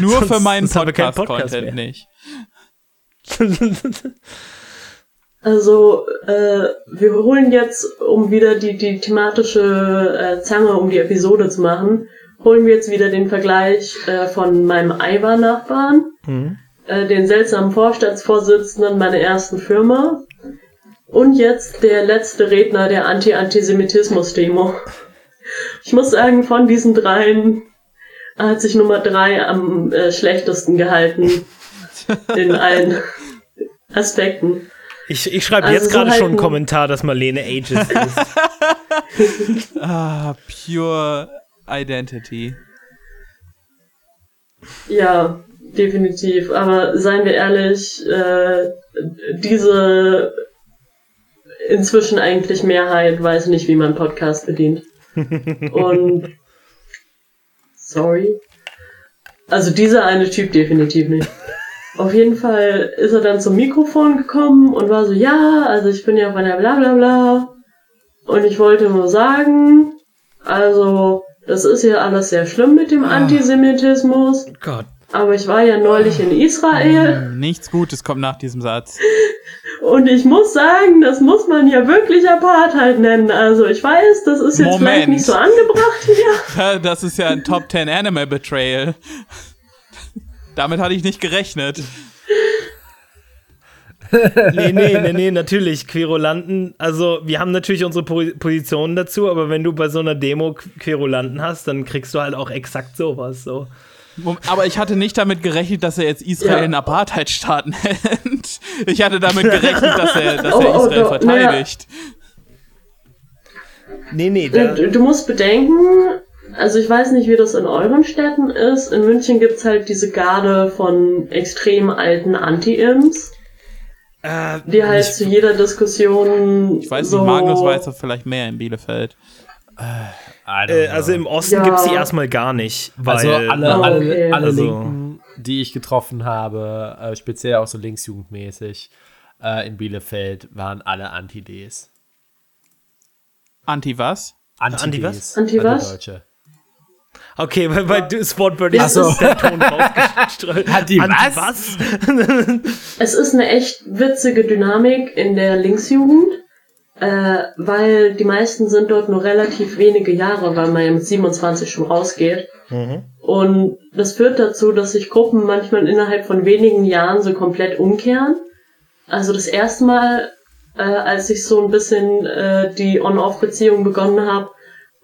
Nur sonst, für meinen Podcast-Content Podcast nicht. Also äh, wir holen jetzt, um wieder die, die thematische äh, Zange um die Episode zu machen, holen wir jetzt wieder den Vergleich äh, von meinem Aiwa-Nachbarn, mhm. äh, den seltsamen Vorstandsvorsitzenden meiner ersten Firma und jetzt der letzte Redner der Anti-Antisemitismus-Demo. Ich muss sagen, von diesen dreien hat sich Nummer drei am äh, schlechtesten gehalten in allen Aspekten. Ich, ich schreibe Also jetzt so gerade halt schon einen ein- Kommentar, dass Marlene Ages ist. Ah, pure Identity. Ja, definitiv. Aber seien wir ehrlich, äh, diese inzwischen eigentlich Mehrheit weiß nicht, wie man Podcast bedient. Und sorry. Also dieser eine Typ definitiv nicht. Auf jeden Fall ist er dann zum Mikrofon gekommen und war so, ja, also ich bin ja von der bla bla bla. Und ich wollte nur sagen, also das ist ja alles sehr schlimm mit dem Antisemitismus. Gott. Aber ich war ja neulich in Israel Nichts Gutes kommt nach diesem Satz. und ich muss sagen, das muss man ja wirklich Apartheid nennen. Also ich weiß, das ist jetzt Moment. vielleicht nicht so angebracht hier. Das ist ja ein Top 10 Anime Betrayal. Damit hatte ich nicht gerechnet. Nee, nee, nee, nee, natürlich. Querulanten, also wir haben natürlich unsere po Positionen dazu, aber wenn du bei so einer Demo Qu- Querulanten hast, dann kriegst du halt auch exakt sowas. So. Aber ich hatte nicht damit gerechnet, dass er jetzt Israel Ja. in Apartheidstaat nennt. Ich hatte damit gerechnet, dass er, dass Oh, er oh, Israel doch, verteidigt. Nee, nee, da, Du, du musst bedenken, also ich weiß nicht, wie das in euren Städten ist. In München gibt's halt diese Garde von extrem alten Anti-Imps, äh, die halt ich- zu jeder Diskussion Ich weiß so nicht, Magnus weiß doch vielleicht mehr in Bielefeld. Äh, know. also im Osten Ja. gibt's die erstmal gar nicht. Weil, Also alle, Oh, alle, okay. alle Also- Linken, die ich getroffen habe, äh, speziell auch so linksjugendmäßig äh, in Bielefeld, waren alle Anti-Ds. Anti was? Anti-Ds. was? Anti was? Antideutsche. Okay, weil, du das wortwörtlich Ach so. ist der Ton rausgestreut. Anti was? was? Es ist eine echt witzige Dynamik in der Linksjugend, äh, weil die meisten sind dort nur relativ wenige Jahre, weil man ja mit 27 schon rausgeht. Und das führt dazu, dass sich Gruppen manchmal innerhalb von wenigen Jahren so komplett umkehren. Also das erste Mal, äh, als ich so ein bisschen äh, die On-Off-Beziehung begonnen habe,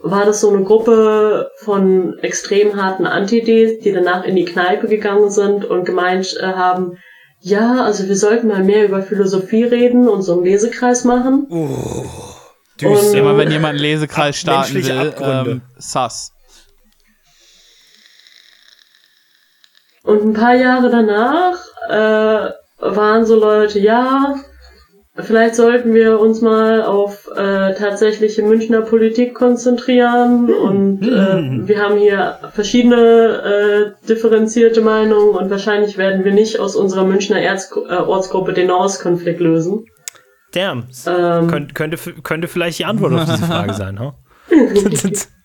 war das so eine Gruppe von extrem harten Anti-Ds, die danach in die Kneipe gegangen sind und gemeint äh, haben, ja, also wir sollten mal mehr über Philosophie reden und so einen Lesekreis machen. Düster. Und- Immer wenn jemand einen Lesekreis starten menschliche will, Abgründe. ähm, sus. Und ein paar Jahre danach äh, waren so Leute, ja, vielleicht sollten wir uns mal auf äh, tatsächliche Münchner Politik konzentrieren und äh, wir haben hier verschiedene äh, differenzierte Meinungen und wahrscheinlich werden wir nicht aus unserer Münchner Erz äh, Ortsgruppe den Nahostkonflikt lösen. Damn. Ähm, Könnt, könnte, könnte vielleicht die Antwort auf diese Frage sein, ha?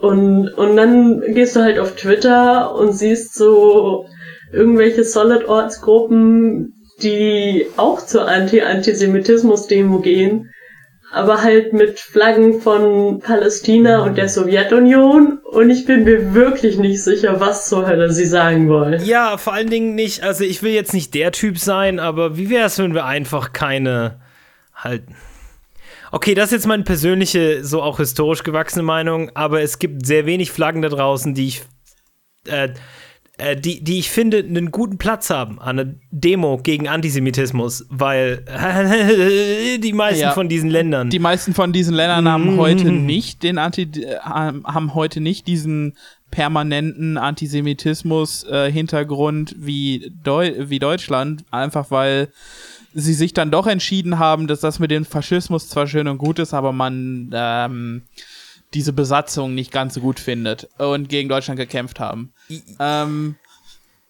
Und, und dann gehst du halt auf Twitter und siehst so irgendwelche Solid-Ortsgruppen, die auch zur Anti-Antisemitismus-Demo gehen, aber halt mit Flaggen von Palästina und der Sowjetunion. Und ich bin mir wirklich nicht sicher, was zur Hölle sie sagen wollen. Ja, vor allen Dingen nicht, also ich will jetzt nicht der Typ sein, aber wie wäre es, wenn wir einfach keine halt. Okay, das ist jetzt meine persönliche, so auch historisch gewachsene Meinung, aber es gibt sehr wenig Flaggen da draußen, die ich, äh, äh, die, die ich finde, einen guten Platz haben an einer Demo gegen Antisemitismus, weil die meisten Ja. von diesen Ländern. Die meisten von diesen Ländern haben heute nicht den Anti äh, haben heute nicht diesen permanenten Antisemitismus-Hintergrund wie, Deu wie Deutschland, einfach weil sie sich dann doch entschieden haben, dass das mit dem Faschismus zwar schön und gut ist, aber man ähm, diese Besatzung nicht ganz so gut findet und gegen Deutschland gekämpft haben. Ähm,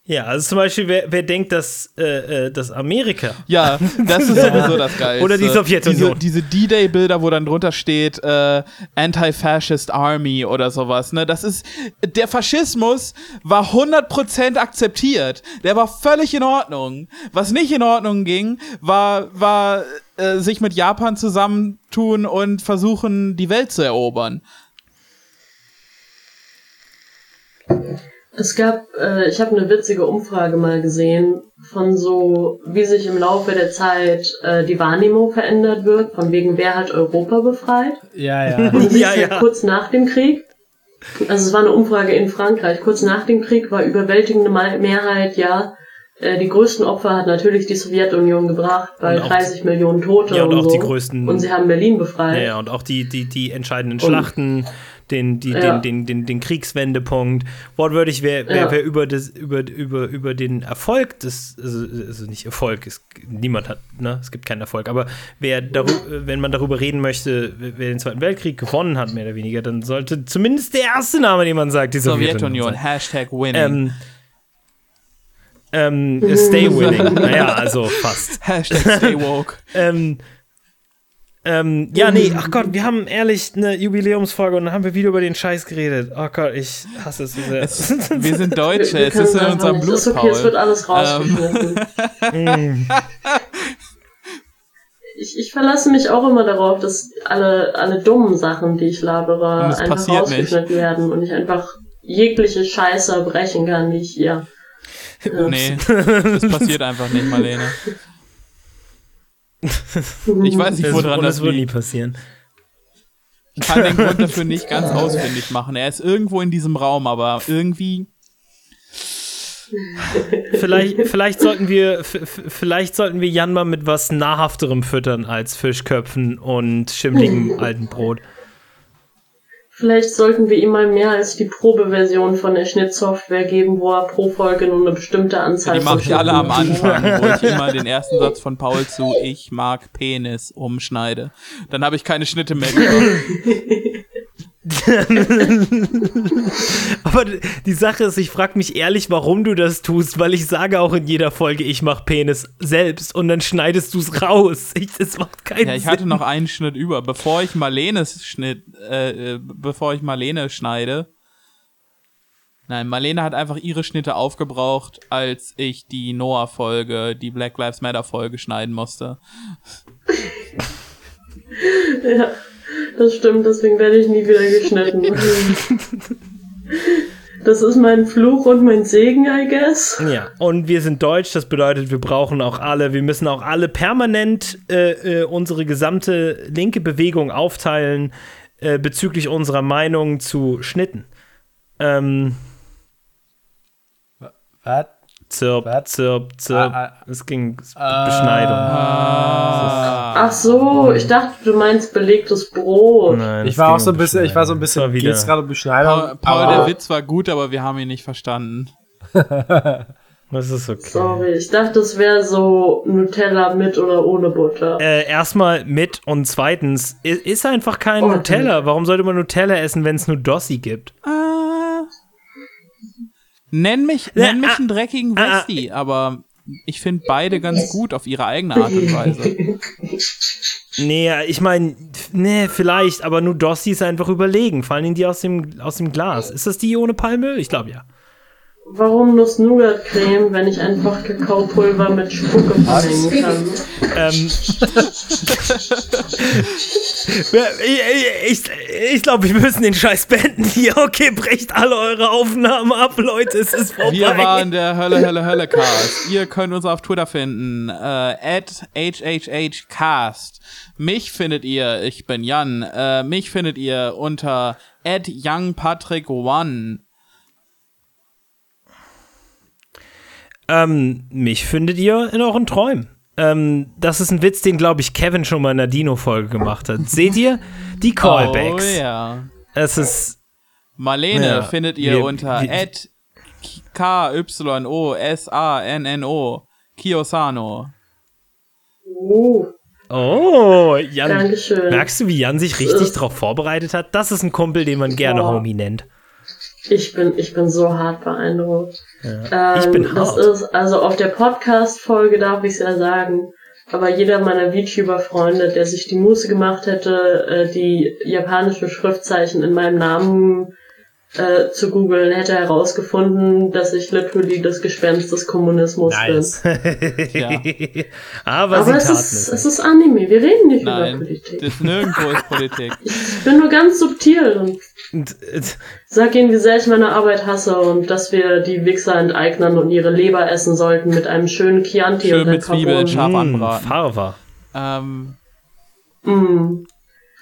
ja, also zum Beispiel, wer, wer denkt, dass, äh, äh, dass Amerika Ja, das ist sowieso das Geilste. Oder die Sowjetunion. Diese, diese D-Day-Bilder, wo dann drunter steht, äh, Anti-Fascist Army oder sowas, ne? Das ist, der Faschismus war 100% akzeptiert. Der war völlig in Ordnung. Was nicht in Ordnung ging, war, war, äh, sich mit Japan zusammentun und versuchen, die Welt zu erobern. Es gab, äh, ich habe eine witzige Umfrage mal gesehen von so, wie sich im Laufe der Zeit äh, die Wahrnehmung verändert wird, von wegen wer hat Europa befreit. Ja, ja. Und Ja, ja, kurz nach dem Krieg, also es war eine Umfrage in Frankreich, kurz nach dem Krieg war überwältigende Me- Mehrheit, ja, äh, die größten Opfer hat natürlich die Sowjetunion gebracht, bei Und auch 30 Millionen Tote Ja, und und, auch so. die größten- Und sie haben Berlin befreit. Ja, ja, und auch die, die, die entscheidenden Schlachten, den, die, Ja. den, den, den, den Kriegswendepunkt. Wortwörtlich, wer, wer, Ja. wer über, das, über, über, über den Erfolg des, also, also nicht Erfolg, es, niemand hat, ne, es gibt keinen Erfolg, aber wer darüber, wenn man darüber reden möchte, wer den Zweiten Weltkrieg gewonnen hat, mehr oder weniger, dann sollte zumindest der erste Name, den man sagt, die Sowjetunion. Sowjetunion. Hashtag winning. Ähm, ähm, stay winning. naja, also fast. Hashtag stay woke. Ähm, ähm, ja, nee, ach Gott, wir haben ehrlich eine Jubiläumsfolge und dann haben wir wieder über den Scheiß geredet. Oh Gott, ich hasse es so sehr. Es, wir sind Deutsche, Wir- wir es ist in unserem Blut, nicht. Ist okay, es wird alles rausgeschnitten. ich, ich verlasse mich auch immer darauf, dass alle, alle dummen Sachen, die ich labere, es einfach rausgeschnitten werden und ich einfach jegliche Scheiße brechen kann, die ich hier. Nee, das passiert einfach nicht, Marlene. Ich weiß nicht, woran das das wird nie passieren. Ich kann den Grund dafür nicht ganz ausfindig machen. Er ist irgendwo in diesem Raum, aber irgendwie. Vielleicht, vielleicht sollten wir, vielleicht sollten wir Jan mal mit was nahrhafterem füttern als Fischköpfen und schimmligem alten Brot. Vielleicht sollten wir ihm mal mehr als die Probeversion von der Schnittsoftware geben, wo er pro Folge nur eine bestimmte Anzahl Die mache ich alle am Anfang, wo ich immer den ersten Satz von Paul zu Ich mag Penis umschneide. Dann habe ich keine Schnitte mehr gemacht. Aber die Sache ist, ich frage mich ehrlich, warum du das tust, weil ich sage auch in jeder Folge, ich mach Penis selbst und dann schneidest du es raus. Ich, das macht keinen Ja, ich Sinn. hatte noch einen Schnitt über. Bevor ich Marlenes Schnitt, äh, äh, bevor ich Marlene schneide. Nein, Marlene hat einfach ihre Schnitte aufgebraucht, als ich die Noah-Folge, die Black Lives Matter-Folge schneiden musste. Ja, das stimmt, deswegen werde ich nie wieder geschnitten. Das ist mein Fluch und mein Segen, I guess. Ja, und wir sind deutsch, das bedeutet, wir brauchen auch alle, wir müssen auch alle permanent äh, äh, unsere gesamte linke Bewegung aufteilen äh, bezüglich unserer Meinung zu Schnitten. Ähm, Was? Zirp, Was? zirp, zirp. Ah, ah. es ging Beschneidung. Ach so, ich dachte, du meinst belegtes Brot. Nein, Ich war auch so ein bisschen, ich war so ein bisschen, Das war wieder- geht's gerade um Beschneidung? Paul, Paul der Witz war gut, aber wir haben ihn nicht verstanden. Das ist okay. Sorry, ich dachte, es wäre so Nutella mit oder ohne Butter. Äh, erstmal mit und zweitens, ist einfach kein Oh, Nutella. Warum sollte man Nutella essen, wenn es nur Dossi gibt? Äh, nenn mich, nenn mich ah, einen dreckigen ah, ah. Westi, aber ich finde beide ganz gut auf ihre eigene Art und Weise. Nee, ich meine, nee, vielleicht, aber nur Dossi ist einfach überlegen. Vor Dingen die aus dem, aus dem Glas. Ist das die ohne Palmöl? Ich glaube ja. Warum Nuss-Nougat-Creme, wenn ich einfach Kakaopulver mit Spucke vermengen kann? Ähm, ich ich, ich glaube, wir müssen den Scheiß beenden hier. Okay, brecht alle eure Aufnahmen ab, Leute. Es ist vorbei. Wir waren der Hölle, Hölle, Hölle Cast. Ihr könnt uns auf Twitter finden, äh, at HHHcast. Mich findet ihr, ich bin Jan, äh, mich findet ihr unter at youngpatrick1. Ähm, mich findet ihr in euren Träumen. Ähm, das ist ein Witz, den, glaube ich, Kevin schon mal in der Dino-Folge gemacht hat. Seht ihr? Die Callbacks. Oh ja. Es ist. Marlene Ja, findet ihr wir- unter wir- K-Y-O-S-A-N-N-O, Kiosano. Oh, Oh, Jan. Dankeschön. Merkst du, wie Jan sich richtig ist- drauf vorbereitet hat? Das ist ein Kumpel, den man gerne Boah. Homie nennt. Ich bin, ich bin so hart beeindruckt. Ähm, ich bin Das hart. ist, also auf der Podcast-Folge darf ich es ja sagen, aber jeder meiner VTuber-Freunde, der sich die Muße gemacht hätte, äh, die japanischen Schriftzeichen in meinem Namen äh, zu googeln, hätte herausgefunden, dass ich literally das Gespenst des Kommunismus Nice. bin. Ja. Aber, Aber es ist, es. ist Anime, wir reden nicht über Nein, Politik. das nirgendwo ist Politik. Ich bin nur ganz subtil und Und, äh, sag ihnen, wie sehr ich meine Arbeit hasse und dass wir die Wichser enteignen und ihre Leber essen sollten mit einem schönen Chianti Schön und mit Zwiebeln, Carbone. scharf mh, anbraten. Farva. Ähm, Mm.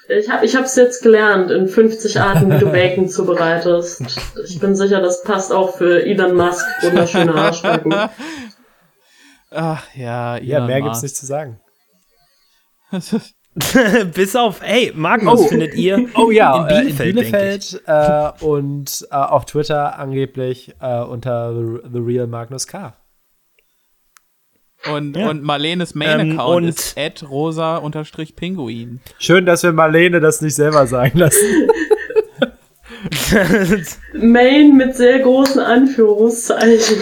Ich habe ich hab's jetzt gelernt in 50 Arten, wie du Bacon zubereitest. Ich bin sicher, das passt auch für Elon Musk. Wunderschöne Arschbacken. Ach ja, Ja, Elon mehr gibt's Musk. nicht zu sagen. Bis auf, hey, Magnus Oh. findet ihr Oh ja, in in Bielefeld, Bielefeld, äh, und äh, auf Twitter angeblich äh, unter the, the Real Magnus K. Und, Ja. und Marlenes Ähm, Main-Account und- ist rosa-pinguin. Schön, dass wir Marlene das nicht selber sagen lassen. Main mit sehr großen Anführungszeichen.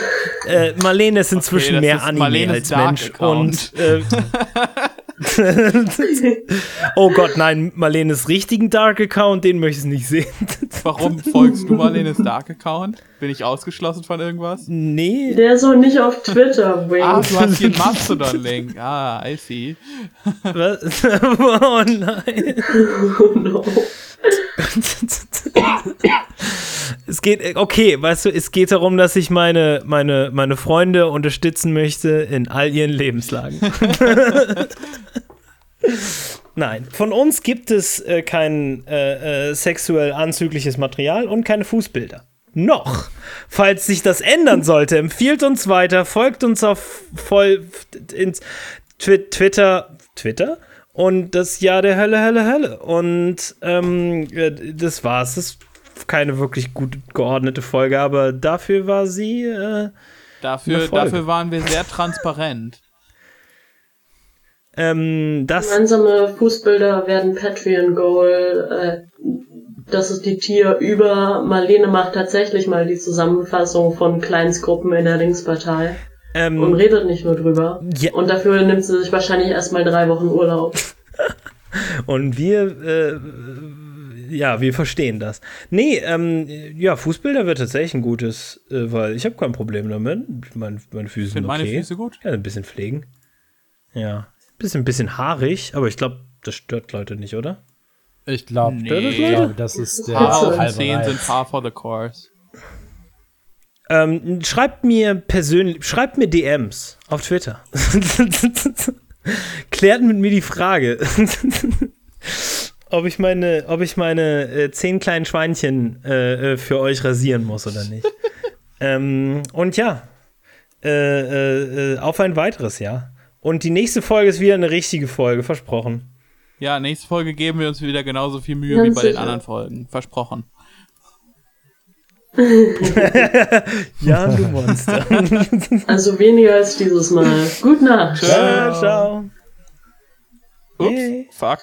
äh, Marlene ist inzwischen das mehr ist Anime Marlenes als Dark Mensch. Account. Und äh, oh Gott, nein, Marlenes richtigen Dark Account, den möchte ich nicht sehen. Warum folgst du Marlenes Dark-Account? Bin ich ausgeschlossen von irgendwas? nee. Der ist auch nicht auf Twitter, Wing. Ah, du hast hier einen Mastodon-Link. Ah, I see. Was? oh nein. Oh no. Es geht, okay, weißt du, es geht darum, dass ich meine, meine, meine Freunde unterstützen möchte in all ihren Lebenslagen. Nein, von uns gibt es äh, kein äh, äh, sexuell anzügliches Material und keine Fußbilder. Noch. Falls sich das ändern sollte, empfiehlt uns weiter, folgt uns auf voll ins Twi Twitter, Twitter und das Jahr der Hölle, Hölle, Hölle. Und ähm, äh, das war's. Das ist keine wirklich gut geordnete Folge, aber dafür war sie. Äh, Dafür, Eine Folge. dafür waren wir sehr transparent. ähm, das. Gemeinsame Fußbilder werden Patreon-Goal. Äh, das ist die Tier über. Marlene macht tatsächlich mal die Zusammenfassung von Kleinstgruppen in der Linkspartei und Ähm, redet nicht nur drüber. Ja. Und dafür nimmt sie sich wahrscheinlich erstmal drei Wochen Urlaub. Und wir, äh, ja, wir verstehen das. Nee, ähm, ja, Fußbilder wird tatsächlich ein gutes, äh, weil ich habe kein Problem damit. Mein, meine Füße sind okay. meine Füße gut. Ja, ein bisschen pflegen. Ja, bisschen, bisschen haarig, aber ich glaube, das stört Leute nicht, oder? Ich glaube, Nee. ich glaub, das ist der Paar Zehen Reiz. sind par for the course. Ähm, schreibt mir persönlich, schreibt mir DMs auf Twitter. Klärt mit mir die Frage, ob ich meine, ob ich meine äh, zehn kleinen Schweinchen äh, äh, für euch rasieren muss oder nicht. ähm, und ja, äh, äh, äh, auf ein weiteres Jahr. Und die nächste Folge ist wieder eine richtige Folge, versprochen. Ja, nächste Folge geben wir uns wieder genauso viel Mühe Ganz wie bei den sicher. anderen Folgen. Versprochen. Ja, du Monster. Also weniger als dieses Mal. Gute Nacht. ciao, ciao. Ups, Yay. fuck.